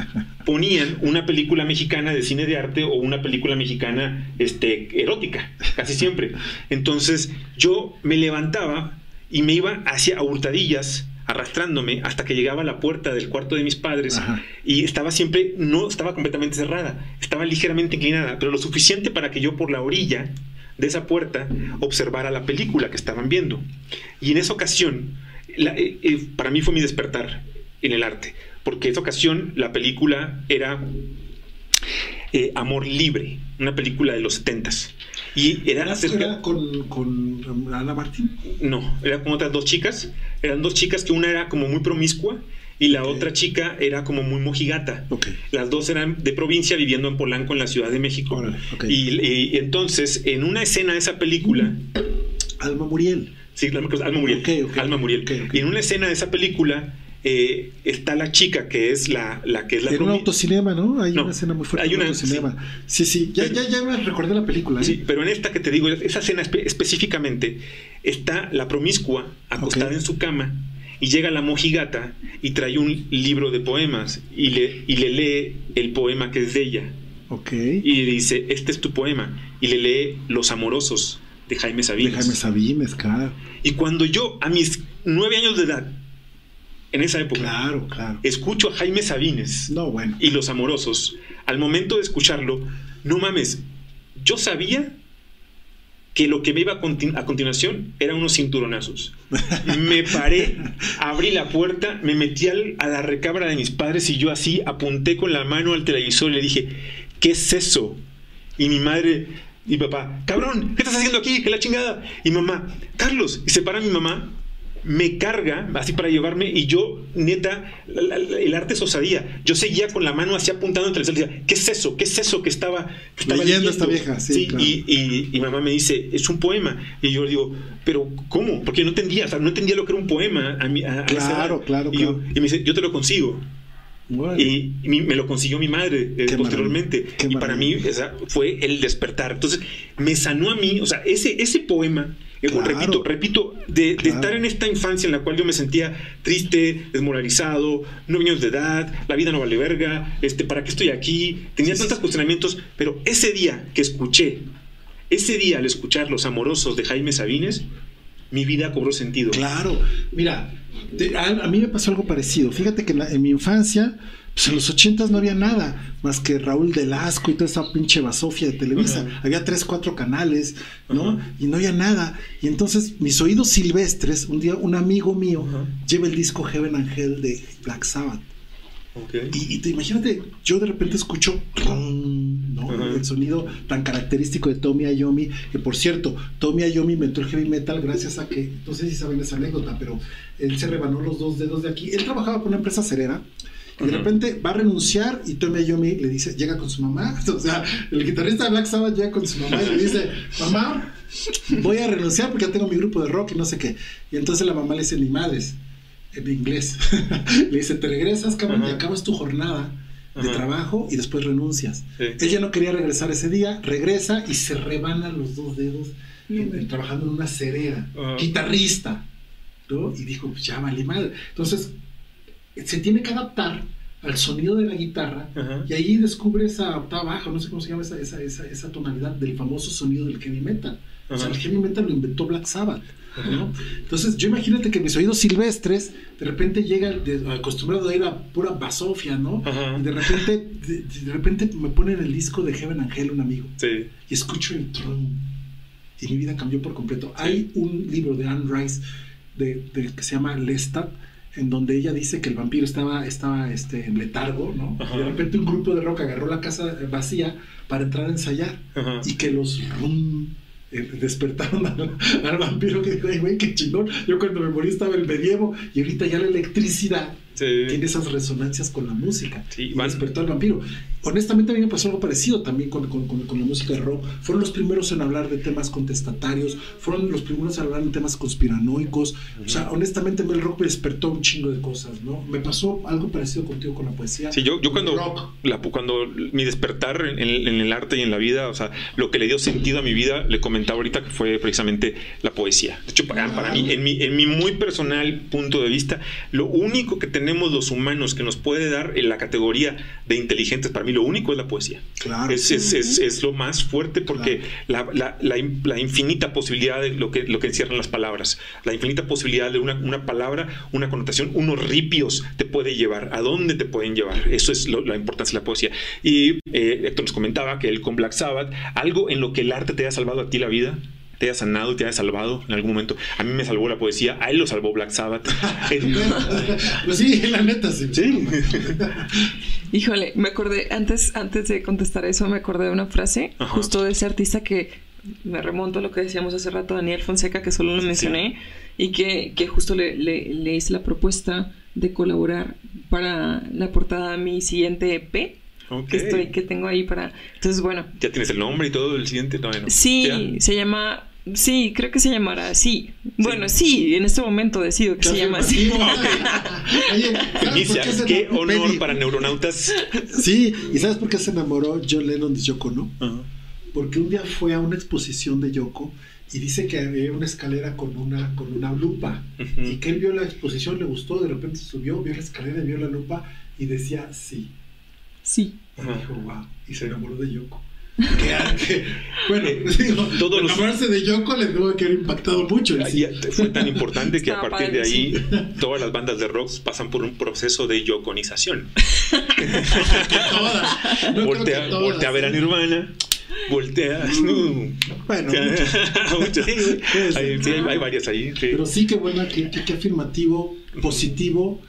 ponían una película mexicana de cine de arte o una película mexicana este, erótica, casi siempre. Entonces yo me levantaba y me iba hacia hurtadillas arrastrándome hasta que llegaba a la puerta del cuarto de mis padres y estaba siempre, no estaba completamente cerrada, estaba ligeramente inclinada, pero lo suficiente para que yo por la orilla de esa puerta observara la película que estaban viendo. Y en esa ocasión, eh, eh, para mí fue mi despertar en el arte, porque en esa ocasión la película era eh, Amor Libre, una película de los setentas. Y era, ¿Era con, con Ana Martín? No, era con otras dos chicas. Eran dos chicas que una era como muy promiscua y la otra chica era como muy mojigata. Las dos eran de provincia viviendo en Polanco, en la Ciudad de México. y, entonces, en una escena de esa película... Alma Muriel. Sí, Alma Muriel. Alma Muriel. Y en una escena de esa película eh, está la chica que es la, la que es la en un autocinema, ¿no? Hay una escena muy fuerte. Hay una autocinema. Sí, sí, Ya, ya, ya, me recordé la película. ¿eh? Sí, pero en esta que te digo, esa escena específicamente está la promiscua acostada en su cama y llega la mojigata y trae un libro de poemas y le, y le lee el poema que es de ella. Ok. Y dice, este es tu poema. Y le lee Los Amorosos de Jaime Sabines. De Jaime Sabines, claro. Y cuando yo, a mis nueve años de edad, en esa época. Claro, claro. Escucho a Jaime Sabines no, bueno. y Los Amorosos. Al momento de escucharlo, no mames, yo sabía que lo que me iba a, continuación eran unos cinturonazos. Me paré, abrí la puerta, me metí a la recámara de mis padres y yo así apunté con la mano al televisor y le dije, ¿qué es eso? Y mi madre, y papá, cabrón, ¿qué estás haciendo aquí? ¿Qué la chingada? Y mamá, Carlos, y se para mi mamá me carga así para llevarme y yo, neta, el arte es osadía. Yo seguía con la mano así apuntando entre el decía, ¿qué es eso? ¿Qué es eso que estaba, leyendo, esta vieja? Sí, y, y, mamá me dice, es un poema. Y yo digo, ¿pero cómo? Porque no entendía, o sea, no entendía lo que era un poema a, mi, a, claro, claro, y, claro. y me dice, yo te lo consigo. Y, me lo consiguió mi madre eh, posteriormente. y para mí esa fue el despertar. Entonces, me sanó a mí, o sea, ese, ese poema repito, repito, de, estar en esta infancia en la cual yo me sentía triste, desmoralizado, nueve años de edad, la vida no vale verga, este, ¿para qué estoy aquí? Tenía tantos cuestionamientos, pero ese día que escuché, ese día al escuchar Los Amorosos de Jaime Sabines, mi vida cobró sentido. Claro, mira, a, mí me pasó algo parecido. Fíjate que en mi infancia pues en los ochentas no había nada más que Raúl Delasco y toda esa pinche basofia de Televisa. Había tres, cuatro canales, ¿no? Y no había nada. Y entonces mis oídos silvestres, un día un amigo mío lleva el disco Heaven Angel de Black Sabbath. Y, te, imagínate, yo de repente escucho ¿no? el sonido tan característico de Tommy Ayomi, que por cierto, Tommy Ayomi inventó el heavy metal gracias a que, no sé si saben esa anécdota, pero él se rebanó los dos dedos de aquí. Él trabajaba con una empresa cerera y de repente va a renunciar y Tommy Yomi le dice, llega con su mamá. O sea, el guitarrista de Black Sabbath llega con su mamá y le dice, mamá, voy a renunciar porque ya tengo mi grupo de rock y no sé qué. Y entonces la mamá le dice, ni madres, en inglés. le dice, te regresas, cabrón, y acabas tu jornada de trabajo y después renuncias. Ella no quería regresar ese día, regresa y se rebana los dos dedos trabajando en una cerera, guitarrista. ¿no? Y dijo, pues ya vale madre. Entonces, se tiene que adaptar al sonido de la guitarra y ahí descubre esa octava baja, no sé cómo se llama esa, esa, esa, tonalidad del famoso sonido del heavy metal. O sea, el heavy metal lo inventó Black Sabbath. Entonces, yo imagínate que mis oídos silvestres de repente llegan acostumbrado a ir a pura basofia, ¿no? Y de repente, de, repente me ponen el disco de Heaven Angel, un amigo, y escucho el tron. Y mi vida cambió por completo. Hay un libro de Anne Rice de, que se llama Lestat en donde ella dice que el vampiro estaba, estaba este, en letargo, ¿no? Y de repente un grupo de rock agarró la casa vacía para entrar a ensayar y que los eh, despertaron al, vampiro que dijo, güey, qué chingón. Yo cuando me morí estaba el medievo y ahorita ya la electricidad tiene esas resonancias con la música. Sí, despertó al vampiro. Honestamente a mí me pasó algo parecido también con, con, con, la música de rock. Fueron los primeros en hablar de temas contestatarios, fueron los primeros en hablar de temas conspiranoicos. O sea, honestamente el rock me despertó un chingo de cosas, ¿no? Me pasó algo parecido contigo con la poesía. Sí, yo, yo cuando, la, cuando mi despertar en, en, el arte y en la vida, o sea, lo que le dio sentido a mi vida, le comentaba ahorita que fue precisamente la poesía. De hecho, para, para mí, en mi, en mi muy personal punto de vista, lo único que tenemos los humanos que nos puede dar en la categoría de inteligentes, para mí lo único es la poesía. Claro. Es, es, lo más fuerte porque la, la, la, infinita posibilidad de lo que, lo que encierran las palabras, la infinita posibilidad de una, una palabra, una connotación, unos ripios te puede llevar, a dónde te pueden llevar. Eso es la importancia de la poesía. Y eh, Héctor nos comentaba que él con Black Sabbath, algo en lo que el arte te ha salvado a ti la vida, te haya sanado te haya salvado en algún momento. A mí me salvó la poesía, a él lo salvó Black Sabbath. pues sí, la neta, sí. sí. Híjole, me acordé, antes, antes de contestar eso, me acordé de una frase justo de ese artista que me remonto a lo que decíamos hace rato Daniel Fonseca, que solo lo mencioné, y que, que justo le, le, hice la propuesta de colaborar para la portada de mi siguiente EP. Que, estoy, que tengo ahí para... Entonces, bueno. ¿Ya tienes el nombre y todo el siguiente? Todavía Sí, se llama Sí, creo que se llamará así. Bueno, sí, en este momento decido que se llama así. Oye, qué honor para neuronautas. Sí, ¿y sabes por qué se enamoró John Lennon de Yoko, no? Porque un día fue a una exposición de Yoko y dice que había una escalera con una, con una lupa. Y que él vio la exposición, le gustó, de repente subió, vio la escalera, vio la lupa y decía sí. Sí. Y dijo, wow. Y se enamoró de Yoko. Que, bueno, digo, todos los... de Yoko le tuvo que haber impactado mucho. Fue tan importante que a partir de ahí todas las bandas de rock pasan por un proceso de yokonización. todas. No voltea, todas, voltea a ver a. Nirvana. Voltea. Uh, bueno, muchas. hay, sí, hay, varias ahí. Pero sí, que buena, que, que, afirmativo, positivo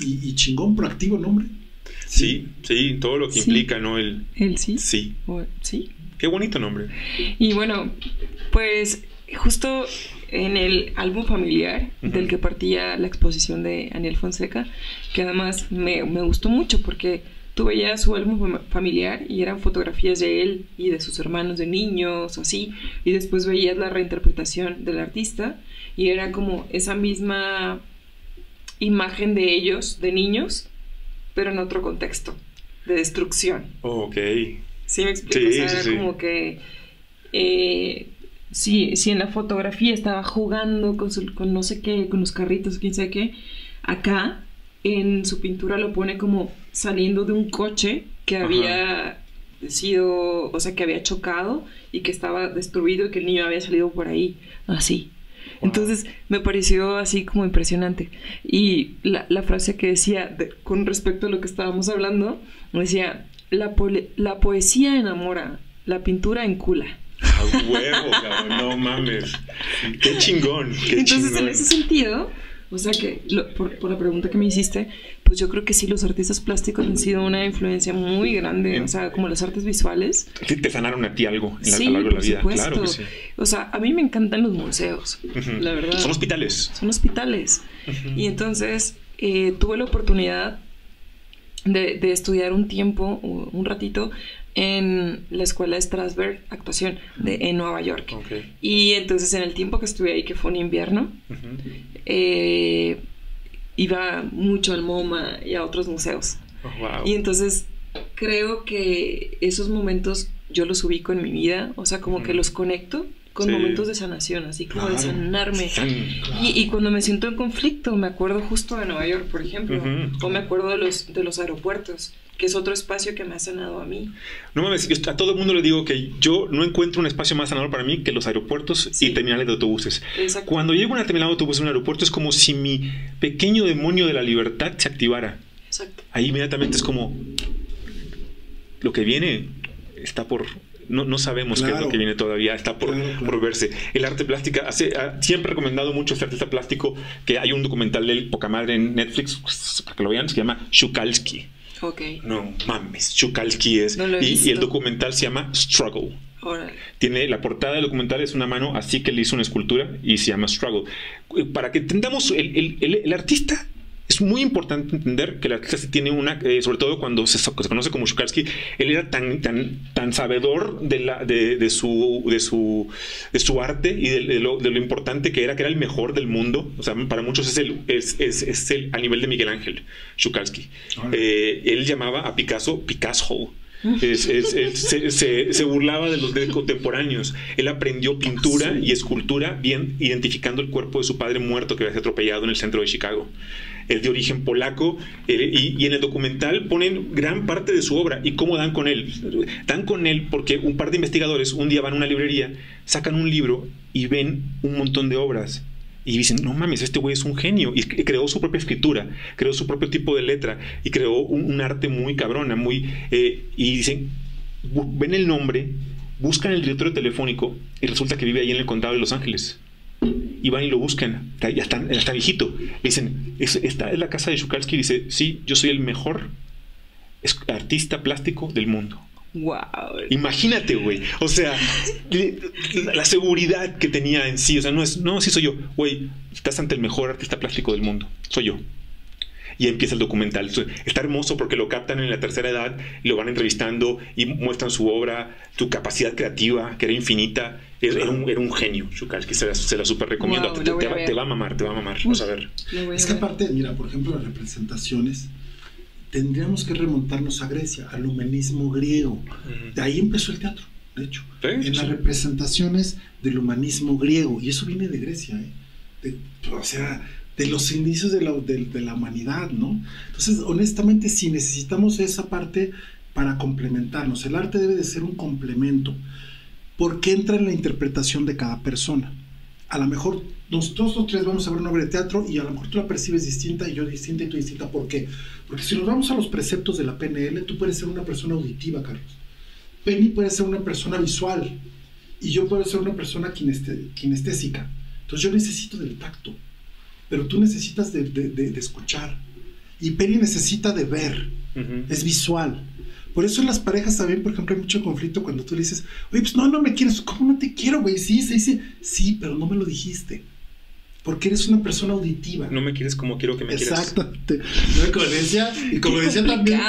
y, y chingón, proactivo el nombre. Sí, sí, todo lo que implica, ¿no? El, el sí. Sí. sí. Qué bonito nombre. Y bueno, pues justo en el álbum familiar del que partía la exposición de Aniel Fonseca, que además me, me gustó mucho porque tú veías su álbum familiar y eran fotografías de él y de sus hermanos de niños, así, y después veías la reinterpretación del artista y era como esa misma imagen de ellos, de niños, pero en otro contexto, de destrucción. Oh, ok. Sí, me explico. o sea, era como que. Eh, si, en la fotografía estaba jugando con, con no sé qué, con los carritos, quién sabe qué, acá en su pintura lo pone como saliendo de un coche que había sido, o sea, que había chocado y que estaba destruido y que el niño había salido por ahí, así. Entonces me pareció así como impresionante. Y la, la frase que decía con respecto a lo que estábamos hablando, decía, la, la poesía enamora, la pintura encula. A huevo, cabrón, no mames. Qué chingón. Entonces, en ese sentido, o sea que, por, por, la pregunta que me hiciste, pues yo creo que sí, los artistas plásticos han sido una influencia muy grande, o sea, como las artes visuales. te sanaron a ti algo en la, a lo largo de la vida, claro que sí. O sea, a mí me encantan los museos, la verdad. Son hospitales. Son hospitales. Y entonces eh, tuve la oportunidad de, de, estudiar un tiempo, un ratito, en la escuela de Strasberg, actuación, de, en Nueva York. Y entonces en el tiempo que estuve ahí, que fue un invierno, eh, iba mucho al MoMA y a otros museos. Oh, y entonces creo que esos momentos yo los ubico en mi vida, o sea, como que los conecto con momentos de sanación, así como de sanarme. Y, cuando me siento en conflicto, me acuerdo justo de Nueva York, por ejemplo, o me acuerdo de los, de los aeropuertos que es otro espacio que me ha sanado a mí. No mames, a todo el mundo le digo que yo no encuentro un espacio más sanador para mí que los aeropuertos y terminales de autobuses. Cuando llego a una terminal de autobús en un aeropuerto es como si mi pequeño demonio de la libertad se activara. Exacto. Ahí inmediatamente es como lo que viene está por no, no sabemos qué es lo que viene todavía, está por, por verse. El arte plástica, hace, siempre he recomendado mucho este artista plástico, que hay un documental de él, poca madre en Netflix, para que lo vean, se llama Shukalski. No mames, Chukalski es. y, el documental se llama Struggle. Tiene la portada del documental es una mano así que le hizo una escultura y se llama Struggle. Para que entendamos, el, el artista es muy importante entender que la clase tiene una, eh, sobre todo cuando se, conoce como Shukarsky, él era tan, tan, tan sabedor de, la, de, su, de, su, de su arte y de, lo, importante que era, que era el mejor del mundo. O sea, para muchos es el, es, es, es el a nivel de Miguel Ángel, Shukarsky. Eh, él llamaba a Picasso Picasso. se, se, burlaba de los de contemporáneos. Él aprendió pintura y escultura bien identificando el cuerpo de su padre muerto que había sido atropellado en el centro de Chicago es de origen polaco, eh, y, en el documental ponen gran parte de su obra y cómo dan con él. Dan con él porque un par de investigadores un día van a una librería, sacan un libro y ven un montón de obras. Y dicen, no mames, este güey es un genio. Y creó su propia escritura, creó su propio tipo de letra y creó un, arte muy cabrona, muy... Eh, y dicen, ven el nombre, buscan el directorio telefónico y resulta que vive ahí en el condado de Los Ángeles y van y lo buscan, ya está, está viejito. dicen, esta es la casa de Shukalsky. dice, sí, yo soy el mejor artista plástico del mundo. Wow. Imagínate, güey. O sea, la seguridad que tenía en sí. O sea, no es, no, sí soy yo. Güey, estás ante el mejor artista plástico del mundo. Soy yo. Y empieza el documental. Está hermoso porque lo captan en la tercera edad y lo van entrevistando y muestran su obra, su capacidad creativa, que era infinita. Era, un, era un, genio, que se la, se la super recomiendo. te, va a mamar, te va a mamar. Vamos a ver. Es que aparte, mira, por ejemplo, las representaciones tendríamos que remontarnos a Grecia, al humanismo griego. De ahí empezó el teatro, de hecho. en las representaciones del humanismo griego. Y eso viene de Grecia, ¿eh? o sea, de los inicios de la, de la, humanidad, ¿no? Entonces, honestamente, si necesitamos esa parte para complementarnos, el arte debe de ser un complemento, porque entra en la interpretación de cada persona. A lo mejor nosotros los tres vamos a ver una obra de teatro y a lo mejor tú la percibes distinta y yo distinta y tú distinta. ¿Por qué? Porque si nos vamos a los preceptos de la PNL, tú puedes ser una persona auditiva, Carlos. Penny puede ser una persona visual y yo puedo ser una persona kinestésica. Entonces yo necesito del tacto, pero tú necesitas de, escuchar. Y Penny necesita de ver, es visual. Por eso en las parejas también, por ejemplo, hay mucho conflicto cuando tú le dices, oye, pues no, no me quieres, ¿cómo no te quiero, güey? Sí, sí, sí, sí, pero no me lo dijiste. Porque eres una persona auditiva. No me quieres como quiero que me quieras. Exactamente. ¿No? Como decía, y como decía también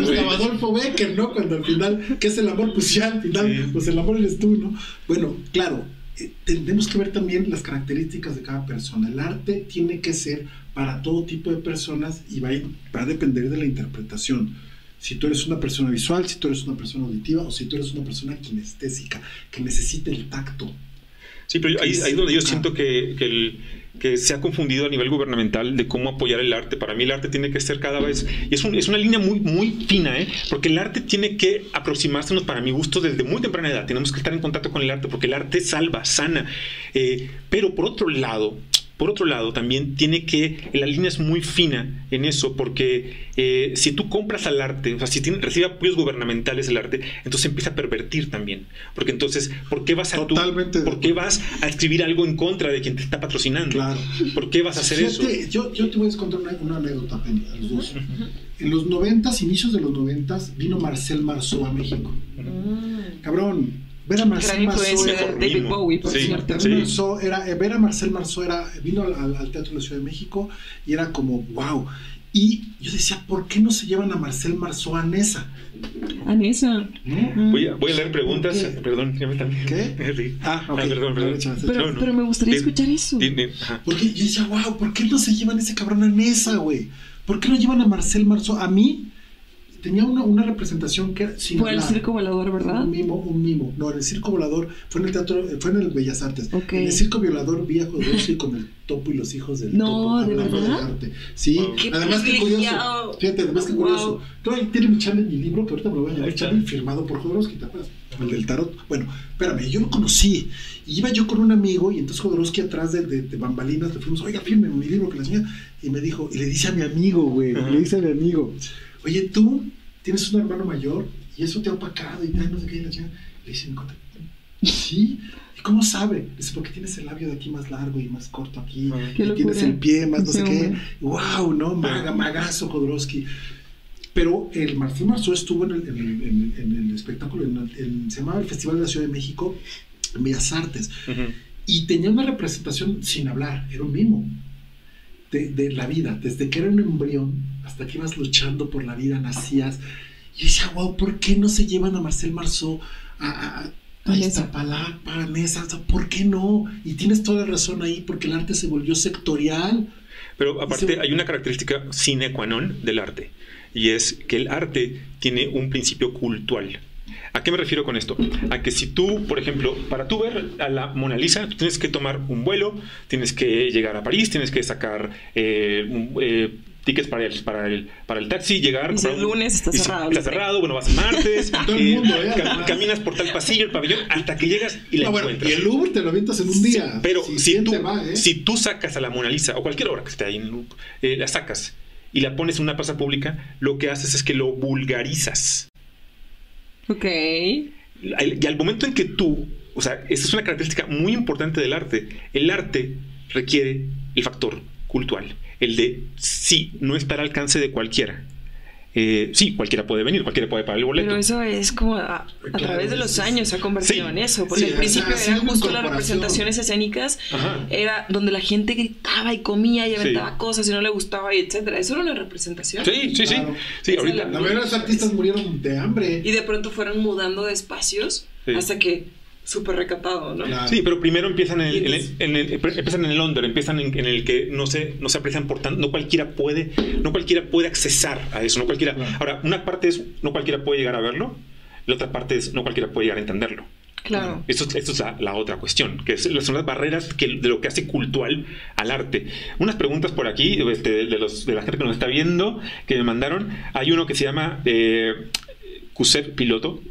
Gustavo Adolfo Becker, ¿no? Cuando al final, ¿qué es el amor? Pues ya al final, pues el amor eres tú, ¿no? Bueno, claro, eh, tenemos que ver también las características de cada persona. El arte tiene que ser para todo tipo de personas y va va a depender de la interpretación. Si tú eres una persona visual, si tú eres una persona auditiva o si tú eres una persona kinestésica, que necesita el tacto Sí, pero ahí, es donde yo siento que, que, se ha confundido a nivel gubernamental de cómo apoyar el arte. Para mí el arte tiene que ser cada vez... Y es, es una línea muy, muy fina, ¿eh? Porque el arte tiene que aproximársenos para mi gusto desde muy temprana edad. Tenemos que estar en contacto con el arte porque el arte salva, sana. Eh, pero por otro lado, por otro lado, también tiene que, la línea es muy fina en eso, porque eh, si tú compras al arte, o sea, si tiene, recibe apoyos gubernamentales el arte, entonces empieza a pervertir también. Porque entonces, ¿por qué vas a ¿por qué vas a escribir algo en contra de quien te está patrocinando? Claro. ¿Por qué vas a hacer eso? Yo, yo, te voy a contar una, anécdota, Penny, a los dos. En los noventas, inicios de los noventas, vino Marcel Marceau a México. Mm. Cabrón, Ver a Marcel Marceau David Bowie, por cierto. era, eh, ver a Marcel Marceau era, vino al, Teatro de la Ciudad de México y era como, wow. Y yo decía, ¿por qué no se llevan a Marcel Marceau a Nesa? A Nesa. Voy, a, voy, a, leer preguntas. Perdón, ya me están. ¿Qué? Ah, ok. Ah, perdón, perdón. Pero, pero, me gustaría escuchar eso. Porque yo decía, wow, ¿por qué no se llevan a ese cabrón a Nesa, güey? ¿Por qué no llevan a Marcel Marceau? A mí, tenía una, una representación que era Fue en el Circo Volador, ¿verdad? Un mimo, un mimo. No, en el Circo Volador fue en el teatro, fue en el Bellas Artes. En el Circo Violador vi a Jodorowsky con el topo y los hijos del no, topo ¿de verdad? arte. Sí, además que curioso. Fíjate, además que curioso. Wow. tiene mi channel, mi libro, que ahorita me lo voy a llamar channel, firmado por Jodorowsky, ¿te acuerdas? El del tarot. Bueno, espérame, yo lo conocí. Y iba yo con un amigo y entonces Jodorowsky atrás de, de, bambalinas le fuimos, oiga, firme mi libro que la señora. Y me dijo, y le dice a mi amigo, güey, le dice a mi amigo, oye, tú tienes un hermano mayor y eso te ha opacado y tal, no sé qué. Y la le dice, ¿sí? ¿Y cómo sabe? Dice, porque tienes el labio de aquí más largo y más corto aquí, ah, y tienes el pie más no sé qué. ¡Wow! ¿No? Maga, magazo Jodorowsky. Pero el Martín Marceau estuvo en el, en el, espectáculo, se llamaba el Festival de la Ciudad de México, en Bellas Artes, y tenía una representación sin hablar, era un mimo de, de la vida, desde que era un embrión hasta que ibas luchando por la vida, nacías. Y decía, wow, ¿por qué no se llevan a Marcel Marceau a, a, a Iztapalapa, a Nesa? ¿Por qué no? Y tienes toda la razón ahí, porque el arte se volvió sectorial. Pero aparte hay una característica sine qua non del arte, y es que el arte tiene un principio cultural. ¿A qué me refiero con esto? A que si tú, por ejemplo, para tú ver a la Mona Lisa, tú tienes que tomar un vuelo, tienes que llegar a París, tienes que sacar eh, eh, tickets para el, para el, para el taxi, llegar. Y el lunes está cerrado. Está cerrado, bueno, vas el martes, eh, caminas por tal pasillo, el pabellón, hasta que llegas y la encuentras. y el Louvre te lo avientas en un día. pero si, tú, ¿eh? si tú sacas a la Mona Lisa, o cualquier obra que esté ahí, eh, la sacas y la pones en una plaza pública, lo que haces es que lo vulgarizas. Ok. Y al momento en que tú, o sea, esa es una característica muy importante del arte. El arte requiere el factor cultural el de sí, no está al alcance de cualquiera. eh, sí, cualquiera puede venir, cualquiera puede pagar el boleto. Pero eso es como a, través de los años se ha convertido en eso, porque al principio eran justo las representaciones escénicas, era donde la gente gritaba y comía y aventaba cosas y no le gustaba y etcétera. Eso era una representación. Sí, sí, sí. sí ahorita, la mayoría de los artistas murieron de hambre. Y de pronto fueron mudando de espacios hasta que súper recatado, ¿no? Sí, pero primero empiezan en el, en el, empiezan en el under, empiezan en, el que no se, no se aprecian por tanto, no cualquiera puede, no cualquiera puede accesar a eso, no cualquiera. Ahora, una parte es no cualquiera puede llegar a verlo, la otra parte es no cualquiera puede llegar a entenderlo. Claro. Esto, esto es la, otra cuestión, que son las barreras que, de lo que hace cultural al arte. Unas preguntas por aquí este, de, los, de la gente que nos está viendo, que me mandaron. Hay uno que se llama eh, Piloto,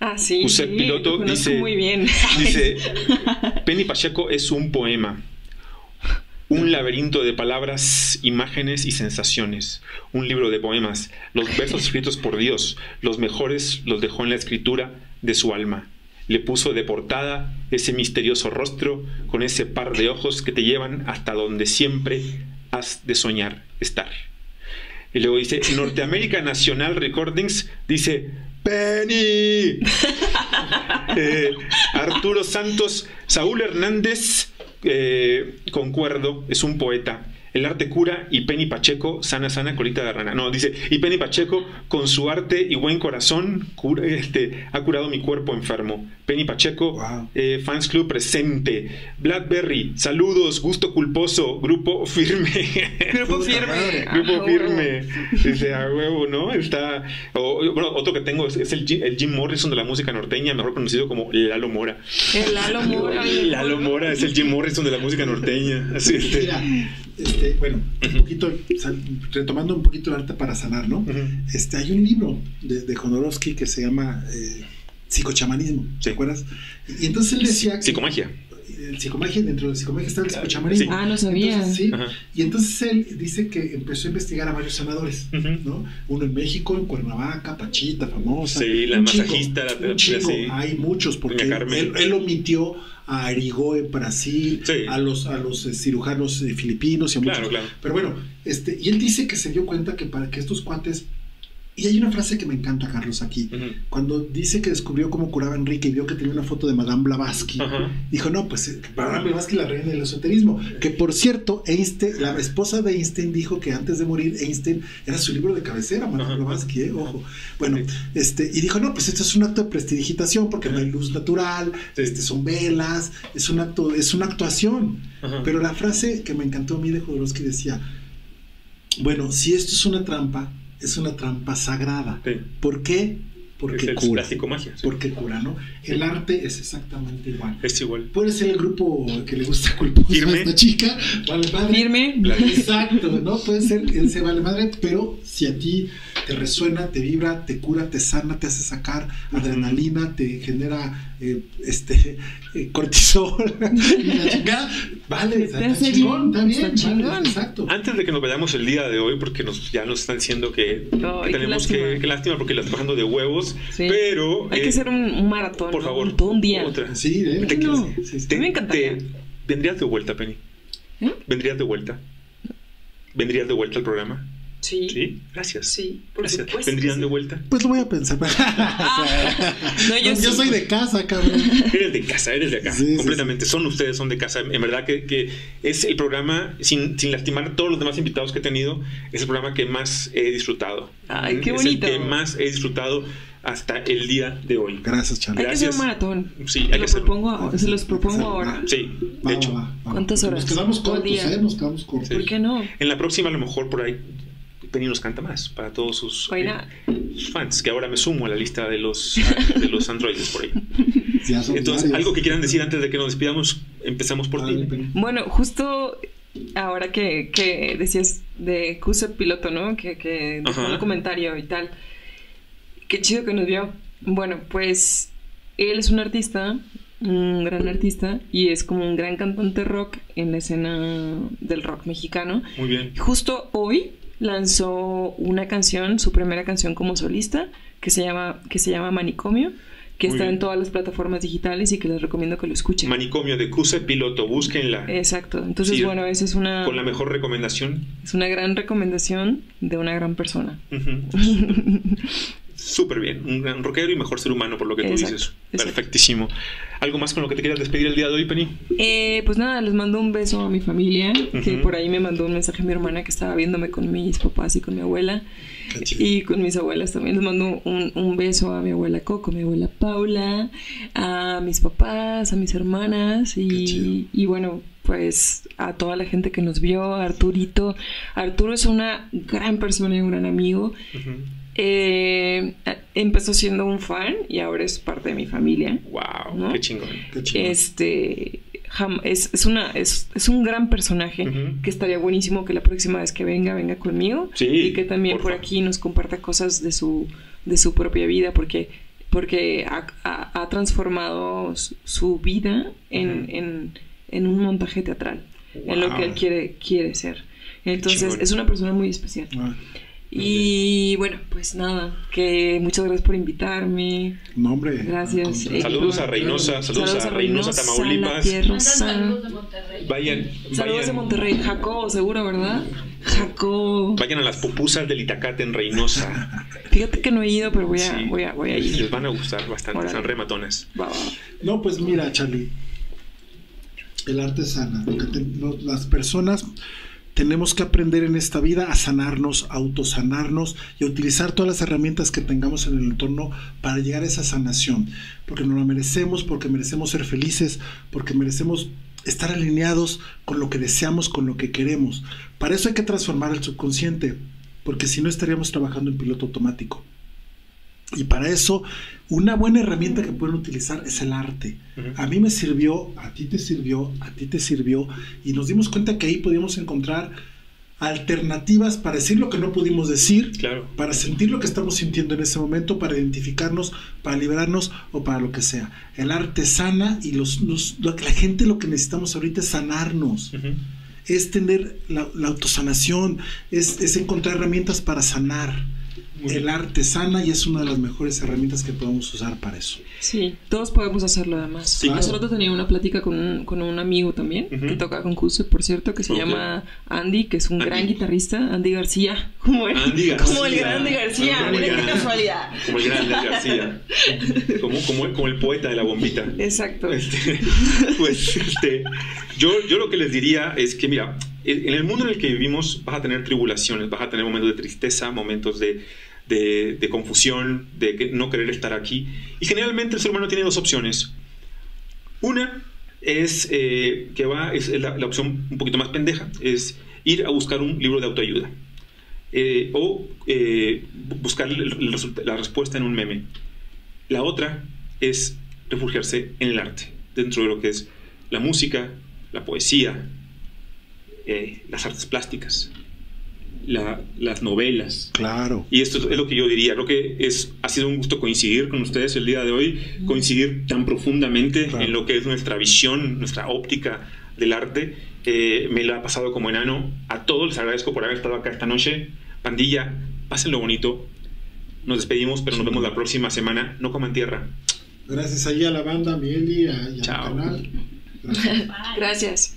Ah, sí. Piloto dice, muy bien. dice, Penny Pacheco es un poema, un laberinto de palabras, imágenes y sensaciones, un libro de poemas, los versos escritos por Dios, los mejores los dejó en la escritura de su alma. Le puso de portada ese misterioso rostro con ese par de ojos que te llevan hasta donde siempre has de soñar estar. Y luego dice, Norteamérica National Recordings dice, Penny. Eh, Arturo Santos, Saúl Hernández, eh, concuerdo, es un poeta. El arte cura y Penny Pacheco, sana, sana, colita de rana. No, dice, y Penny Pacheco, con su arte y buen corazón, este, ha curado mi cuerpo enfermo. Penny Pacheco, eh, Fans Club presente. Blackberry, saludos, gusto culposo, grupo firme. Grupo firme. grupo firme. Dice, a huevo, ¿no? Está. bueno, otro que tengo es, el, Jim Morrison de la música norteña, mejor conocido como Lalo Mora. El Lalo Mora. Lalo Mora es el Jim Morrison de la música norteña. Así este. Este, bueno, un poquito, retomando un poquito el arte para sanar, ¿no? este, hay un libro de, de Jodorowsky que se llama. Eh, psicochamanismo, ¿te acuerdas? Y entonces él decía... Psicomagia. El psicomagia, dentro del psicomagia está el psicochamanismo. Ah, no sabía. sí. Y entonces él dice que empezó a investigar a varios sanadores, ¿no? Uno en México, en Cuernavaca, Pachita, famosa. Sí, la masajista, la chico, Hay muchos, porque él, él, omitió a Arigó en Brasil, a los, a los eh, cirujanos eh, filipinos y a claro, Claro. Pero bueno, este, y él dice que se dio cuenta que para que estos cuates y hay una frase que me encanta, Carlos, aquí. Cuando dice que descubrió cómo curaba Enrique y vio que tenía una foto de Madame Blavatsky, dijo, no, pues eh, Madame Blavatsky la reina del esoterismo. Que por cierto, Einstein, la esposa de Einstein dijo que antes de morir, Einstein era su libro de cabecera, Madame Blavatsky, ¿eh? ojo. Bueno, este, y dijo, no, pues esto es un acto de prestidigitación porque no hay luz natural, este, son velas, es un acto, es una actuación. Pero la frase que me encantó a mí de Jodorowsky decía, bueno, si esto es una trampa, es una trampa sagrada. ¿Por qué? Porque cura. Porque cura, ¿no? El arte es exactamente igual. Es igual. Puede ser el grupo que le gusta culposo a esta chica, vale madre. Firme. Exacto, ¿no? Puede ser ese vale madre, pero si a ti te resuena, te vibra, te cura, te sana, te hace sacar adrenalina, te genera eh, este eh, cortisol y la chica, vale, está, chingón, está chingón. exacto. Antes de que nos vayamos el día de hoy, porque nos, ya nos están diciendo que, tenemos que, que lástima porque la estamos bajando de huevos, pero hay que hacer un, maratón, por favor, todo un día. Sí, ¿eh? ¿Te, no? me encantaría. ¿Vendrías de vuelta, Penny? ¿Eh? ¿Vendrías de vuelta? ¿Vendrías de vuelta al programa? Sí. Sí, gracias. Sí, por gracias. ¿Vendrían de vuelta? Pues lo voy a pensar. Ah. no, yo, soy de casa, cabrón. Eres de casa, eres de acá. completamente. Son ustedes, son de casa. En verdad que, que es el programa, sin, sin, lastimar a todos los demás invitados que he tenido, es el programa que más he disfrutado. Ay, qué bonito. Es el que más he disfrutado hasta el día de hoy. Gracias, Charlie. Hay que hacer un maratón. Sí, hay que hacer. se los propongo ahora. Sí, de hecho. ¿Cuántas horas? Nos quedamos cortos, ¿eh? Nos quedamos cortos. ¿Por qué no? En la próxima, a lo mejor por ahí Penny nos canta más para todos sus, eh, fans, que ahora me sumo a la lista de los, de los androides por ahí. Entonces, algo que quieran decir antes de que nos despidamos, empezamos por ti. Bueno, justo ahora que, que decías de Cuse Piloto, ¿no? Que, que dejó un comentario y tal. Qué chido que nos vio. Bueno, pues él es un artista, un gran artista, y es como un gran cantante rock en la escena del rock mexicano. Muy bien. Justo hoy lanzó una canción, su primera canción como solista, que se llama, que se llama Manicomio, que está en todas las plataformas digitales y que les recomiendo que lo escuchen. Manicomio de Cuse Piloto, búsquenla. Exacto. Entonces, bueno, esa es una... Con la mejor recomendación. Es una gran recomendación de una gran persona. Súper bien, un gran rockero y mejor ser humano por lo que tú dices. Perfectísimo. ¿Algo más con lo que te quieras despedir el día de hoy, Penny? Eh, pues nada, les mando un beso a mi familia, que por ahí me mandó un mensaje a mi hermana que estaba viéndome con mis papás y con mi abuela. Y con mis abuelas también les mando un, un, beso a mi abuela Coco, a mi abuela Paula, a mis papás, a mis hermanas y, y bueno, pues a toda la gente que nos vio, a Arturito. Arturo es una gran persona y un gran amigo. Eh, empezó siendo un fan y ahora es parte de mi familia. ¡Wow! ¡Qué chingón! Este. Es, es, una, es, es, un gran personaje que estaría buenísimo que la próxima vez que venga, venga conmigo. y que también por, aquí nos comparta cosas de su, de su propia vida, porque, porque ha, ha, transformado su, vida en, en, en, un montaje teatral, en lo que él quiere, quiere ser. Entonces, es una persona muy especial. Y bueno, pues nada, que muchas gracias por invitarme. No, hombre. Gracias. saludos a Reynosa, saludos, a Reynosa, Tamaulipas. Saludos de Monterrey. Vayan, saludos de Monterrey, Jacobo, seguro, ¿verdad? Jacobo. Vayan a las pupusas del Itacate en Reynosa. Fíjate que no he ido, pero voy a, voy a, voy a ir. Les van a gustar bastante, son rematones. No, pues mira, Charlie, el arte sana. las personas tenemos que aprender en esta vida a sanarnos, a autosanarnos y a utilizar todas las herramientas que tengamos en el entorno para llegar a esa sanación. Porque nos la merecemos, porque merecemos ser felices, porque merecemos estar alineados con lo que deseamos, con lo que queremos. Para eso hay que transformar el subconsciente, porque si no estaríamos trabajando en piloto automático. Y para eso, una buena herramienta que pueden utilizar es el arte. A mí me sirvió, a ti te sirvió, a ti te sirvió, y nos dimos cuenta que ahí podíamos encontrar alternativas para decir lo que no pudimos decir, para sentir lo que estamos sintiendo en ese momento, para identificarnos, para liberarnos o para lo que sea. El arte sana y los, la gente lo que necesitamos ahorita es sanarnos. Es tener la, autosanación, es, es encontrar herramientas para sanar el arte sana y es una de las mejores herramientas que podemos usar para eso. Sí, todos podemos hacerlo además. Sí, Hace rato tenía una plática con un, con un amigo también, que toca con Cuse, por cierto, que se llama Andy, que es un gran guitarrista, Andy García. Como el, Como el gran Andy García, mira qué casualidad. Como el gran Andy García. como, como, como, el poeta de la bombita. Exacto. Este, pues este, yo, yo lo que les diría es que, mira, en el mundo en el que vivimos vas a tener tribulaciones, vas a tener momentos de tristeza, momentos de de, confusión, de no querer estar aquí. Y generalmente el ser humano tiene dos opciones. Una es eh, que va, es la, opción un poquito más pendeja, es ir a buscar un libro de autoayuda. Eh, o eh, buscar la respuesta en un meme. La otra es refugiarse en el arte, dentro de lo que es la música, la poesía, las artes plásticas las novelas. Claro. Y esto es lo que yo diría. Creo que es, ha sido un gusto coincidir con ustedes el día de hoy, coincidir tan profundamente en lo que es nuestra visión, nuestra óptica del arte. Eh, me lo ha pasado como enano. A todos les agradezco por haber estado acá esta noche. Pandilla, pásenlo bonito. Nos despedimos, pero nos vemos la próxima semana. No coman tierra. Gracias ahí a la banda, a Mieli, y, a, Chao. canal. Gracias.